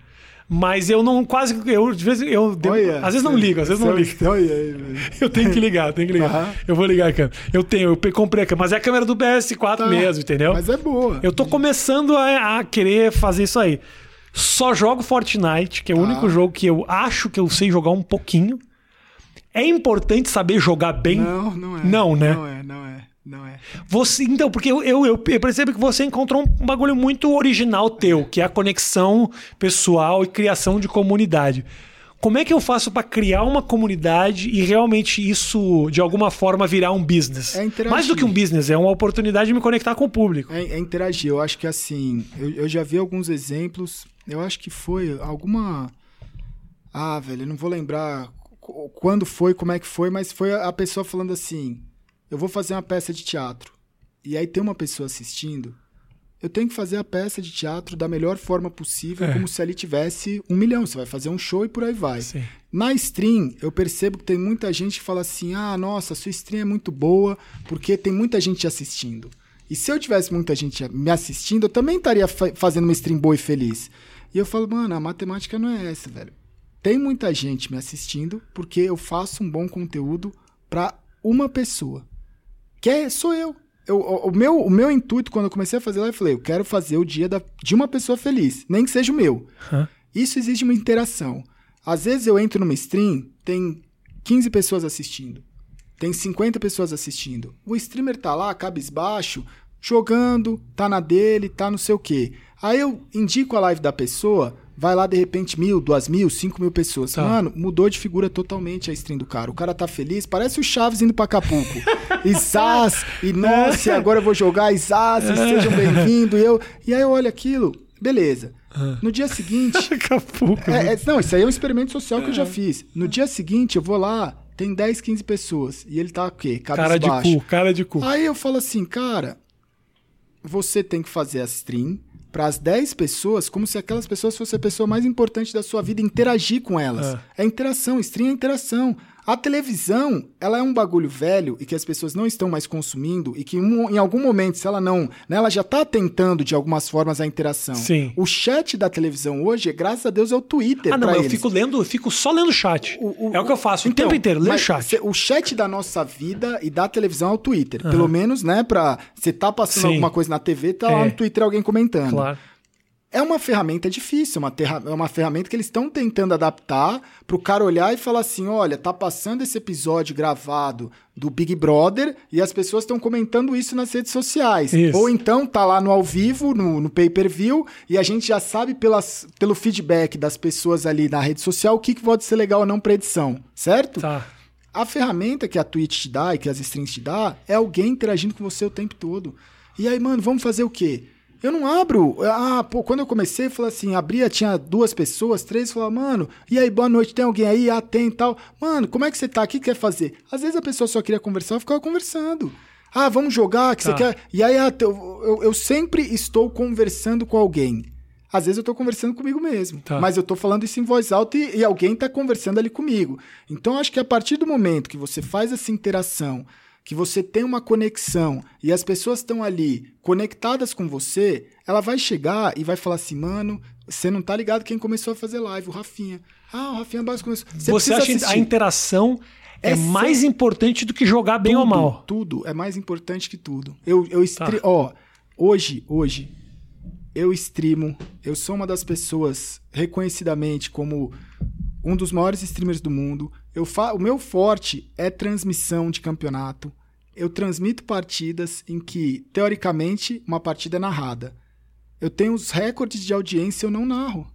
mas eu não quase. Eu, de vez, eu, Olha, às vezes não ligo, às vezes não ligo. Olha. Eu tenho que ligar, tenho que ligar. Eu vou ligar a câmera. Eu tenho, eu comprei a câmera, mas é a câmera do PS4 Tá. mesmo, entendeu? Mas é boa. Eu tô começando a, a querer fazer isso aí. Só jogo Fortnite, que é o Tá. único jogo que eu acho que eu sei jogar um pouquinho. É importante saber jogar bem. Não, não é. Não, né? Não é, não é, não é. Você, então, porque eu, eu, eu percebo que você encontrou um bagulho muito original teu, que é a conexão pessoal e criação de comunidade. Como é que eu faço para criar uma comunidade e realmente isso, de alguma forma, virar um business? É interagir. Mais do que um business, é uma oportunidade de me conectar com o público. É, é interagir. Eu acho que assim, eu, eu já vi alguns exemplos. Eu acho que foi alguma. Ah, velho, eu não vou lembrar quando foi, como é que foi, mas foi a pessoa falando assim: eu vou fazer uma peça de teatro. E aí tem uma pessoa assistindo eu tenho que fazer a peça de teatro da melhor forma possível, é. como se ali tivesse um milhão. Você vai fazer um show e por aí vai. Sim. Na stream, eu percebo que tem muita gente que fala assim: ah, nossa, sua stream é muito boa porque tem muita gente assistindo. E se eu tivesse muita gente me assistindo, eu também estaria fa fazendo uma stream boa e feliz. E eu falo, mano, a matemática não é essa, velho. Tem muita gente me assistindo porque eu faço um bom conteúdo para uma pessoa. Que é, sou eu eu, o, meu, o meu intuito, quando eu comecei a fazer lá, eu falei, eu quero fazer o dia da, de uma pessoa feliz, nem que seja o meu. Isso exige uma interação. Às vezes eu entro numa stream, tem 15 pessoas assistindo, tem 50 pessoas assistindo. O streamer tá lá, cabisbaixo, jogando, tá na dele, tá não sei o quê. Aí eu indico a live da pessoa, vai lá de repente mil, duas mil, cinco mil pessoas. Tá. Mano, mudou de figura totalmente a stream do cara. O cara tá feliz, parece o Chaves indo pra Acapulco. Isás, e nossa, agora eu vou jogar Isás, sejam bem-vindos. E, eu, e aí eu olho aquilo, beleza. Ah. No dia seguinte. Acapulco. É, é, não, isso aí é um experimento social que eu já fiz. No dia seguinte, eu vou lá, tem 10, 15 pessoas. E ele tá o quê? Cara de cu, cara de cu. Aí eu falo assim, cara, você tem que fazer a stream para as 10 pessoas como se aquelas pessoas fossem a pessoa mais importante da sua vida, interagir com elas. É, é interação, stream é interação. A televisão, ela é um bagulho velho e que as pessoas não estão mais consumindo e que em algum momento, se ela não, né, ela já está tentando de algumas formas a interação. Sim. O chat da televisão hoje, graças a Deus, é o Twitter. Ah, não, eu eles. fico lendo, eu fico só lendo chat. O, o, é o que eu faço então, o tempo inteiro, ler chat. O chat da nossa vida e da televisão é o Twitter. Uhum. Pelo menos, né, pra você tá passando Sim. alguma coisa na TV, tá é. lá no Twitter alguém comentando. Claro. É uma ferramenta difícil, uma terra, é uma ferramenta que eles estão tentando adaptar para o cara olhar e falar assim: olha, tá passando esse episódio gravado do Big Brother e as pessoas estão comentando isso nas redes sociais. Isso. Ou então tá lá no ao vivo, no, no pay-per-view, e a gente já sabe pelas, pelo feedback das pessoas ali na rede social o que, que pode ser legal ou não para edição, certo? Tá. A ferramenta que a Twitch te dá e que as strings te dá é alguém interagindo com você o tempo todo. E aí, mano, vamos fazer o quê? Eu não abro. Ah, pô, quando eu comecei, eu falei assim, abria, tinha duas pessoas, três, falava, mano, e aí, boa noite, tem alguém aí? Ah, tem e tal. Mano, como é que você tá? O que quer fazer? Às vezes a pessoa só queria conversar, eu ficava conversando. Ah, vamos jogar, que tá. você quer. E aí, ah, eu, eu, eu, sempre estou conversando com alguém. Às vezes eu estou conversando comigo mesmo, tá. mas eu estou falando isso em voz alta e, e alguém está conversando ali comigo. Então, acho que a partir do momento que você faz essa interação que você tem uma conexão e as pessoas estão ali conectadas com você, ela vai chegar e vai falar assim, mano, você não tá ligado quem começou a fazer live, o Rafinha. Ah, o Rafinha Basco começou. Você, você acha assistir. a interação é, é mais importante do que jogar bem tudo, ou mal? Tudo é mais importante que tudo. Eu, eu estre... tá. ó, hoje, hoje eu streamo, eu sou uma das pessoas reconhecidamente como um dos maiores streamers do mundo. Eu fa... O meu forte é transmissão de campeonato eu transmito partidas em que, teoricamente, uma partida é narrada. Eu tenho os recordes de audiência, eu não narro.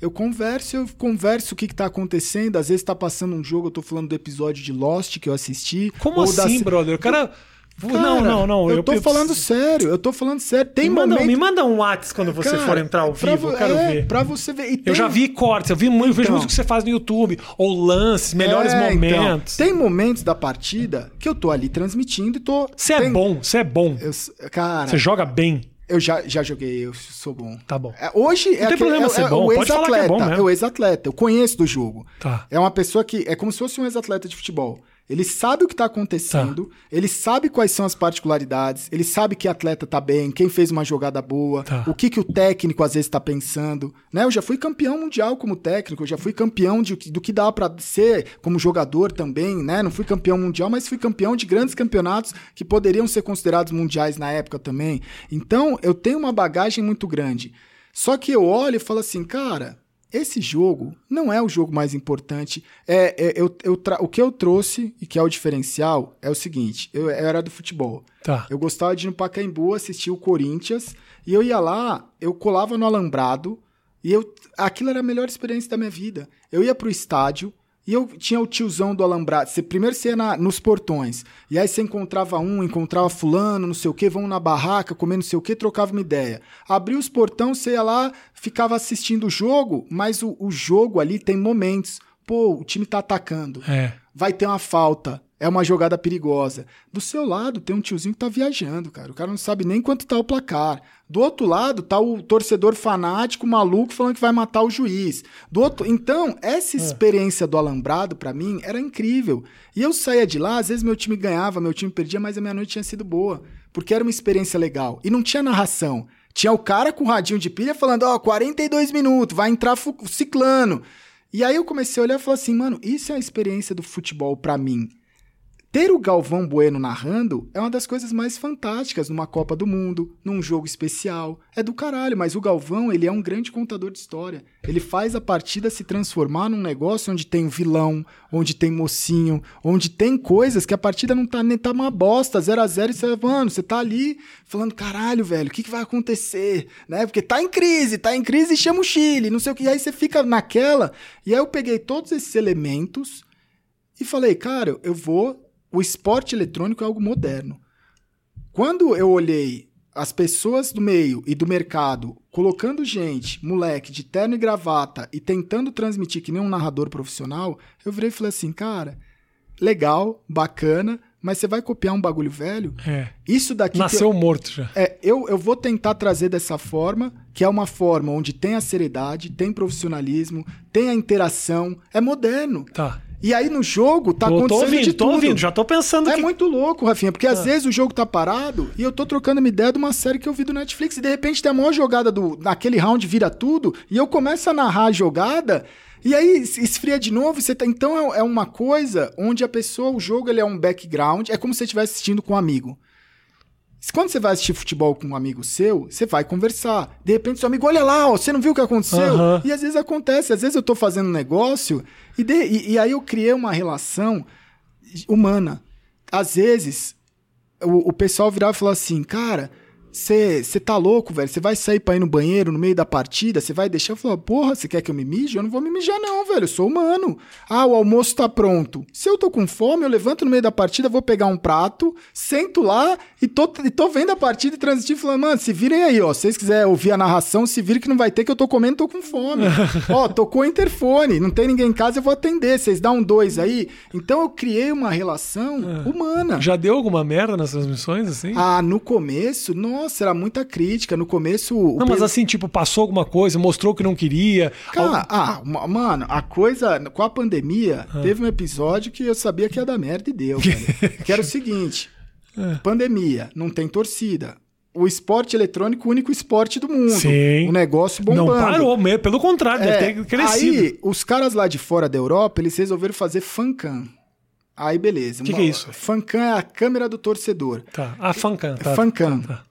Eu converso, eu converso o que, está acontecendo. Às vezes está passando um jogo, eu estou falando do episódio de Lost que eu assisti. Como assim, da... brother? O cara Cara, não, não, não. Eu, eu tô eu... falando sério, eu tô falando sério. Tem me manda, momento... me manda um WhatsApp quando você Cara, for entrar ao vivo, eu quero é, ver. Pra você ver. Tem... Eu já vi cortes, eu, vi, eu vejo então, muito que você faz no YouTube, ou lances, melhores é, então, momentos. Então, tem momentos da partida que eu tô ali transmitindo e tô. Você é bom, você é bom. Eu, cara. Você joga bem. Eu já, já joguei, eu sou bom. Tá bom. É, hoje não é, tem problema é, ser é, bom, o ex-atleta. É, é o ex-atleta, eu conheço do jogo. Tá. É uma pessoa que é como se fosse um ex-atleta de futebol. Ele sabe o que está acontecendo, tá. ele sabe quais são as particularidades, ele sabe que atleta tá bem, quem fez uma jogada boa, tá. o que, que o técnico às vezes está pensando. Né? Eu já fui campeão mundial como técnico, eu já fui campeão de, do que dá para ser como jogador também, né? Não fui campeão mundial, mas fui campeão de grandes campeonatos que poderiam ser considerados mundiais na época também. Então, eu tenho uma bagagem muito grande. Só que eu olho e falo assim, cara, esse jogo não é o jogo mais importante. É, é eu, eu o que eu trouxe e que é o diferencial é o seguinte: eu, eu era do futebol. Tá. Eu gostava de ir no Pacaembu assistir o Corinthians e eu ia lá, eu colava no alambrado E eu, aquilo era a melhor experiência da minha vida. Eu ia pro estádio, e eu tinha o tiozão do alambrado. Você, primeiro você ia na, nos portões. E aí você encontrava um, encontrava fulano, não sei o quê, vão na barraca, comer não sei o quê, trocava uma ideia. Abriu os portões, você ia lá, ficava assistindo o jogo, mas o, o jogo ali tem momentos. Pô, o time tá atacando. É. Vai ter uma falta. É uma jogada perigosa. Do seu lado tem um tiozinho que tá viajando, cara. O cara não sabe nem quanto tá o placar. Do outro lado tá o torcedor fanático, maluco, falando que vai matar o juiz. Do outro... Então, essa experiência do alambrado, para mim, era incrível. E eu saía de lá, às vezes meu time ganhava, meu time perdia, mas a minha noite tinha sido boa. Porque era uma experiência legal. E não tinha narração. Tinha o cara com o radinho de pilha falando, ó, oh, 42 minutos, vai entrar ciclano. E aí eu comecei a olhar e falar assim, mano, isso é a experiência do futebol para mim. Ter o Galvão Bueno narrando é uma das coisas mais fantásticas numa Copa do Mundo, num jogo especial. É do caralho, mas o Galvão, ele é um grande contador de história. Ele faz a partida se transformar num negócio onde tem vilão, onde tem mocinho, onde tem coisas que a partida não tá nem tá uma bosta, 0 a 0 e você, mano, você tá ali falando, caralho, velho, o que, que vai acontecer? Né? Porque tá em crise, tá em crise e chama o Chile, não sei o que. E aí você fica naquela. E aí eu peguei todos esses elementos e falei, cara, eu vou o esporte eletrônico é algo moderno. Quando eu olhei as pessoas do meio e do mercado colocando gente, moleque, de terno e gravata e tentando transmitir que nem um narrador profissional, eu virei e falei assim, cara, legal, bacana, mas você vai copiar um bagulho velho? É. Isso daqui. Nasceu eu, morto já. É, eu, eu vou tentar trazer dessa forma, que é uma forma onde tem a seriedade, tem profissionalismo, tem a interação, é moderno. Tá. E aí no jogo tá tô, acontecendo tô ouvindo, de tudo. Tô ouvindo, já tô pensando É que... muito louco, Rafinha, porque ah. às vezes o jogo tá parado e eu tô trocando uma ideia de uma série que eu vi do Netflix e de repente tem a maior jogada do naquele round vira tudo e eu começo a narrar a jogada e aí esfria de novo, você tá, então é, é uma coisa onde a pessoa, o jogo ele é um background, é como se você estivesse assistindo com um amigo. Quando você vai assistir futebol com um amigo seu, você vai conversar. De repente, seu amigo, olha lá, ó, você não viu o que aconteceu? Uhum. E às vezes acontece, às vezes eu tô fazendo um negócio e, de, e, e aí eu criei uma relação humana. Às vezes, o, o pessoal virava e falava assim, cara, você tá louco, velho? Você vai sair pra ir no banheiro no meio da partida? Você vai deixar? Eu falo, porra, você quer que eu me mije? Eu não vou me mijar, não, velho. Eu sou humano. Ah, o almoço tá pronto. Se eu tô com fome, eu levanto no meio da partida, vou pegar um prato, sento lá e tô, e tô vendo a partida e transmitir falando, mano, se virem aí, ó. Se vocês quiserem ouvir a narração, se virem que não vai ter, que eu tô comendo, tô com fome. ó, tocou o interfone, não tem ninguém em casa, eu vou atender. Vocês dão um dois aí. Então eu criei uma relação é. humana. Já deu alguma merda nas transmissões, assim? Ah, no começo, nossa nossa, era muita crítica. No começo. Não, mas assim, tipo, passou alguma coisa, mostrou que não queria. Cara, ah, mano, a coisa. Com a pandemia, ah. teve um episódio que eu sabia que ia dar merda e deu, que era o seguinte: é. pandemia, não tem torcida o esporte eletrônico, o único esporte do mundo. Sim. O negócio bombando. Não parou, pelo contrário, é, deve ter crescido. Aí, os caras lá de fora da Europa, eles resolveram fazer fancam. Aí, beleza. O que, que, é isso? Fancam é a câmera do torcedor. Tá. Ah, fancam. Tá. Fancam. Tá.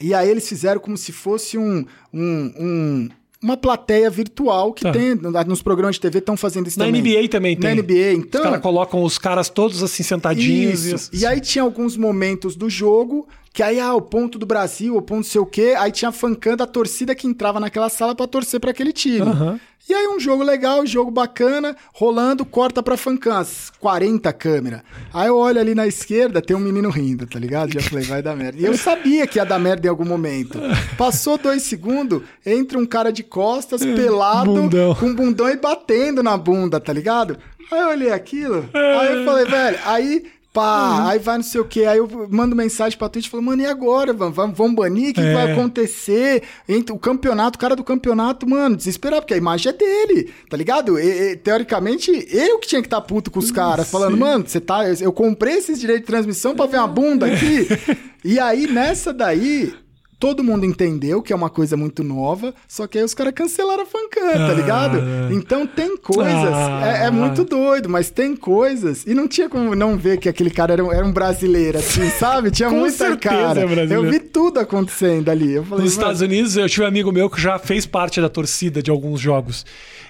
E aí eles fizeram como se fosse um, um, um uma plateia virtual que tá. tem nos programas de TV estão fazendo isso Na também. NBA também tem. Na NBA, então. Os caras colocam os caras todos assim sentadinhos. Isso. E, e aí tinha alguns momentos do jogo que aí, ah, o ponto do Brasil, o ponto sei o quê, aí tinha fancando a torcida que entrava naquela sala para torcer para aquele time. Uhum. E aí um jogo legal, jogo bacana, rolando, corta pra fancans, 40 câmera. Aí eu olho ali na esquerda, tem um menino rindo, tá ligado? Já falei, vai dar merda. E eu sabia que ia dar merda em algum momento. Passou dois segundos, entra um cara de costas, pelado, bundão. com bundão e batendo na bunda, tá ligado? Aí eu olhei aquilo, aí eu falei, velho, aí Pá, uhum. aí vai não sei o que. Aí eu mando mensagem pra Twitch e falo, mano, e agora? Vamos, vamos banir? O que, é. que, vai acontecer? Entre o campeonato, o cara do campeonato, mano, desesperado, porque a imagem é dele, tá ligado? E, e, teoricamente, eu que tinha que estar tá puto com os caras, falando, mano, você tá. Eu comprei esses direitos de transmissão pra ver uma bunda aqui. e aí, nessa daí, todo mundo entendeu que é uma coisa muito nova, só que aí os caras cancelaram a fancam, tá ligado? Ah, então tem coisas, ah, é, é, muito doido, mas tem coisas, e não tinha como não ver que aquele cara era um, era um brasileiro, assim, sabe? Tinha muita cara. É eu vi tudo acontecendo ali. Falei, Nos Estados Unidos, eu tive um amigo meu que já fez parte da torcida de alguns jogos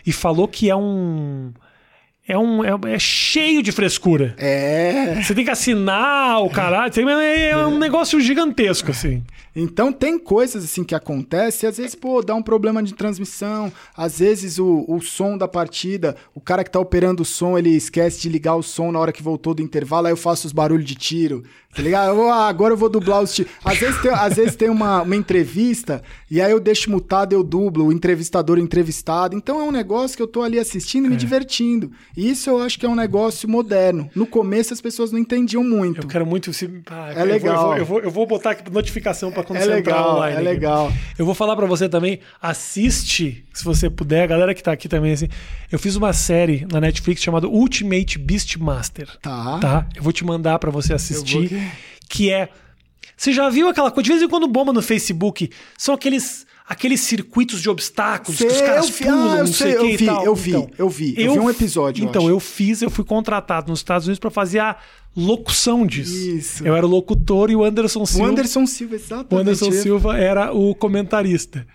e falou que é um é, um, é, é cheio de frescura. É. Você tem que assinar o caralho. tem- É um negócio gigantesco, assim. Então tem coisas assim que acontecem, às vezes, pô, dá um problema de transmissão, às vezes o, o som da partida, o cara que tá operando o som, ele esquece de ligar o som na hora que voltou do intervalo, aí eu faço os barulhos de tiro, tá ligado? Ah, agora eu vou dublar os tiros. Às vezes tem, às vezes tem uma, uma entrevista, e aí eu deixo mutado, eu dublo, o entrevistador o entrevistado. Então é um negócio que eu tô ali assistindo e É. me divertindo. Isso eu acho que é um negócio moderno. No começo as pessoas não entendiam muito. Eu quero muito. Se, ah, É eu vou- legal. Eu vou, eu, vou, eu vou botar aqui notificação pra quando É você entrar legal, online. é legal. Eu vou falar pra você também, assiste, se você puder, a galera que tá aqui também, assim. Eu fiz uma série na Netflix chamada Ultimate Beastmaster. Tá. Tá? Eu vou te mandar pra você assistir. Que é. Você já viu aquela coisa? De vez em quando bomba no Facebook. São aqueles. Aqueles circuitos de obstáculos que os Sei, caras eu vi- pulam, ah, eu não sei sei, o que eu vi, eu vi, Então, eu vi. Eu vi um episódio, eu Então, acho. eu fiz, eu fui contratado nos Estados Unidos pra fazer a locução disso. Isso. Eu era o locutor e o Anderson O Silva. Anderson Silva, exatamente. O Anderson Eu- Silva era o comentarista.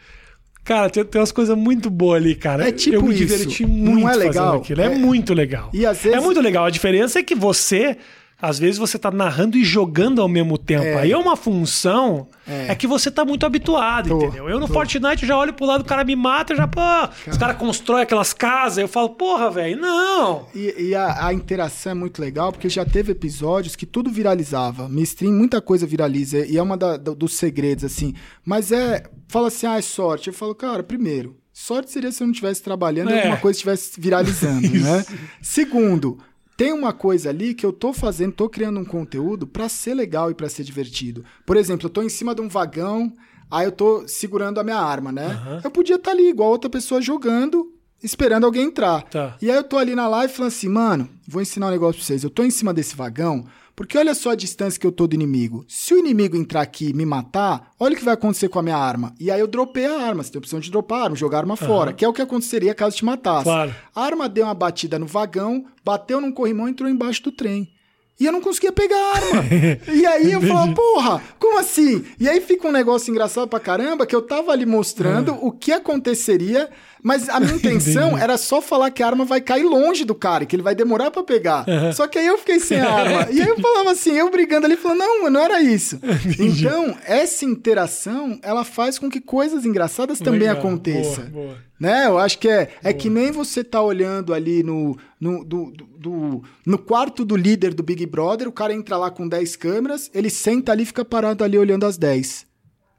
Cara, tem, tem umas coisas muito boas ali, cara. É tipo Eu me isso. diverti Não muito é fazendo legal? aquilo. É, É- muito legal. E às vezes- É muito legal. A diferença é que você, às vezes, você tá narrando e jogando ao mesmo tempo. É. Aí é uma função é. É. que você tá muito habituado, Tô, entendeu? Eu no tô. Fortnite eu já olho pro lado, o cara me mata, eu já, pô, os caras constroem aquelas casas, eu falo, porra, velho, não. E, e a, a interação é muito legal, porque já teve episódios que tudo viralizava. Minha stream, muita coisa viraliza, e é uma da- do- dos segredos, assim. Mas é. Fala assim, ah, é sorte. Eu falo, cara, primeiro, sorte seria se eu não estivesse trabalhando e É. alguma coisa estivesse viralizando, né? Segundo. Tem uma coisa ali que eu tô fazendo, tô criando um conteúdo pra ser legal e pra ser divertido. Por exemplo, eu tô em cima de um vagão, aí eu tô segurando a minha arma, né? Aham. Eu podia estar ali, igual outra pessoa jogando, esperando alguém entrar. Tá. E aí eu tô ali na live falando assim, mano, vou ensinar um negócio pra vocês. Eu tô em cima desse vagão, porque olha só a distância que eu tô do inimigo. Se o inimigo entrar aqui e me matar, olha o que vai acontecer com a minha arma. E aí eu dropei a arma. Você tem a opção de dropar a arma, jogar a arma fora, que é o que aconteceria caso te matasse. Claro. A arma deu uma batida no vagão, bateu num corrimão e entrou embaixo do trem. E eu não conseguia pegar a arma. e aí eu falo, porra, como assim? E aí fica um negócio engraçado pra caramba que eu tava ali mostrando o que aconteceria, mas a minha intenção Entendi. era só falar que a arma vai cair longe do cara, que ele vai demorar pra pegar. Só que aí eu fiquei sem a arma. e aí eu falava assim, eu brigando ali, falando, não, não era isso. Então, essa interação, ela faz com que coisas engraçadas também Legal. aconteçam. Boa, boa. Né? Eu acho que é, é que nem você tá olhando ali no, no, do, do- do- no quarto do líder do Big Brother, o cara entra lá com 10 câmeras, ele senta ali e fica parado ali olhando as 10.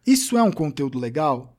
Isso é um conteúdo legal?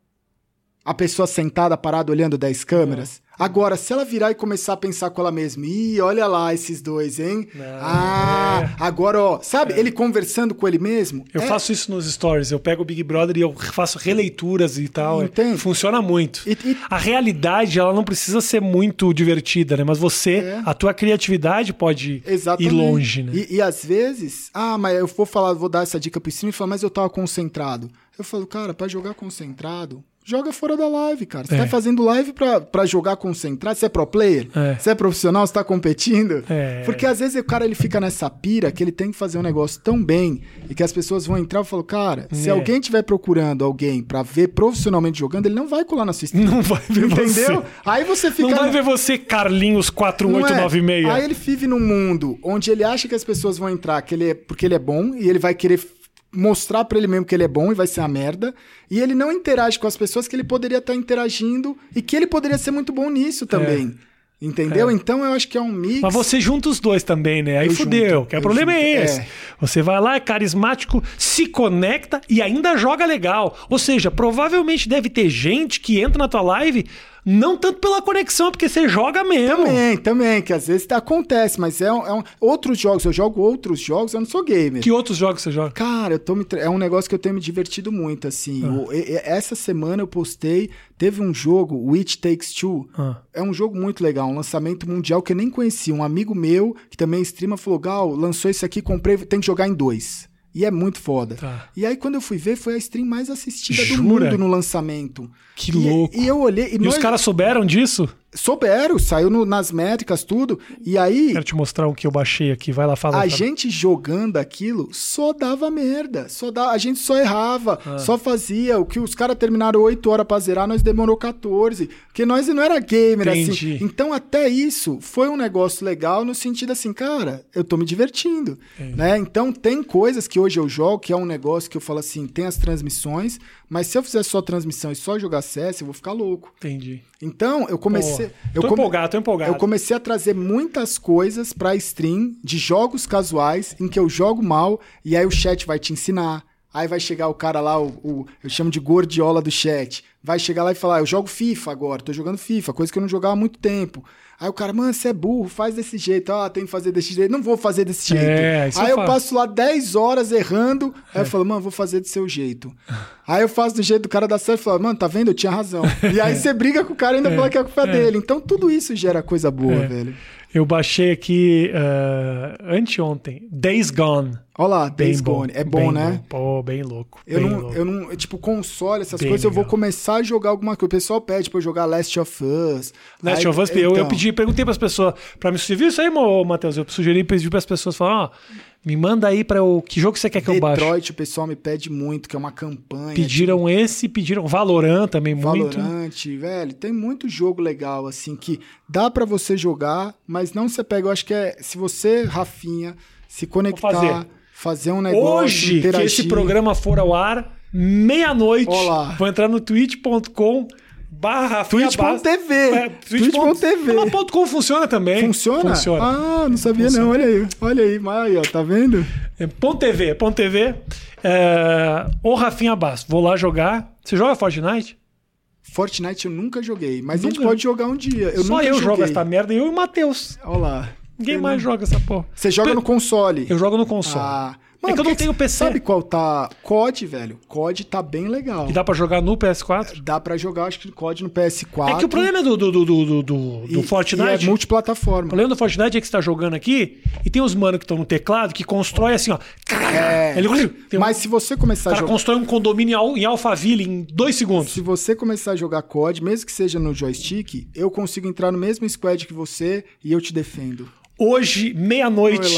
A pessoa sentada, parada, olhando 10 câmeras? Agora, se ela virar e começar a pensar com ela mesma, ih, olha lá esses dois, hein? Não, ah, agora, ó, sabe, ele conversando com ele mesmo? Eu é- faço isso nos stories. Eu pego o Big Brother e eu faço releituras e tal. Entende? Funciona muito. E- e- A realidade, ela não precisa ser muito divertida, né? Mas você, É. a tua criatividade pode Exatamente. ir longe, né? E, e às vezes, ah, mas eu vou falar, vou dar essa dica pro stream e falar, mas eu tava concentrado. Eu falo, cara, pra jogar concentrado, joga fora da live, cara. Você É. tá fazendo live pra, pra jogar concentrado, você é pro player? É. Você é profissional, você tá competindo? É. Porque às vezes o cara ele fica nessa pira que ele tem que fazer um negócio tão bem e que as pessoas vão entrar e falam, cara, se É. alguém estiver procurando alguém pra ver profissionalmente jogando, ele não vai colar na sua stream. Não vai ver Entendeu? você. Aí você fica. Não vai ver você, Carlinhos não é? 4896. Aí ele vive num mundo onde ele acha que as pessoas vão entrar que ele porque ele é bom e ele vai querer mostrar pra ele mesmo que ele é bom e vai ser uma merda. E ele não interage com as pessoas que ele poderia estar interagindo e que ele poderia ser muito bom nisso também. Entendeu? É. Então eu acho que é um mix. Mas você junta os dois também, né? Aí Eu fudeu. junto, que o eu problema é junto, esse. é. Você vai lá, é carismático, se conecta e ainda joga legal. Ou seja, provavelmente deve ter gente que entra na tua live não tanto pela conexão, porque você joga mesmo. Também, também, que às vezes acontece, mas é, um, é um- outros jogos, eu jogo outros jogos, eu não sou gamer. Que outros jogos você joga? Cara, eu tô me é um negócio que eu tenho me divertido muito, assim. Ah. O- e- e- essa semana eu postei, teve um jogo, Witch Takes Two. Ah. É um jogo muito legal, um lançamento mundial que eu nem conhecia. Um amigo meu, que também streama, falou: Gal, lançou esse aqui, comprei, tem que jogar em dois. E é muito foda. Tá. E aí, quando eu fui ver, foi a stream mais assistida do Jura? mundo no lançamento. Que E- louco. E, eu olhei. E nós- os caras souberam disso? Souberam, saiu no- nas métricas, tudo. E aí, Quero te mostrar o que eu baixei aqui. Vai lá, fala. a fala. gente jogando aquilo só dava merda. Só a gente só errava, Ah. só fazia. O que os caras terminaram 8 horas pra zerar, nós demorou 14. Porque nós não era gamer Entendi. assim. Então, até isso foi um negócio legal no sentido assim, cara, eu tô me divertindo. Né? Então, tem coisas que hoje eu jogo, que é um negócio que eu falo assim, tem as transmissões, mas se eu fizer só transmissão e só jogar CS, eu vou ficar louco. Entendi. Então, eu comecei. Pô, eu tô come- empolgado, tô empolgado. eu comecei a trazer muitas coisas pra stream de jogos casuais em que eu jogo mal e aí o chat vai te ensinar. Aí vai chegar o cara lá, o, o- eu chamo de gordiola do chat. Vai chegar lá e falar: Eu jogo FIFA agora, tô jogando FIFA, coisa que eu não jogava há muito tempo. Aí o cara, mano, você é burro, faz desse jeito. Ah, tem que fazer desse jeito. Não vou fazer desse jeito. É, aí eu passo lá 10 horas errando. Aí eu falo, mano, vou fazer do seu jeito. Aí eu faço do jeito do cara da certo e falo, mano, tá vendo? Eu tinha razão. E aí você briga com o cara e ainda fala que a culpa é dele. Então tudo isso gera coisa boa, É. velho. Eu baixei aqui uh, anteontem. Days Gone. Olha lá, Bem Days bom. Gone. É bom, bem né? Pô, bem louco. Eu bem não, louco. eu não, tipo, console, essas Bem coisas, eu vou legal. começar a jogar alguma coisa. O pessoal pede pra eu jogar Last of Us. Last Aí, of Us, eu, eu então, pedi, perguntei pras pessoas, pra você viu isso aí, Matheus? Eu sugeri, pedi pras pessoas, falar, ó, me manda aí para o que jogo você quer que eu baixe. Detroit, o pessoal me pede muito, que é uma campanha. Pediram esse, pediram Valorant também muito. Valorante, velho, tem muito jogo legal, assim, que dá pra você jogar, mas não você pega, eu acho que é, se você, Rafinha, se conectar, fazer. fazer. um negócio, Hoje que interagir, esse programa for ao ar, meia-noite, vou entrar no twitch.com barra Twitch.tv. É, Twitch.tv. Ponto .com funciona também. Funciona? Funciona. Ah, não sabia Funciona. não, olha aí, olha aí, ó, tá vendo? É, ponto .tv, ponto .tv. É, ô Rafinha Bastos, vou lá jogar. Você joga Fortnite? Fortnite eu nunca joguei, mas a Nunca? gente pode jogar um dia. Eu Só eu joguei. jogo essa merda, eu e o Matheus. Olha lá. Ninguém Eu mais não- joga essa porra. Você joga no console. Eu jogo no console. Ah. É que eu não tenho PC. Sabe qual tá? COD, velho. COD tá bem legal. E dá pra jogar no PS4? Dá pra jogar, acho que COD no PS4. É que o problema do, do, do, do, do, do e, Fortnite. E é multiplataforma. O problema do Fortnite é que você tá jogando aqui e tem os manos que estão no teclado que constrói assim, ó. É, Ele, um- Mas se você começar a jogar. constrói um condomínio em Al- em Alphaville em dois segundos. Se você começar a jogar COD, mesmo que seja no joystick, eu consigo entrar no mesmo squad que você e eu te defendo. Hoje, meia-noite.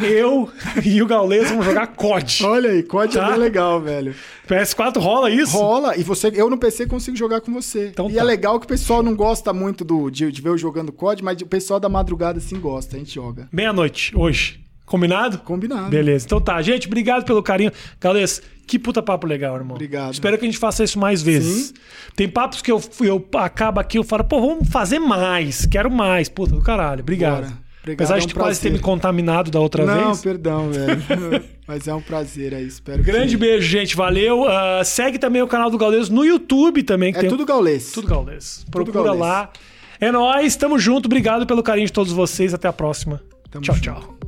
Eu e o Gaules vamos jogar COD. Olha aí, COD Tá. é bem legal, velho. PS4 rola isso? Rola, e você, eu no PC consigo jogar com você. Então e tá. é legal que o pessoal não gosta muito do, de, de ver eu jogando COD, mas o pessoal da madrugada sim gosta, a gente joga. Meia-noite, hoje. Combinado? Combinado. Beleza. Então tá, gente, obrigado pelo carinho. Gaules, que puta papo legal, irmão. Obrigado. Espero que a gente faça isso mais vezes. Tem papos que eu, eu acabo aqui, eu falo, pô, vamos fazer mais. Quero mais. Puta do caralho. Obrigado. Bora. Obrigado, Apesar é de um tu quase ter me contaminado da outra não, vez. perdão, velho. mas é um prazer aí, espero Grande que... beijo, gente. Valeu. Ah, segue também o canal do Gaules no YouTube também. É tem tudo gaulês. Tudo Gaules. Procura Gaules. lá. É nóis, tamo junto. Obrigado pelo carinho de todos vocês. Até a próxima. Tamo tchau, junto. tchau.